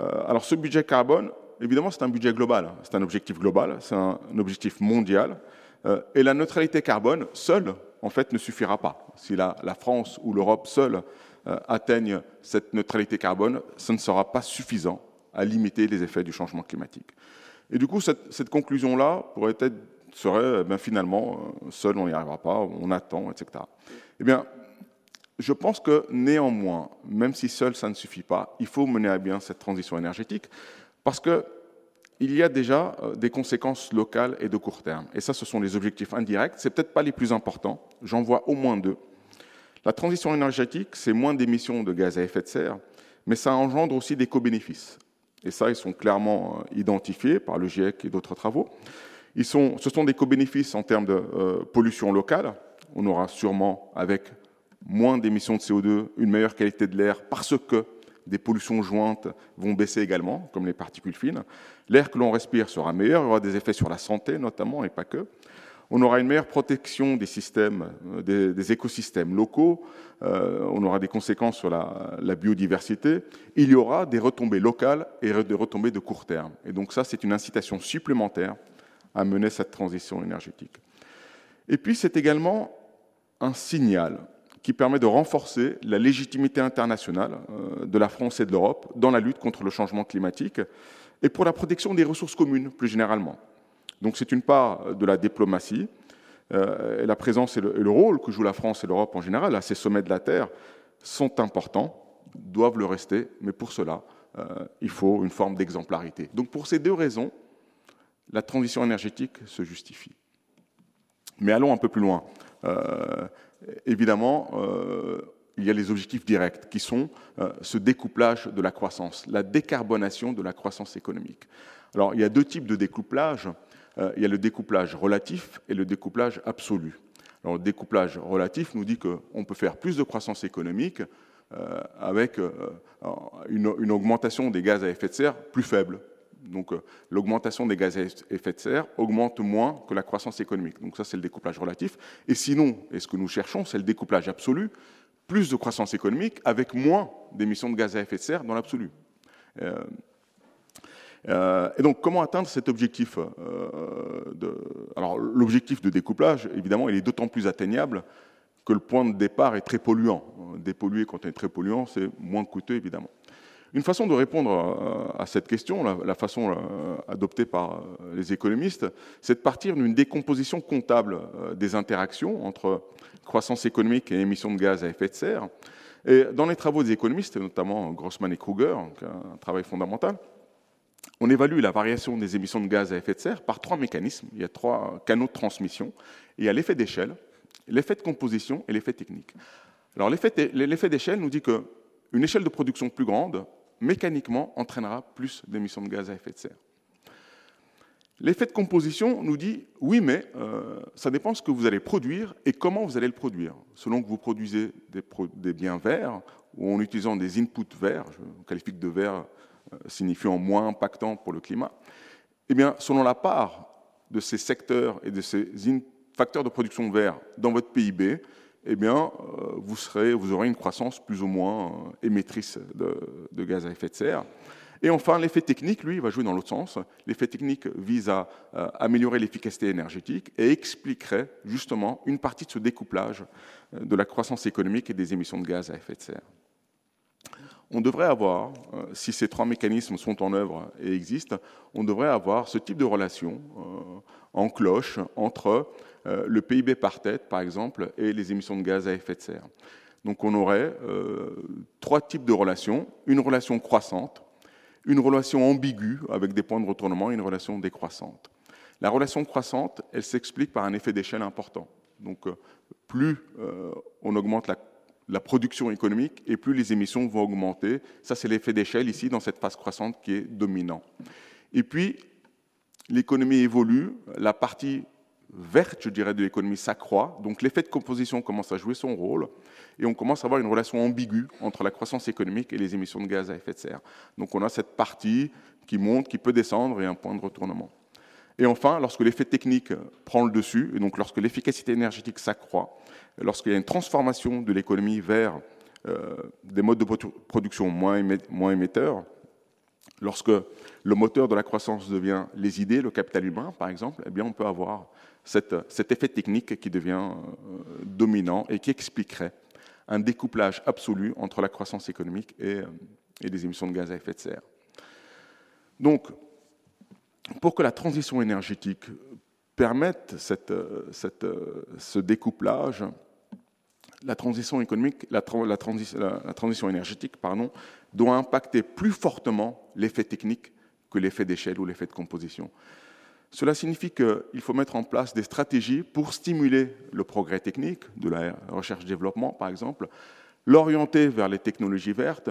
Speaker 5: Euh, alors, ce budget carbone, évidemment, c'est un budget global, c'est un objectif global, c'est un, objectif mondial. Euh, et la neutralité carbone, seule, en fait, ne suffira pas. Si la, France ou l'Europe seule euh, atteignent cette neutralité carbone, ce ne sera pas suffisant à limiter les effets du changement climatique. Et du coup, cette, conclusion-là pourrait être, serait, eh finalement, euh, seul, on n'y arrivera pas, on attend, etc. Eh bien, je pense que néanmoins, même si seul ça ne suffit pas, il faut mener à bien cette transition énergétique parce qu'il y a déjà euh, des conséquences locales et de court terme. Et ça, ce sont les objectifs indirects. Ce peut-être pas les plus importants. J'en vois au moins deux. La transition énergétique, c'est moins d'émissions de gaz à effet de serre, mais ça engendre aussi des co-bénéfices. Et ça, ils sont clairement euh, identifiés par le GIEC et d'autres travaux. Ils sont, ce sont des co-bénéfices en termes de euh, pollution locale. On aura sûrement, avec moins d'émissions de CO2, une meilleure qualité de l'air parce que des pollutions jointes vont baisser également, comme les particules fines. L'air que l'on respire sera meilleur, il y aura des effets sur la santé notamment, et pas que on aura une meilleure protection des systèmes, euh, des, écosystèmes locaux, euh, on aura des conséquences sur la, biodiversité, il y aura des retombées locales et des retombées de court terme. Et donc ça, c'est une incitation supplémentaire à mener cette transition énergétique. Et puis, c'est également un signal qui permet de renforcer la légitimité internationale euh, de la France et de l'Europe dans la lutte contre le changement climatique et pour la protection des ressources communes plus généralement. Donc c'est une part de la diplomatie, euh, et la présence et le, rôle que joue la France et l'Europe en général à ces sommets de la Terre sont importants, doivent le rester, mais pour cela, euh, il faut une forme d'exemplarité. Donc pour ces deux raisons, la transition énergétique se justifie. Mais allons un peu plus loin. Euh, évidemment, il y a les objectifs directs qui sont ce découplage de la croissance, la décarbonation de la croissance économique. Alors, il y a deux types de découplage. Euh, il y a le découplage relatif et le découplage absolu. Le découplage relatif nous dit qu'on peut faire plus de croissance économique euh, avec euh, une, augmentation des gaz à effet de serre plus faible. Donc l'augmentation des gaz à effet de serre augmente moins que la croissance économique. Donc ça, c'est le découplage relatif. Et sinon, et ce que nous cherchons, c'est le découplage absolu, plus de croissance économique avec moins d'émissions de gaz à effet de serre dans l'absolu. Euh, et donc, comment atteindre cet objectif euh. Alors, l'objectif de découplage, évidemment, il est d'autant plus atteignable que le point de départ est très polluant. Dépolluer quand on est très polluant, c'est moins coûteux, évidemment. Une façon de répondre euh, à cette question, la, façon adoptée par les économistes, c'est de partir d'une décomposition comptable des interactions entre croissance économique et émissions de gaz à effet de serre. Et dans les travaux des économistes, notamment Grossman et Kruger, un travail fondamental, on évalue la variation des émissions de gaz à effet de serre par trois mécanismes. Il y a trois canaux de transmission. il y a l'effet d'échelle, l'effet de composition et l'effet technique. Alors l'effet d'échelle nous dit qu'une échelle de production plus grande, mécaniquement, entraînera plus d'émissions de gaz à effet de serre. L'effet de composition nous dit oui, mais euh, ça dépend de ce que vous allez produire et comment vous allez le produire. Selon que vous produisez des, des biens verts ou en utilisant des inputs verts, je qualifie de verts signifiant moins impactant pour le climat, eh bien, selon la part de ces secteurs et de ces facteurs de production verts dans votre PIB, eh bien, euh, vous, aurez une croissance plus ou moins euh, émettrice de, gaz à effet de serre. Et enfin, l'effet technique, lui, va jouer dans l'autre sens. L'effet technique vise à, améliorer l'efficacité énergétique et expliquerait justement une partie de ce découplage de la croissance économique et des émissions de gaz à effet de serre on devrait avoir, euh, si ces trois mécanismes sont en œuvre et existent, on devrait avoir ce type de relation euh, en cloche entre euh, le PIB par tête, par exemple, et les émissions de gaz à effet de serre. Donc on aurait trois types de relations. Une relation croissante, une relation ambiguë avec des points de retournement et une relation décroissante. La relation croissante, elle s'explique par un effet d'échelle important. Donc plus on augmente la la production économique et plus les émissions vont augmenter. Ça, c'est l'effet d'échelle ici, dans cette phase croissante qui est dominant. Et puis, l'économie évolue, la partie verte, je dirais, de l'économie s'accroît, donc l'effet de composition commence à jouer son rôle, et on commence à avoir une relation ambiguë entre la croissance économique et les émissions de gaz à effet de serre. Donc on a cette partie qui monte, qui peut descendre, et un point de retournement. Et enfin, lorsque l'effet technique prend le dessus, et donc lorsque l'efficacité énergétique s'accroît, lorsqu'il y a une transformation de l'économie vers euh, des modes de production moins, émetteurs, lorsque le moteur de la croissance devient les idées, le capital humain, par exemple, eh bien, on peut avoir cet effet technique qui devient euh, dominant et qui expliquerait un découplage absolu entre la croissance économique et, euh, et les émissions de gaz à effet de serre. Donc, pour que la transition énergétique permette cette, cette, ce découplage, la transition énergétique, doit impacter plus fortement l'effet technique que l'effet d'échelle ou l'effet de composition. Cela signifie qu'il faut mettre en place des stratégies pour stimuler le progrès technique, de la recherche-développement par exemple, l'orienter vers les technologies vertes,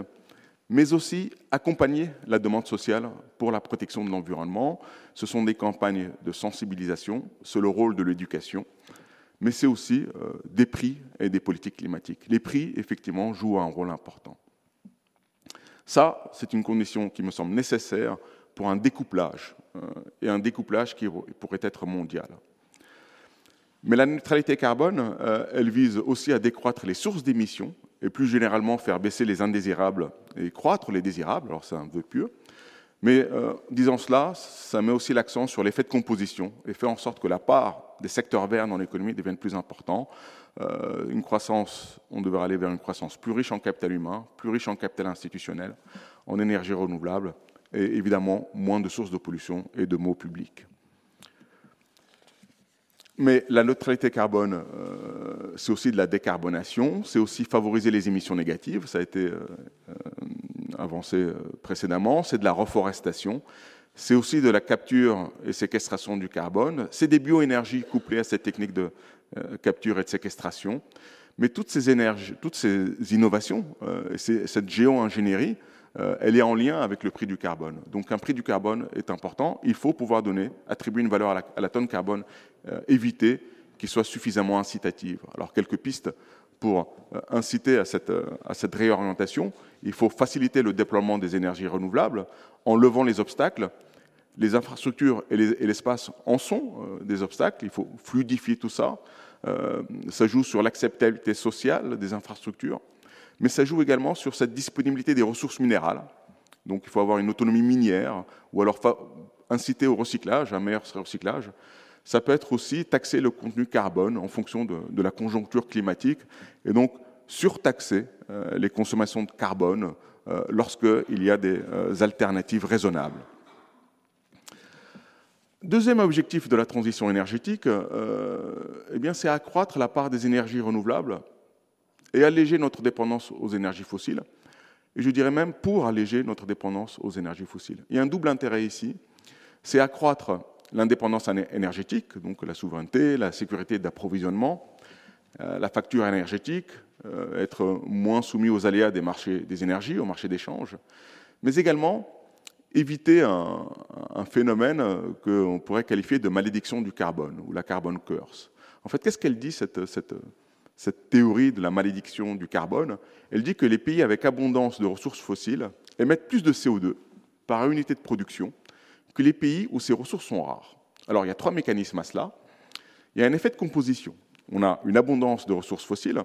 Speaker 5: mais aussi accompagner la demande sociale pour la protection de l'environnement. Ce sont des campagnes de sensibilisation, c'est le rôle de l'éducation, mais c'est aussi euh, des prix et des politiques climatiques. Les prix, effectivement, jouent un rôle important. Ça, c'est une condition qui me semble nécessaire pour un découplage, euh, et un découplage qui pourrait être mondial. Mais la neutralité carbone, euh, elle vise aussi à décroître les sources d'émissions et plus généralement faire baisser les indésirables et croître les désirables, alors c'est un vœu pieux. Mais euh, disant cela, ça met aussi l'accent sur l'effet de composition et fait en sorte que la part des secteurs verts dans l'économie devienne plus importante. Euh, une croissance, on devrait aller vers une croissance plus riche en capital humain, plus riche en capital institutionnel, en énergie renouvelable et évidemment moins de sources de pollution et de maux publics. Mais la neutralité carbone, euh, c'est aussi de la décarbonation, c'est aussi favoriser les émissions négatives, ça a été euh, euh, avancé précédemment, c'est de la reforestation, c'est aussi de la capture et séquestration du carbone, c'est des bioénergies couplées à cette technique de capture et de séquestration. Mais toutes ces énergies, toutes ces innovations, cette géo-ingénierie, elle est en lien avec le prix du carbone. Donc un prix du carbone est important. Il faut pouvoir donner, attribuer une valeur à la, tonne carbone euh, évitée qui soit suffisamment incitative. Alors quelques pistes pour euh, inciter à cette, à cette, réorientation. Il faut faciliter le déploiement des énergies renouvelables en levant les obstacles. Les infrastructures et l'espace en sont des obstacles. Il faut fluidifier tout ça. ça joue sur l'acceptabilité sociale des infrastructures mais ça joue également sur cette disponibilité des ressources minérales. Donc il faut avoir une autonomie minière, ou alors inciter au recyclage, un meilleur recyclage. Ça peut être aussi taxer le contenu carbone en fonction de, la conjoncture climatique, et donc surtaxer euh, les consommations de carbone euh, lorsqu'il y a des euh, alternatives raisonnables. Deuxième objectif de la transition énergétique, eh c'est accroître la part des énergies renouvelables et alléger notre dépendance aux énergies fossiles, et je dirais même pour alléger notre dépendance aux énergies fossiles. Il y a un double intérêt ici, c'est accroître l'indépendance énergétique, donc la souveraineté, la sécurité d'approvisionnement, euh, la facture énergétique, euh, être moins soumis aux aléas des marchés des énergies, au marché d'échange, mais également éviter un, phénomène qu'on pourrait qualifier de malédiction du carbone, ou la carbone curse. En fait, qu'est-ce qu'elle dit, cette, cette théorie de la malédiction du carbone, elle dit que les pays avec abondance de ressources fossiles émettent plus de CO2 par unité de production que les pays où ces ressources sont rares. Alors il y a trois mécanismes à cela. Il y a un effet de composition. On a une abondance de ressources fossiles,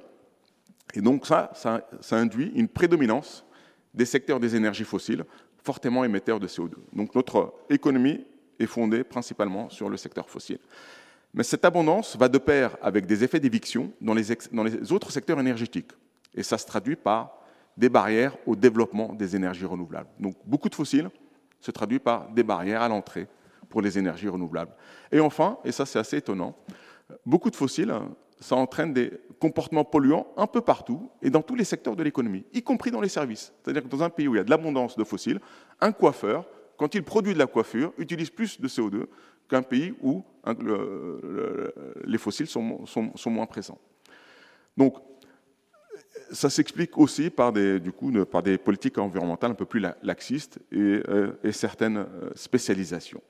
Speaker 5: et donc ça, ça, induit une prédominance des secteurs des énergies fossiles fortement émetteurs de CO2. Donc notre économie est fondée principalement sur le secteur fossile. Mais cette abondance va de pair avec des effets d'éviction dans les, dans les autres secteurs énergétiques. Et ça se traduit par des barrières au développement des énergies renouvelables. Donc beaucoup de fossiles se traduit par des barrières à l'entrée pour les énergies renouvelables. Et enfin, et ça c'est assez étonnant, beaucoup de fossiles, ça entraîne des comportements polluants un peu partout et dans tous les secteurs de l'économie, y compris dans les services. C'est-à-dire que dans un pays où il y a de l'abondance de fossiles, un coiffeur, quand il produit de la coiffure, utilise plus de CO2 qu'un pays où hein, les fossiles sont, moins présents. Donc, ça s'explique aussi par des, du coup, par des politiques environnementales un peu plus laxistes et, euh, certaines euh, spécialisations.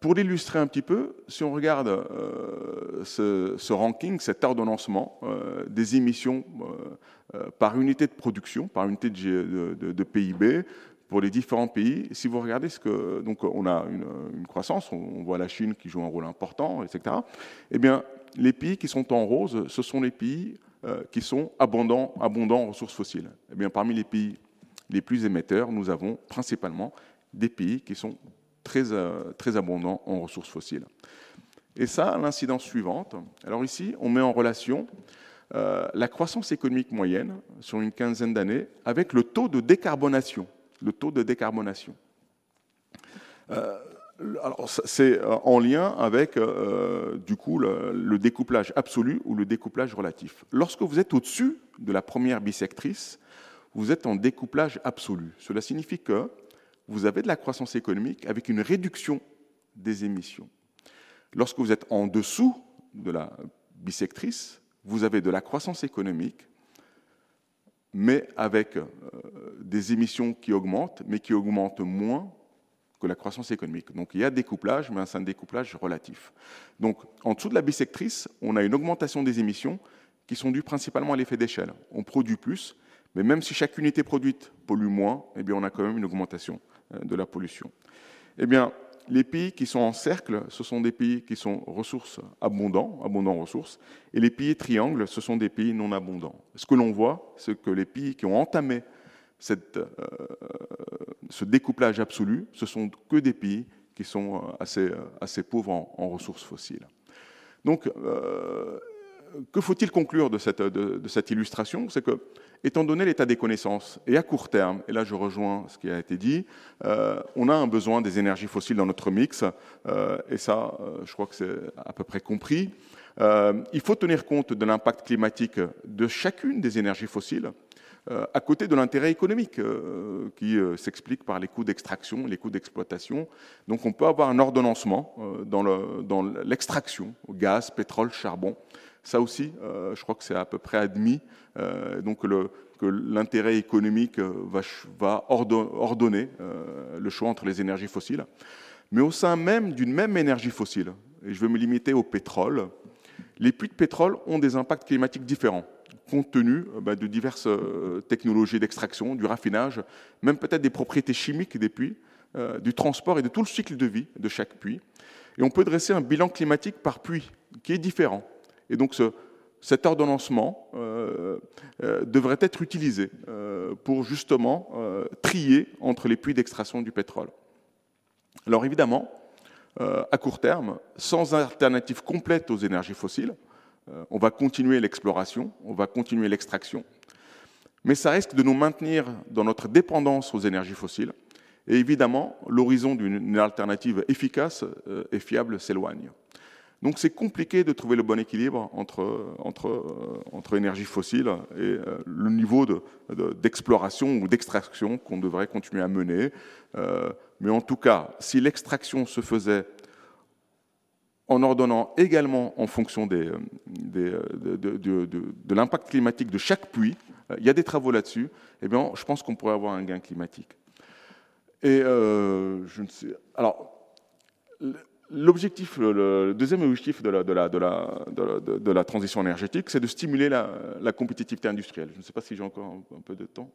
Speaker 5: Pour l'illustrer un petit peu, si on regarde euh, ce, ranking, cet ordonnancement des émissions par unité de production, par unité de, de PIB, pour les différents pays. Si vous regardez ce que. Donc, on a une, croissance, on, voit la Chine qui joue un rôle important, etc. Eh bien, les pays qui sont en rose, ce sont les pays euh, qui sont abondants, abondants en ressources fossiles. Eh bien, parmi les pays les plus émetteurs, nous avons principalement des pays qui sont très, euh, très abondants en ressources fossiles. Et ça l'incidence suivante. Alors ici, on met en relation euh, la croissance économique moyenne sur une quinzaine d'années avec le taux de décarbonation. Le taux de décarbonation. C'est en lien avec, le, le, découplage absolu ou le découplage relatif. Lorsque vous êtes au-dessus de la première bisectrice, vous êtes en découplage absolu. Cela signifie que vous avez de la croissance économique avec une réduction des émissions. Lorsque vous êtes en dessous de la bisectrice, vous avez de la croissance économique, mais avec euh, des émissions qui augmentent, mais qui augmentent moins que la croissance économique. Donc il y a découplage, mais c'est un découplage relatif. Donc en dessous de la bisectrice, on a une augmentation des émissions qui sont dues principalement à l'effet d'échelle. On produit plus, mais même si chaque unité produite pollue moins, eh bien on a quand même une augmentation. Euh, de la pollution. Eh bien, les pays qui sont en cercle, ce sont des pays qui sont ressources abondants, abondants ressources, et les pays triangles, ce sont des pays non abondants. Ce que l'on voit, c'est que les pays qui ont entamé cette, euh, ce découplage absolu, ce sont que des pays qui sont euh, assez, assez pauvres en, ressources fossiles. Donc, que faut-il conclure de cette, illustration? C'est que étant donné l'état des connaissances, et à court terme, et là je rejoins ce qui a été dit, euh, on a un besoin des énergies fossiles dans notre mix, euh, et ça, euh, je crois que c'est à peu près compris. il faut tenir compte de l'impact climatique de chacune des énergies fossiles, à côté de l'intérêt économique qui s'explique par les coûts d'extraction, les coûts d'exploitation. Donc on peut avoir un ordonnancement dans l'extraction, gaz, pétrole, charbon. Ça aussi, euh, je crois que c'est à peu près admis. Euh, donc que l'intérêt économique euh, va, ordonner le choix entre les énergies fossiles. Mais au sein même d'une même énergie fossile, et je vais me limiter au pétrole, les puits de pétrole ont des impacts climatiques différents, compte tenu bah, de diverses technologies d'extraction, du raffinage, même peut-être des propriétés chimiques des puits, du transport et de tout le cycle de vie de chaque puits. Et on peut dresser un bilan climatique par puits qui est différent. Et donc cet ordonnancement euh, euh, devrait être utilisé euh, pour justement trier entre les puits d'extraction du pétrole. Alors évidemment, à court terme, sans alternative complète aux énergies fossiles, on va continuer l'exploration, on va continuer l'extraction, mais ça risque de nous maintenir dans notre dépendance aux énergies fossiles. Et évidemment, l'horizon d'une alternative efficace et fiable s'éloigne. Donc c'est compliqué de trouver le bon équilibre entre, entre, euh, entre énergie fossile et euh, le niveau d'exploration de, ou d'extraction qu'on devrait continuer à mener. Euh, mais en tout cas, si l'extraction se faisait en ordonnant également en fonction des, des, de, de, de l'impact climatique de chaque puits, il y a des travaux là-dessus, eh bien, je pense qu'on pourrait avoir un gain climatique. Et je ne sais. Alors, L'objectif, le, deuxième objectif de la, de la, de la, de la transition énergétique, c'est de stimuler la, la, compétitivité industrielle. Je ne sais pas si j'ai encore un, peu de temps.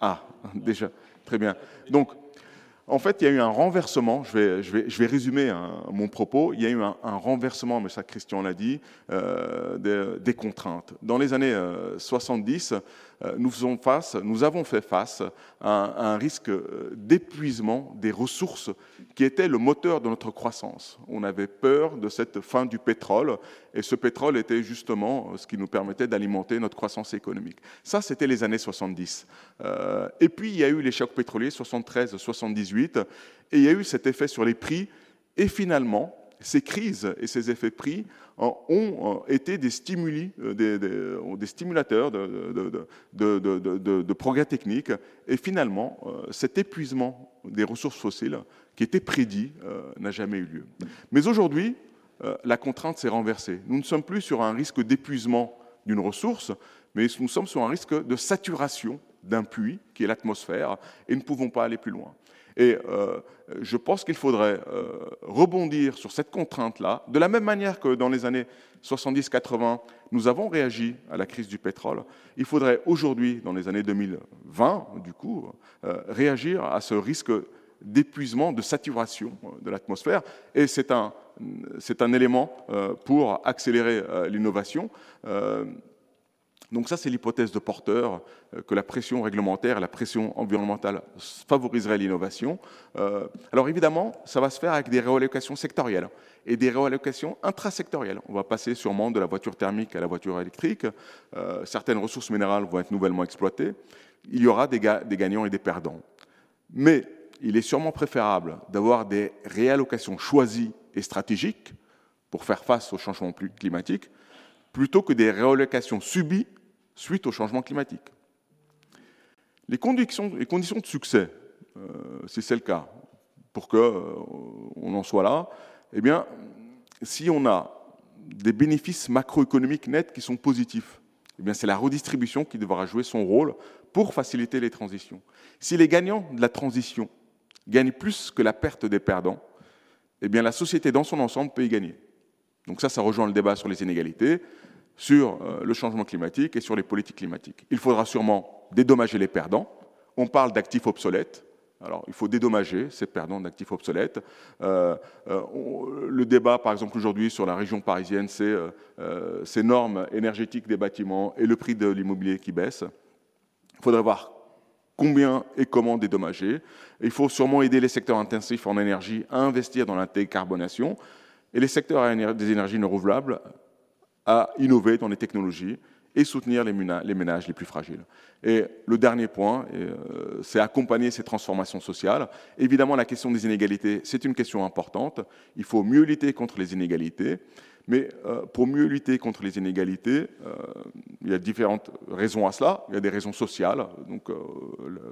Speaker 5: Ah, déjà, très bien. Donc, en fait, il y a eu un renversement, je vais, résumer hein, mon propos, il y a eu un, renversement, mais ça Christian l'a dit, euh, des, contraintes. Dans les années 70, euh, euh, nous, faisons face, nous avons fait face à un, risque d'épuisement des ressources qui étaient le moteur de notre croissance. On avait peur de cette fin du pétrole, et ce pétrole était justement ce qui nous permettait d'alimenter notre croissance économique. Ça, c'était les années 70. et puis, il y a eu les chocs pétroliers 73-78 et il y a eu cet effet sur les prix, et finalement, ces crises et ces effets prix ont été des stimuli, euh, des, stimulateurs de, de, progrès techniques, et finalement, euh, cet épuisement des ressources fossiles qui était prédit euh, n'a jamais eu lieu. Mais aujourd'hui, la contrainte s'est renversée. Nous ne sommes plus sur un risque d'épuisement d'une ressource, mais nous sommes sur un risque de saturation d'un puits, qui est l'atmosphère, et nous ne pouvons pas aller plus loin. Et euh, je pense qu'il faudrait euh, rebondir sur cette contrainte-là, de la même manière que dans les années 70-80, nous avons réagi à la crise du pétrole. Il faudrait aujourd'hui, dans les années 2020, du coup, euh, réagir à ce risque d'épuisement, de saturation de l'atmosphère. Et c'est un, c'est un élément pour accélérer l'innovation. Donc ça, c'est l'hypothèse de Porter, euh, que la pression réglementaire la pression environnementale favoriseraient l'innovation. Euh, alors évidemment, ça va se faire avec des réallocations sectorielles et des réallocations intrasectorielles. On va passer sûrement de la voiture thermique à la voiture électrique. Euh, certaines ressources minérales vont être nouvellement exploitées. Il y aura des, des gagnants et des perdants. Mais il est sûrement préférable d'avoir des réallocations choisies et stratégiques pour faire face au changement climatique plutôt que des réallocations subies suite au changement climatique. Les conditions, de succès, euh, si c'est le cas, pour qu'on euh, en soit là, eh bien, si on a des bénéfices macroéconomiques nets qui sont positifs, eh bien, c'est la redistribution qui devra jouer son rôle pour faciliter les transitions. Si les gagnants de la transition gagnent plus que la perte des perdants, eh bien, la société dans son ensemble peut y gagner. Donc ça, ça rejoint le débat sur les inégalités sur euh, le changement climatique et sur les politiques climatiques. Il faudra sûrement dédommager les perdants. On parle d'actifs obsolètes. Alors, il faut dédommager ces perdants d'actifs obsolètes. Euh, euh, le débat, par exemple, aujourd'hui sur la région parisienne, c'est ces normes énergétiques des bâtiments et le prix de l'immobilier qui baisse. Il faudrait voir combien et comment dédommager. Il faut sûrement aider les secteurs intensifs en énergie à investir dans la décarbonation et les secteurs des énergies renouvelables à innover dans les technologies et soutenir les ménages les plus fragiles. Et le dernier point, euh, c'est accompagner ces transformations sociales. Évidemment, la question des inégalités, c'est une question importante. Il faut mieux lutter contre les inégalités. Mais euh, pour mieux lutter contre les inégalités, euh, il y a différentes raisons à cela. Il y a des raisons sociales. Donc,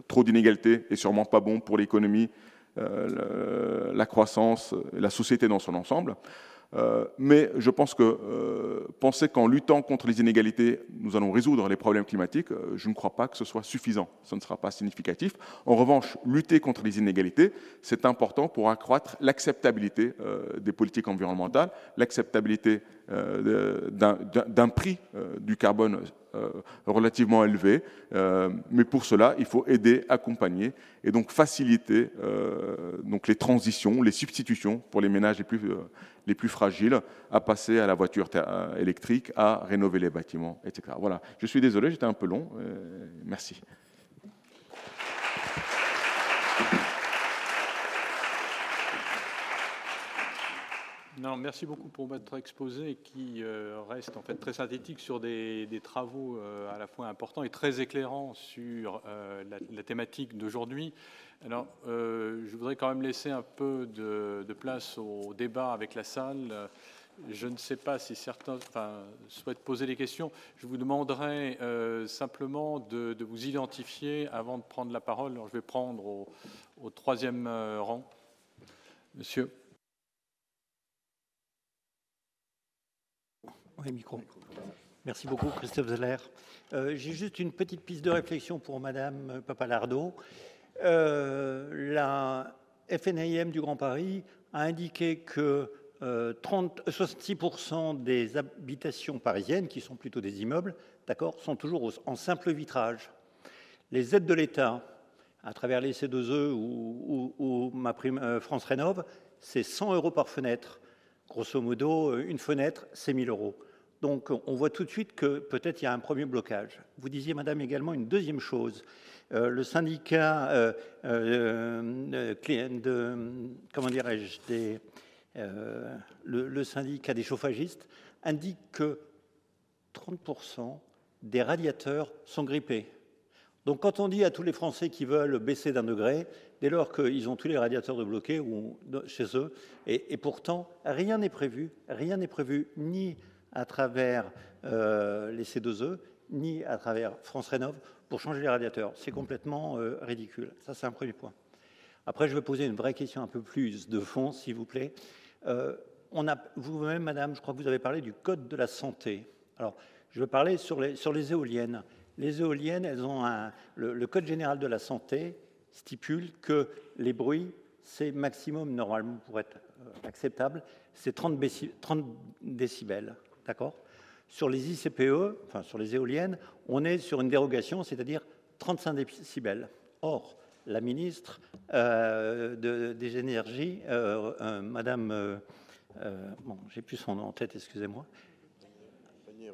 Speaker 5: trop d'inégalités est sûrement pas bon pour l'économie, la croissance, la société dans son ensemble. Euh, mais je pense que euh, penser qu'en luttant contre les inégalités, nous allons résoudre les problèmes climatiques, euh, je ne crois pas que ce soit suffisant. Ce ne sera pas significatif. En revanche, lutter contre les inégalités, c'est important pour accroître l'acceptabilité des politiques environnementales, l'acceptabilité d'un prix du carbone relativement élevé. Euh, mais pour cela, il faut aider, accompagner et donc faciliter euh, donc les transitions, les substitutions pour les ménages les plus, les plus fragiles à passer à la voiture électrique, à rénover les bâtiments, etc. Voilà. Je suis désolé, j'étais un peu long. merci.
Speaker 1: Non, merci beaucoup pour votre exposé qui euh, reste en fait très synthétique sur des, travaux euh, à la fois importants et très éclairants sur euh, la, thématique d'aujourd'hui. Alors, je voudrais quand même laisser un peu de, place au débat avec la salle. Je ne sais pas si certains souhaitent poser des questions. Je vous demanderai simplement de, vous identifier avant de prendre la parole. Alors, je vais prendre au, au troisième rang. Monsieur.
Speaker 6: Merci beaucoup, Christophe Zeller. Euh, j'ai juste une petite piste de réflexion pour Madame Papalardo. Euh, la FNIM du Grand Paris a indiqué que 30, euh, 66% des habitations parisiennes, qui sont plutôt des immeubles, d'accord, sont toujours en simple vitrage. Les aides de l'État, à travers les C2E ou, ou ma prime France Rénov, c'est 100 euros par fenêtre. Grosso modo, une fenêtre, c'est 1000 euros. Donc on voit tout de suite que peut-être il y a un premier blocage. Vous disiez, Madame, également une deuxième chose. Le syndicat des chauffagistes indique que 30% des radiateurs sont grippés. Donc quand on dit à tous les Français qui veulent baisser d'un degré, dès lors qu'ils ont tous les radiateurs de bloqués chez eux, et, et pourtant rien n'est prévu, rien n'est prévu ni à travers euh, les C2E, ni à travers France Rénov pour changer les radiateurs. C'est complètement euh, ridicule. Ça, c'est un premier point. Après, je vais poser une vraie question un peu plus de fond, s'il vous plaît. Euh, vous-même, madame, je crois que vous avez parlé du code de la santé. Alors, je veux parler sur les, éoliennes. Les éoliennes, elles ont un, le, code général de la santé, stipule que les bruits, c'est maximum normalement pour être acceptable, c'est 30, 30 décibels. D'accord? Sur les ICPE, enfin sur les éoliennes, on est sur une dérogation, c'est-à-dire 35 décibels. Or, la ministre euh, des Énergies, euh, Madame, bon, j'ai plus son nom en tête, excusez-moi,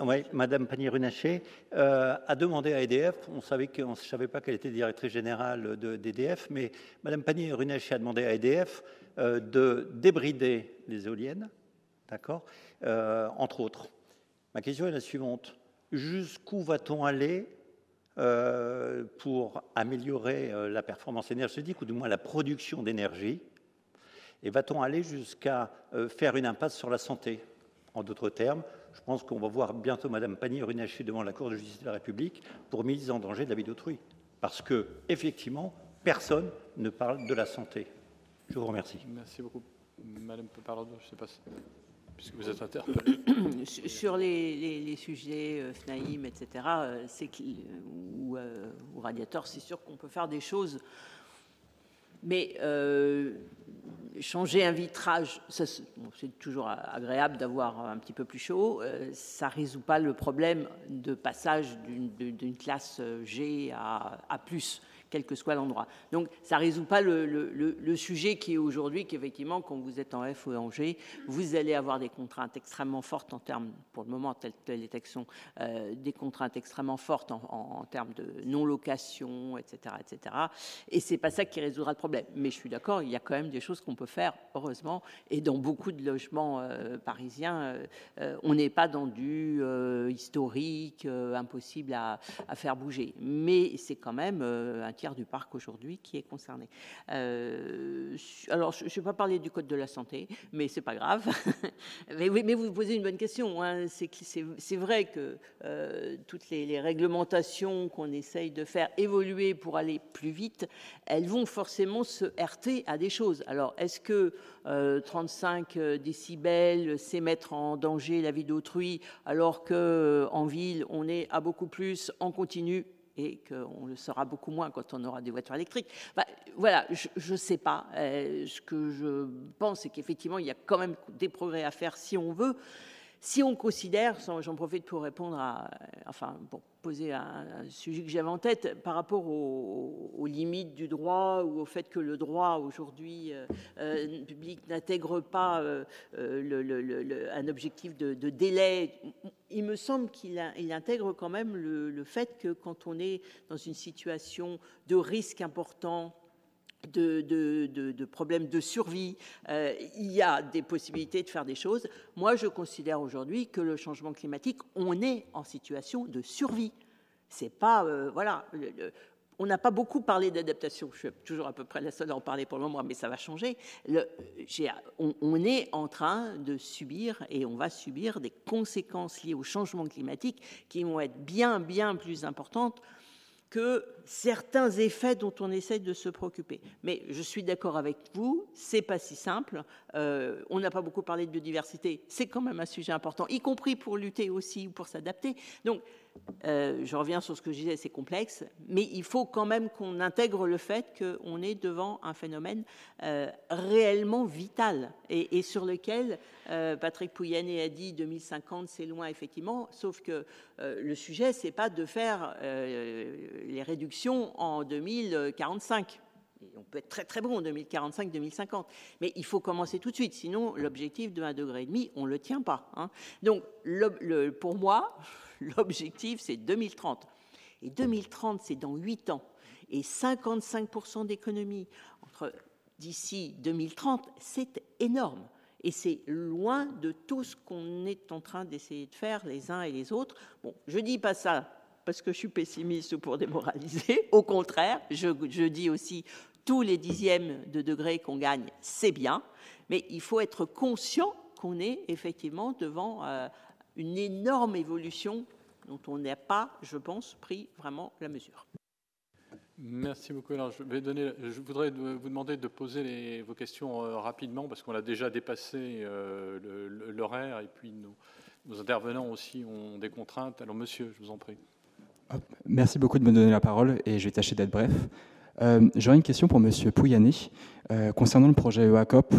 Speaker 6: oui, Madame Pannier-Runacher a demandé à EDF, on savait qu'on ne savait pas qu'elle était directrice générale d'EDF, mais Madame Pannier-Runacher a demandé à EDF de débrider les éoliennes, d'accord, entre autres. Ma question est la suivante jusqu'où va-t-on aller pour améliorer la performance énergétique ou du moins la production d'énergie Et va-t-on aller jusqu'à faire une impasse sur la santé? En d'autres termes, je pense qu'on va voir bientôt Mme Pannier-Runacher devant la Cour de justice de la République pour mise en danger de la vie d'autrui. Parce que, effectivement, personne ne parle de la santé. Je vous remercie.
Speaker 1: Merci beaucoup. Madame Pepardo, je ne sais pas si, puisque
Speaker 2: Sur les, sujets euh, FNAIM, etc., euh, ou, euh, ou radiateur, c'est sûr qu'on peut faire des choses. Mais changer un vitrage, c'est toujours agréable d'avoir un petit peu plus chaud. Ça ne résout pas le problème de passage d'une classe G à, à plus quel que soit l'endroit. Donc ça ne résout pas le, sujet qui est aujourd'hui qu'effectivement, quand vous êtes en F ou en G, vous allez avoir des contraintes extrêmement fortes en termes, pour le moment, telles les textes sont, euh, des contraintes extrêmement fortes en, termes de non-location, etc., etc. Et c'est pas ça qui résoudra le problème. Mais je suis d'accord, il y a quand même des choses qu'on peut faire, heureusement, et dans beaucoup de logements euh, parisiens, euh, on n'est pas dans du historique, impossible à, à, faire bouger. Mais c'est quand même un du parc aujourd'hui qui est concerné. Euh, alors, je ne vais pas parler du code de la santé, mais c'est pas grave. mais, vous posez une bonne question. Hein. C'est vrai que euh, toutes les, réglementations qu'on essaye de faire évoluer pour aller plus vite, elles vont forcément se heurter à des choses. Alors, est-ce que 35 euh, décibels, c'est mettre en danger la vie d'autrui, alors que en ville, on est à beaucoup plus en continu et qu'on le saura beaucoup moins quand on aura des voitures électriques. Bah, voilà, je ne sais pas. Euh, ce que je pense, c'est qu'effectivement, il y a quand même des progrès à faire si on veut. Si on considère, j'en profite pour répondre à, enfin, pour poser un, sujet que j'avais en tête par rapport aux, limites du droit ou au fait que le droit aujourd'hui euh, euh, public n'intègre pas euh, un objectif de, délai. Il me semble qu'il intègre quand même le fait que quand on est dans une situation de risque important, de, problèmes de survie, euh, il y a des possibilités de faire des choses. Moi, je considère aujourd'hui que le changement climatique, on est en situation de survie. C'est pas, euh, voilà, on n'a pas beaucoup parlé d'adaptation. Je suis toujours à peu près la seule à en parler pour le mais ça va changer. on, est en train de subir et on va subir des conséquences liées au changement climatique qui vont être bien, bien plus importantes que certains effets dont on essaie de se préoccuper. Mais je suis d'accord avec vous, c'est pas si simple. Euh, on n'a pas beaucoup parlé de biodiversité, c'est quand même un sujet important, y compris pour lutter aussi ou pour s'adapter. Donc euh, je reviens sur ce que je disais, c'est complexe, mais il faut quand même qu'on intègre le fait qu'on est devant un phénomène euh, réellement vital et, sur lequel Patrick Pouyanné a dit 2050, c'est loin effectivement, sauf que le sujet, c'est pas de faire les réductions en 2045 on peut être très très bon en 2045-2050, mais il faut commencer tout de suite, sinon l'objectif de 1,5 degré, on ne le tient pas. Hein. Donc pour moi, L'objectif, c'est 2030. Et 2030, c'est dans 8 ans. Et 55% d'économie d'ici 2030, c'est énorme. Et c'est loin de tout ce qu'on est en train d'essayer de faire les uns et les autres. Bon, je dis pas ça parce que je suis pessimiste ou pour démoraliser. Au contraire, je, dis aussi tous les dixièmes de degré qu'on gagne, c'est bien. Mais il faut être conscient qu'on est effectivement devant euh, une énorme évolution dont on n'a pas, je pense, pris vraiment la mesure.
Speaker 1: Merci beaucoup. Je voudrais vous demander de poser vos questions euh, rapidement parce qu'on a déjà dépassé euh, l'horaire et puis nos, intervenants aussi ont des contraintes. Alors, monsieur, je vous en prie.
Speaker 7: Merci beaucoup de me donner la parole et je vais tâcher d'être bref. J'aurais une question pour Monsieur Pouyanné concernant le projet EACOP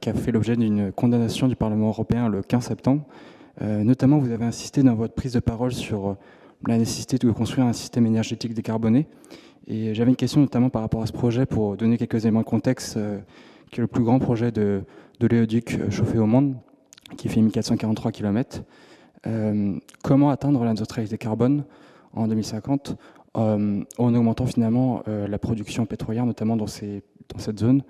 Speaker 7: qui a fait l'objet d'une condamnation du Parlement européen le 15 septembre. notamment, vous avez insisté dans votre prise de parole sur la nécessité de construire un système énergétique décarboné. Et j'avais une question notamment par rapport à ce projet pour donner quelques éléments de contexte, euh, qui est le plus grand projet de, de l'éoduc euh, chauffé au monde, qui fait 1443 km. Euh, comment atteindre la neutralité carbone en 2050 en augmentant finalement la production pétrolière, notamment dans, cette zone,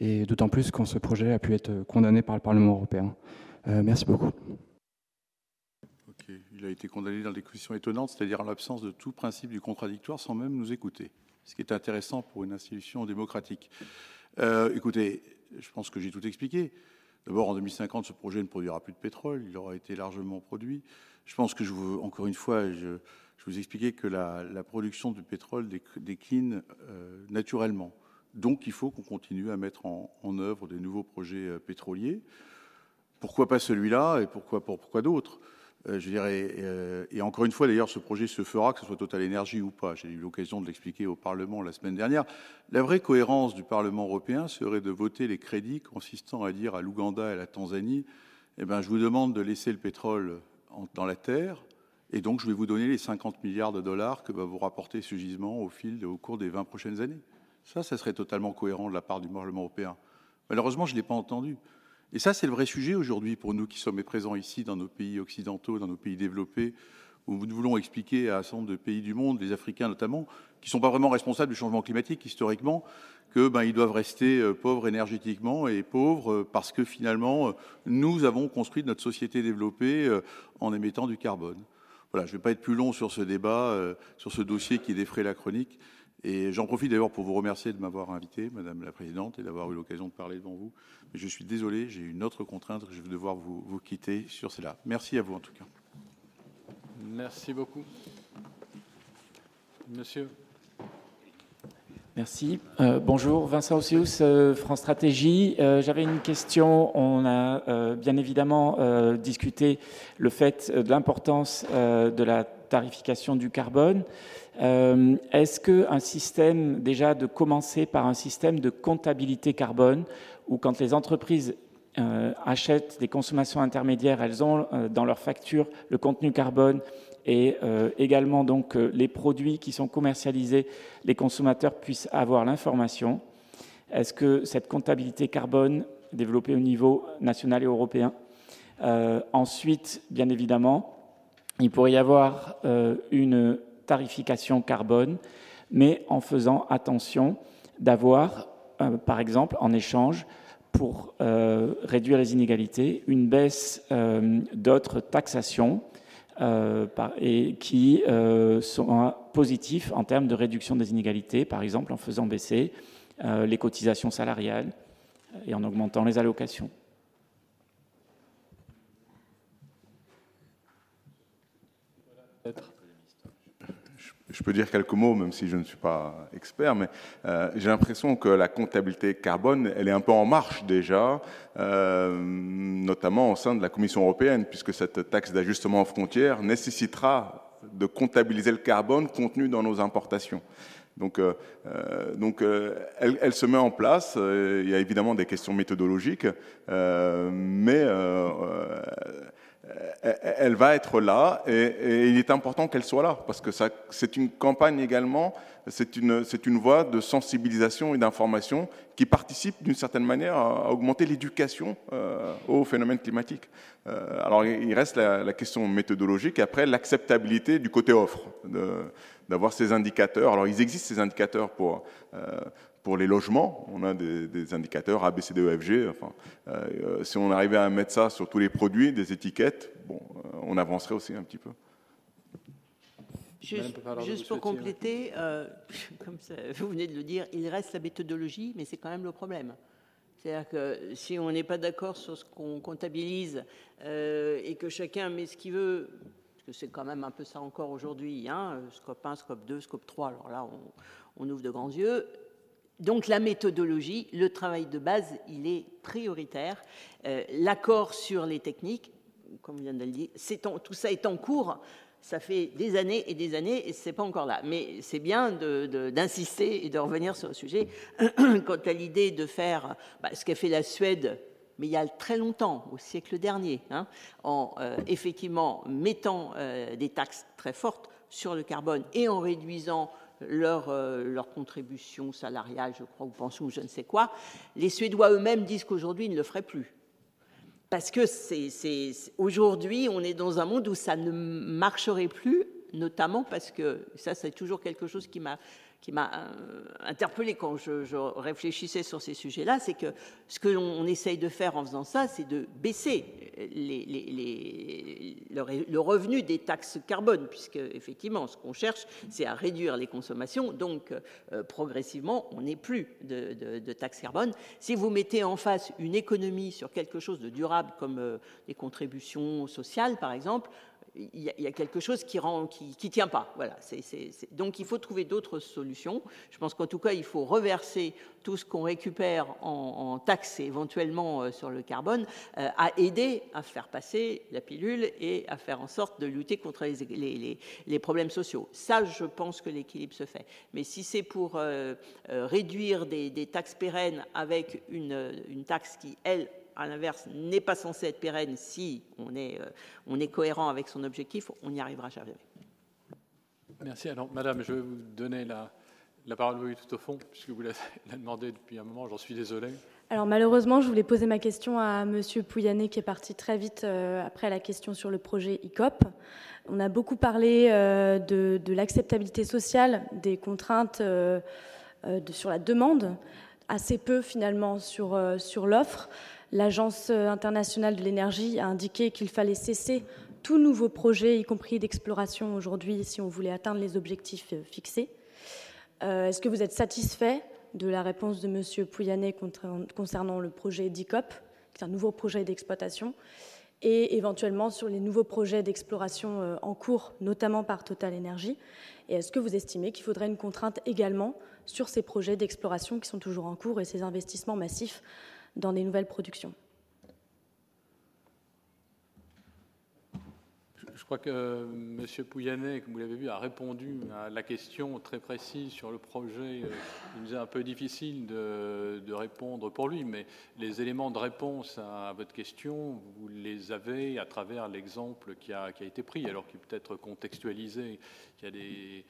Speaker 7: et d'autant plus quand ce projet a pu être condamné par le Parlement européen. merci beaucoup
Speaker 4: il a été condamné dans des conditions étonnantes, c'est-à-dire en l'absence de tout principe du contradictoire, sans même nous écouter, ce qui est intéressant pour une institution démocratique. Euh, écoutez, je pense que j'ai tout expliqué. D'abord, en 2050, ce projet ne produira plus de pétrole, il aura été largement produit. Je pense que, je vous, encore une fois, je, je vous expliquais que la, production du pétrole décline euh, naturellement. Donc, il faut qu'on continue à mettre en, œuvre des nouveaux projets euh, pétroliers. Pourquoi pas celui-là et pourquoi, d'autres? Euh, je dirais, et encore une fois, d'ailleurs, ce projet se fera, que ce soit Total Energy ou pas. J'ai eu l'occasion de l'expliquer au Parlement la semaine dernière. La vraie cohérence du Parlement européen serait de voter les crédits consistant à dire à l'Ouganda et à la Tanzanie, eh ben, je vous demande de laisser le pétrole dans la terre, et donc je vais vous donner les 50 milliards de dollars que va vous rapporter ce gisement au fil, au cours des 20 prochaines années. Ça, ça serait totalement cohérent de la part du Parlement européen. Malheureusement, je ne l'ai pas entendu. Et ça, c'est le vrai sujet aujourd'hui pour nous qui sommes présents ici dans nos pays occidentaux, dans nos pays développés, où nous voulons expliquer à un certain nombre de pays du monde, les Africains notamment, qui ne sont pas vraiment responsables du changement climatique historiquement, que ben, ils doivent rester euh, pauvres énergétiquement et pauvres euh, parce que finalement, euh, nous avons construit notre société développée en émettant du carbone. Voilà, je ne vais pas être plus long sur ce débat, sur ce dossier qui défraie la chronique. Et j'en profite d'ailleurs pour vous remercier de m'avoir invité, Madame la Présidente, et d'avoir eu l'occasion de parler devant vous. Mais je suis désolé, j'ai une autre contrainte je vais devoir vous, vous quitter sur cela. Merci à vous en tout cas.
Speaker 1: Merci beaucoup. Monsieur.
Speaker 8: Merci. Euh, bonjour, Vincent Ossius, euh, France Stratégie. Euh, j'avais une question. On a bien évidemment discuté le fait de l'importance de la tarification du carbone. Est-ce qu'un système, déjà de commencer par un système de comptabilité carbone, où quand les entreprises achètent des consommations intermédiaires, elles ont dans leur facture le contenu carbone et euh, également donc euh, les produits qui sont commercialisés, les consommateurs puissent avoir l'information. Est-ce que cette comptabilité carbone développée au niveau national et européen euh, Ensuite, bien évidemment, il pourrait y avoir une tarification carbone, mais en faisant attention d'avoir, par exemple, en échange, pour réduire les inégalités, une baisse d'autres taxations et qui euh, sont positifs en termes de réduction des inégalités, par exemple en faisant baisser euh, les cotisations salariales et en augmentant les allocations.
Speaker 5: Je peux dire quelques mots, même si je ne suis pas expert, mais euh, j'ai l'impression que la comptabilité carbone, elle est un peu en marche déjà, euh, notamment au sein de la Commission européenne, puisque cette taxe d'ajustement aux frontières nécessitera de comptabiliser le carbone contenu dans nos importations. Donc, euh, donc elle, se met en place. il y a évidemment des questions méthodologiques, mais elle va être là et, il est important qu'elle soit là parce que c'est une campagne également, c'est une, une voie de sensibilisation et d'information qui participe d'une certaine manière à, augmenter l'éducation euh, aux phénomènes climatiques. Euh, alors il reste la, question méthodologique et après l'acceptabilité du côté offre, d'avoir ces indicateurs. Alors ils existent ces indicateurs pour, pour les logements, on a des, indicateurs A, B, C, D, E, F, G. Enfin, euh, si on arrivait à mettre ça sur tous les produits, des étiquettes, bon, euh, on avancerait aussi un petit peu.
Speaker 2: Juste, pour compléter, euh, comme vous venez de le dire, il reste la méthodologie, mais c'est quand même le problème. C'est-à-dire que si on n'est pas d'accord sur ce qu'on comptabilise et que chacun met ce qu'il veut, parce que c'est quand même un peu ça encore aujourd'hui, hein, scope 1, scope 2, scope 3, alors là on, on ouvre de grands yeux, donc la méthodologie, le travail de base, il est prioritaire. Euh, l'accord sur les techniques, comme vient de le dire, tout ça est en cours. Ça fait des années et des années et c'est pas encore là. Mais c'est bien d'insister et de revenir sur le sujet. Quant à l'idée de faire bah, ce qu'a fait la Suède, mais il y a très longtemps, au siècle dernier, hein, en euh, effectivement mettant euh, des taxes très fortes sur le carbone et en réduisant leur, euh, leur contribution salariale, je crois, ou pension, ou je ne sais quoi, les Suédois eux-mêmes disent qu'aujourd'hui, ils ne le feraient plus. Parce que c'est, aujourd'hui, on est dans un monde où ça ne marcherait plus, notamment parce que ça, c'est toujours quelque chose qui m'a qui m'a euh, interpellé quand je, réfléchissais sur ces sujets-là, c'est que ce que l'on essaye de faire en faisant ça, c'est de baisser le, revenu des taxes carbone, puisque effectivement, ce qu'on cherche, c'est à réduire les consommations. Donc, euh, progressivement, on n'est plus de, taxes carbone. Si vous mettez en face une économie sur quelque chose de durable, comme euh, les contributions sociales, par exemple, il y, a quelque chose qui ne tient pas. Donc il faut trouver d'autres solutions. Je pense qu'en tout cas, il faut reverser tout ce qu'on récupère en, taxes et éventuellement euh, sur le carbone euh, à aider à faire passer la pilule et à faire en sorte de lutter contre les, problèmes sociaux. Ça, je pense que l'équilibre se fait. Mais si c'est pour euh, réduire des, taxes pérennes avec une taxe qui, elle, à l'inverse, n'est pas censé être pérenne si on est, euh, on est cohérent avec son objectif, on n'y arrivera jamais.
Speaker 1: Merci. Alors, Madame, je vais vous donner la, la parole oui, tout au fond, puisque vous l'avez demandé depuis un moment, j'en suis désolé.
Speaker 9: Alors malheureusement, je voulais poser ma question à Monsieur Pouyanné qui est parti très vite euh, après la question sur le projet ICOP. On a beaucoup parlé euh, de, de l'acceptabilité sociale, des contraintes de, sur la demande, assez peu finalement sur, sur l'offre. L'Agence internationale de l'énergie a indiqué qu'il fallait cesser tout nouveau projet, y compris d'exploration aujourd'hui, si on voulait atteindre les objectifs euh, fixés. Euh, est-ce que vous êtes satisfait de la réponse de M. Pouyanné concernant le projet DICOP, qui est un nouveau projet d'exploitation, et éventuellement sur les nouveaux projets d'exploration euh, en cours, notamment par Total Energy? Et est-ce que vous estimez qu'il faudrait une contrainte également sur ces projets d'exploration qui sont toujours en cours et ces investissements massifs dans des nouvelles productions.
Speaker 1: Je crois que M. Pouyanné, comme vous l'avez vu, a répondu à la question très précise sur le projet. Euh, il nous est un peu difficile de, répondre pour lui, mais les éléments de réponse à votre question, vous les avez à travers l'exemple qui a, été pris, alors qu'il peut être contextualisé. Euh,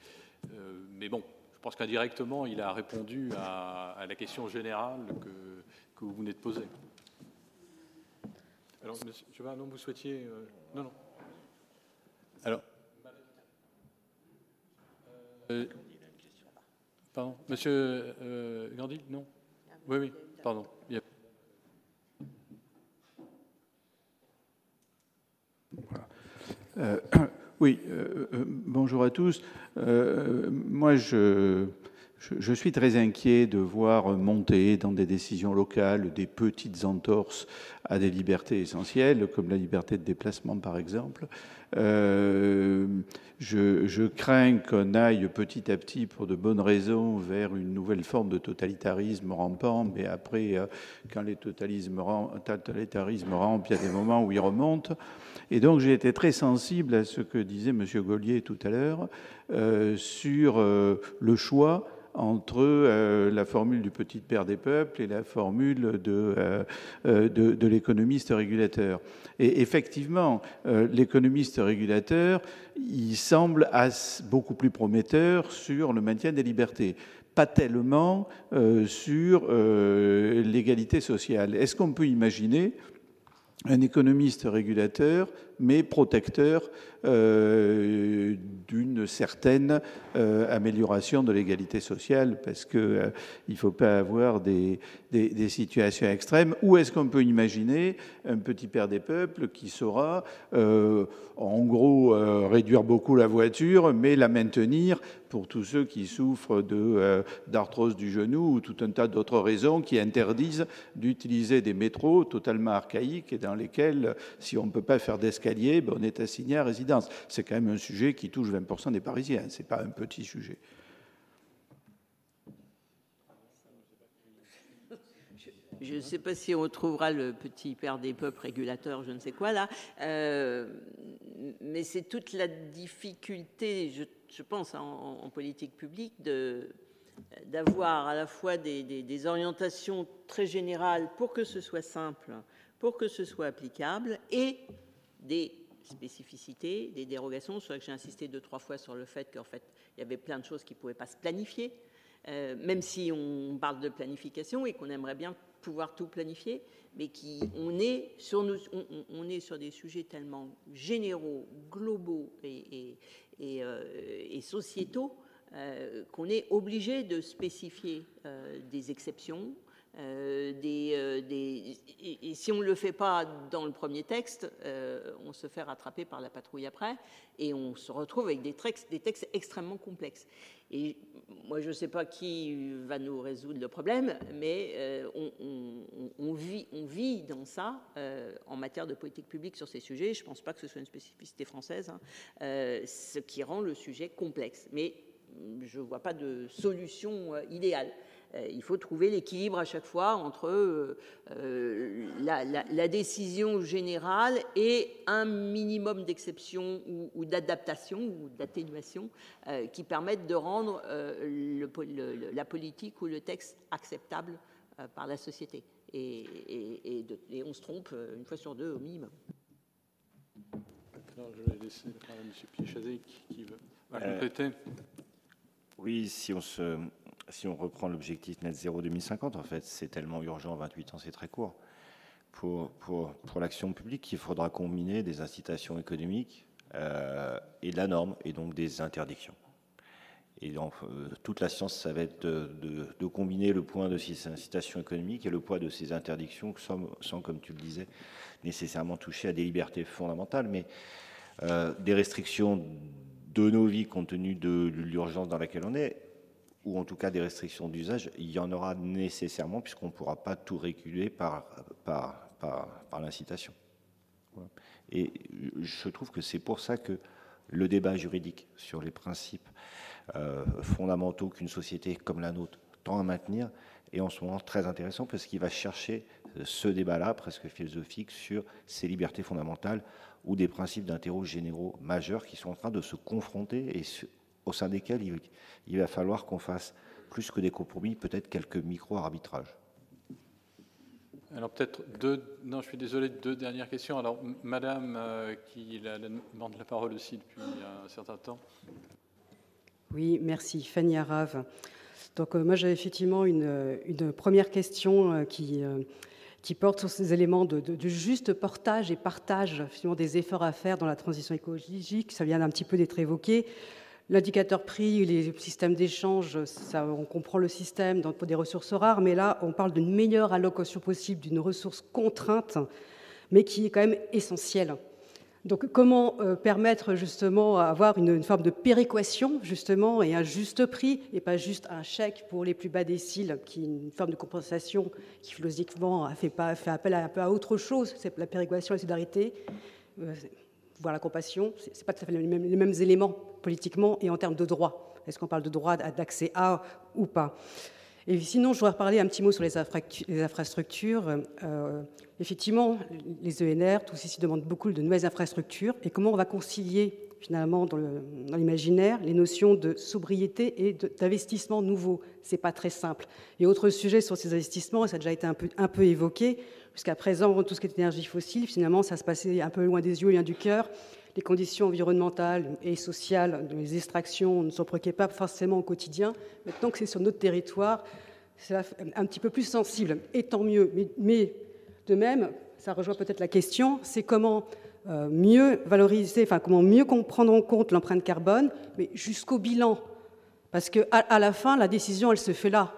Speaker 1: mais bon, je pense qu'indirectement, il a répondu à, à, la question générale que, que vous venez de poser. Alors, monsieur non, vous souhaitiez. Euh, non, non. Alors. Euh, pardon, monsieur euh, Gandhi Non? Oui, oui, pardon.
Speaker 10: oui, bonjour à tous. moi, je je, suis très inquiet de voir monter dans des décisions locales des petites entorses à des libertés essentielles, comme la liberté de déplacement par exemple. Euh, je, crains qu'on aille petit à petit, pour de bonnes raisons, vers une nouvelle forme de totalitarisme rampant, mais après, euh, quand les totalitarismes, rampent, il y a des moments où ils remontent. Et donc j'ai été très sensible à ce que disait M. Gaulier tout à l'heure euh, sur le choix entre euh, la formule du petit père des peuples et la formule de, euh, euh, de, l'économiste régulateur. Et effectivement, l'économiste régulateur, il semble beaucoup plus prometteur sur le maintien des libertés pas tellement sur l'égalité sociale. Est-ce qu'on peut imaginer un économiste régulateur, mais protecteur euh, d'une certaine euh, amélioration de l'égalité sociale, parce qu'il euh, ne faut pas avoir des, des, situations extrêmes. Ou est-ce qu'on peut imaginer un petit père des peuples qui saura, en gros, réduire beaucoup la voiture, mais la maintenir pour tous ceux qui souffrent d'arthrose du genou ou tout un tas d'autres raisons qui interdisent d'utiliser des métros totalement archaïques et dans lesquels, si on ne peut pas faire ben on est assigné à résidence. C'est quand même un sujet qui touche 20% des Parisiens, ce n'est pas un petit sujet.
Speaker 2: je ne sais pas si on trouvera le petit père des peuples régulateur, je ne sais quoi là, euh, mais c'est toute la difficulté, je, pense, en, politique publique, d'avoir à la fois des, des, orientations très générales pour que ce soit simple, pour que ce soit applicable, et des spécificités, des dérogations. C'est vrai que j'ai insisté deux, trois fois sur le fait qu'en fait, il y avait plein de choses qui ne pouvaient pas se planifier, euh, même si on parle de planification et qu'on aimerait bien pouvoir tout planifier, mais qui, on, est sur on, est sur des sujets tellement généraux, globaux et, euh, sociétaux euh, qu'on est obligé de spécifier des exceptions, euh, euh, et, si on ne le fait pas dans le premier texte, euh, on se fait rattraper par la patrouille après et on se retrouve avec des textes, extrêmement complexes. Et moi, je ne sais pas qui va nous résoudre le problème, mais on vit dans ça en matière de politique publique sur ces sujets. Je ne pense pas que ce soit une spécificité française, hein, ce qui rend le sujet complexe. Mais je ne vois pas de solution idéale. Euh, il faut trouver l'équilibre à chaque fois entre euh, euh, la, décision générale et un minimum d'exception ou, d'adaptation ou d'atténuation qui permettent de rendre la politique ou le texte acceptable par la société. Et, on se trompe une fois sur deux au minimum.
Speaker 1: je vais laisser la parole à M. Piechazé qui veut compléter.
Speaker 3: Oui, si on se si on reprend l'objectif net zéro 2050, en fait, c'est tellement urgent, 28 ans, c'est très court. Pour, pour, l'action publique, il faudra combiner des incitations économiques euh, et de la norme, et donc des interdictions. Et euh, toute la science, ça va être de, de, combiner le point de ces incitations économiques et le poids de ces interdictions, sans, sans comme tu le disais, nécessairement toucher à des libertés fondamentales, mais euh, des restrictions de nos vies compte tenu de l'urgence dans laquelle on est, ou en tout cas des restrictions d'usage, il y en aura nécessairement puisqu'on ne pourra pas tout réguler par, par, par, l'incitation. Et je trouve que c'est pour ça que le débat juridique sur les principes euh, fondamentaux qu'une société comme la nôtre tend à maintenir est en ce moment très intéressant parce qu'il va chercher ce débat-là, presque philosophique, sur ces libertés fondamentales ou des principes d'intérêt généraux majeurs qui sont en train de se confronter et au sein desquels il, va falloir qu'on fasse plus que des compromis, peut-être quelques micro-arbitrages.
Speaker 1: Alors peut-être deux, non je suis désolé, deux dernières questions. Alors Madame euh, qui demande la parole aussi depuis un certain temps.
Speaker 11: Oui, merci. Fanny Arave. Donc euh, moi j'ai effectivement une, première question euh, qui, qui porte sur ces éléments de, de, juste portage et partage finalement, des efforts à faire dans la transition écologique. Ça vient un petit peu d'être évoqué. L'indicateur prix, les systèmes d'échange, on comprend le système pour des ressources rares, mais là, on parle d'une meilleure allocation possible d'une ressource contrainte, mais qui est quand même essentielle. Donc, comment euh, permettre justement avoir une, forme de péréquation, justement, et un juste prix, et pas juste un chèque pour les plus bas déciles, qui est une forme de compensation qui, philosophiquement, fait, pas, fait appel à, un peu à autre chose, c'est la péréquation, la solidarité. Euh, voir la compassion, ce n'est pas tout à fait les mêmes, éléments politiquement et en termes de droit. Est-ce qu'on parle de droit d'accès à ou pas? Et sinon, je voudrais reparler un petit mot sur les, infrastructures. Euh, effectivement, les ENR, tous ici demandent beaucoup de nouvelles infrastructures et comment on va concilier finalement dans l'imaginaire les notions de sobriété et d'investissement nouveau? Ce n'est pas très simple. Et autre sujet sur ces investissements, et ça a déjà été un peu, un peu évoqué, Jusqu'à présent, tout ce qui est énergie fossile, finalement, ça se passait un peu loin des yeux, loin du cœur. Les conditions environnementales et sociales, les extractions ne sont pas forcément au quotidien. Maintenant que c'est sur notre territoire, c'est un petit peu plus sensible, et tant mieux. Mais, de même, ça rejoint peut-être la question, c'est comment euh, mieux valoriser, enfin comment mieux prendre en compte l'empreinte carbone, mais jusqu'au bilan. Parce qu'à à la fin, la décision, elle se fait là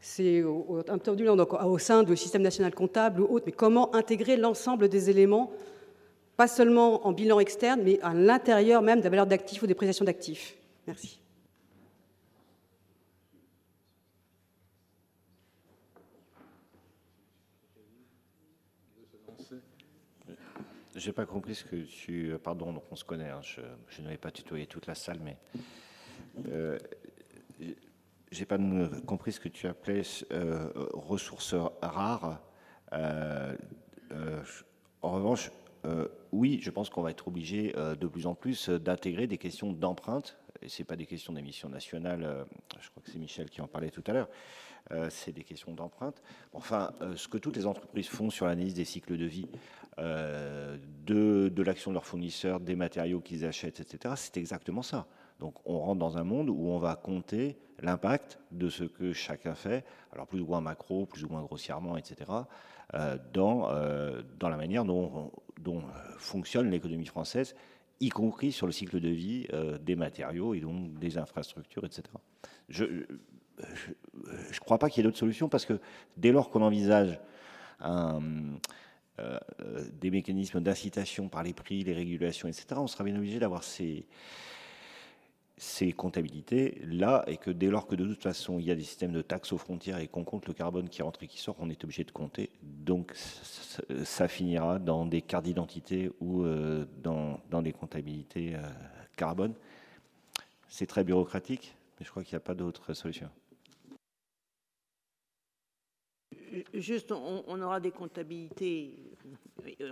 Speaker 11: c'est au, sein du système national comptable ou autre, mais comment intégrer l'ensemble des éléments, pas seulement en bilan externe, mais à l'intérieur même de la valeur d'actifs ou des prestations d'actifs. Merci.
Speaker 3: Je n'ai pas compris ce que tu. Pardon, donc on se connaît, hein, je, je n'avais pas tutoyé toute la salle, mais. Euh, j'ai pas compris ce que tu appelais euh, ressources rares. en revanche, oui, je pense qu'on va être obligé de plus en plus d'intégrer des questions d'empreinte, et ce n'est pas des questions d'émission nationale, je crois que c'est Michel qui en parlait tout à l'heure, c'est des questions d'empreinte. Enfin, ce que toutes les entreprises font sur l'analyse des cycles de vie de, de l'action de leurs fournisseurs, des matériaux qu'ils achètent, etc., c'est exactement ça. Donc on rentre dans un monde où on va compter l'impact de ce que chacun fait, alors plus ou moins macro, plus ou moins grossièrement, etc., euh, dans, euh, dans la manière dont, dont fonctionne l'économie française, y compris sur le cycle de vie euh, des matériaux et donc des infrastructures, etc. Je ne crois pas qu'il y ait d'autres solutions parce que dès lors qu'on envisage des mécanismes d'incitation par les prix, les régulations, etc., on sera bien obligé d'avoir ces ces comptabilités là et que dès lors que de toute façon il y a des systèmes de taxes aux frontières et qu'on compte le carbone qui rentre et qui sort, on est obligé de compter. Donc ça, finira dans des cartes d'identité ou euh, dans, des comptabilités euh, carbone. C'est très bureaucratique, mais je crois qu'il n'y a pas d'autre solution.
Speaker 2: Juste, on, aura des comptabilités.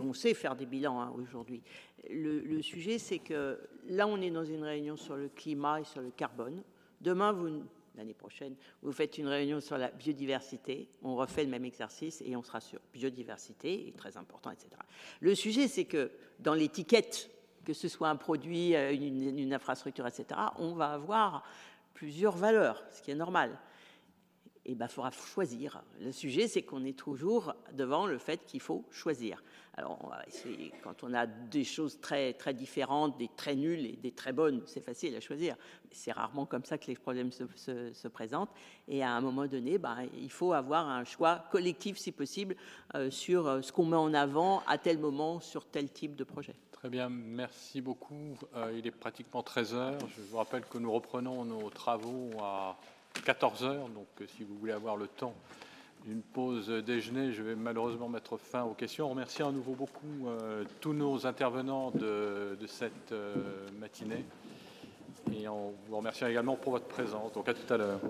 Speaker 2: On sait faire des bilans hein, aujourd'hui. Le, sujet, c'est que là, on est dans une réunion sur le climat et sur le carbone. Demain, vous, l'année prochaine, vous faites une réunion sur la biodiversité. On refait le même exercice et on sera sur biodiversité, très important, etc. Le sujet, c'est que dans l'étiquette, que ce soit un produit, une, une infrastructure, etc., on va avoir plusieurs valeurs, ce qui est normal il ben, faudra choisir. Le sujet, c'est qu'on est toujours devant le fait qu'il faut choisir. Alors, quand on a des choses très, très différentes, des très nulles et des très bonnes, c'est facile à choisir. C'est rarement comme ça que les problèmes se, présentent. Et à un moment donné, ben, il faut avoir un choix collectif, si possible, euh, sur euh, ce qu'on met en avant à tel moment sur tel type de projet.
Speaker 1: Très bien, merci beaucoup. Euh, il est pratiquement 13 heures. Je vous rappelle que nous reprenons nos travaux à 14 heures. Donc, euh, si vous voulez avoir le temps d'une pause déjeuner, je vais malheureusement mettre fin aux questions. On remercie à nouveau beaucoup euh, tous nos intervenants de, cette euh, matinée. Et on vous remercie également pour votre présence. Donc, à tout à l'heure.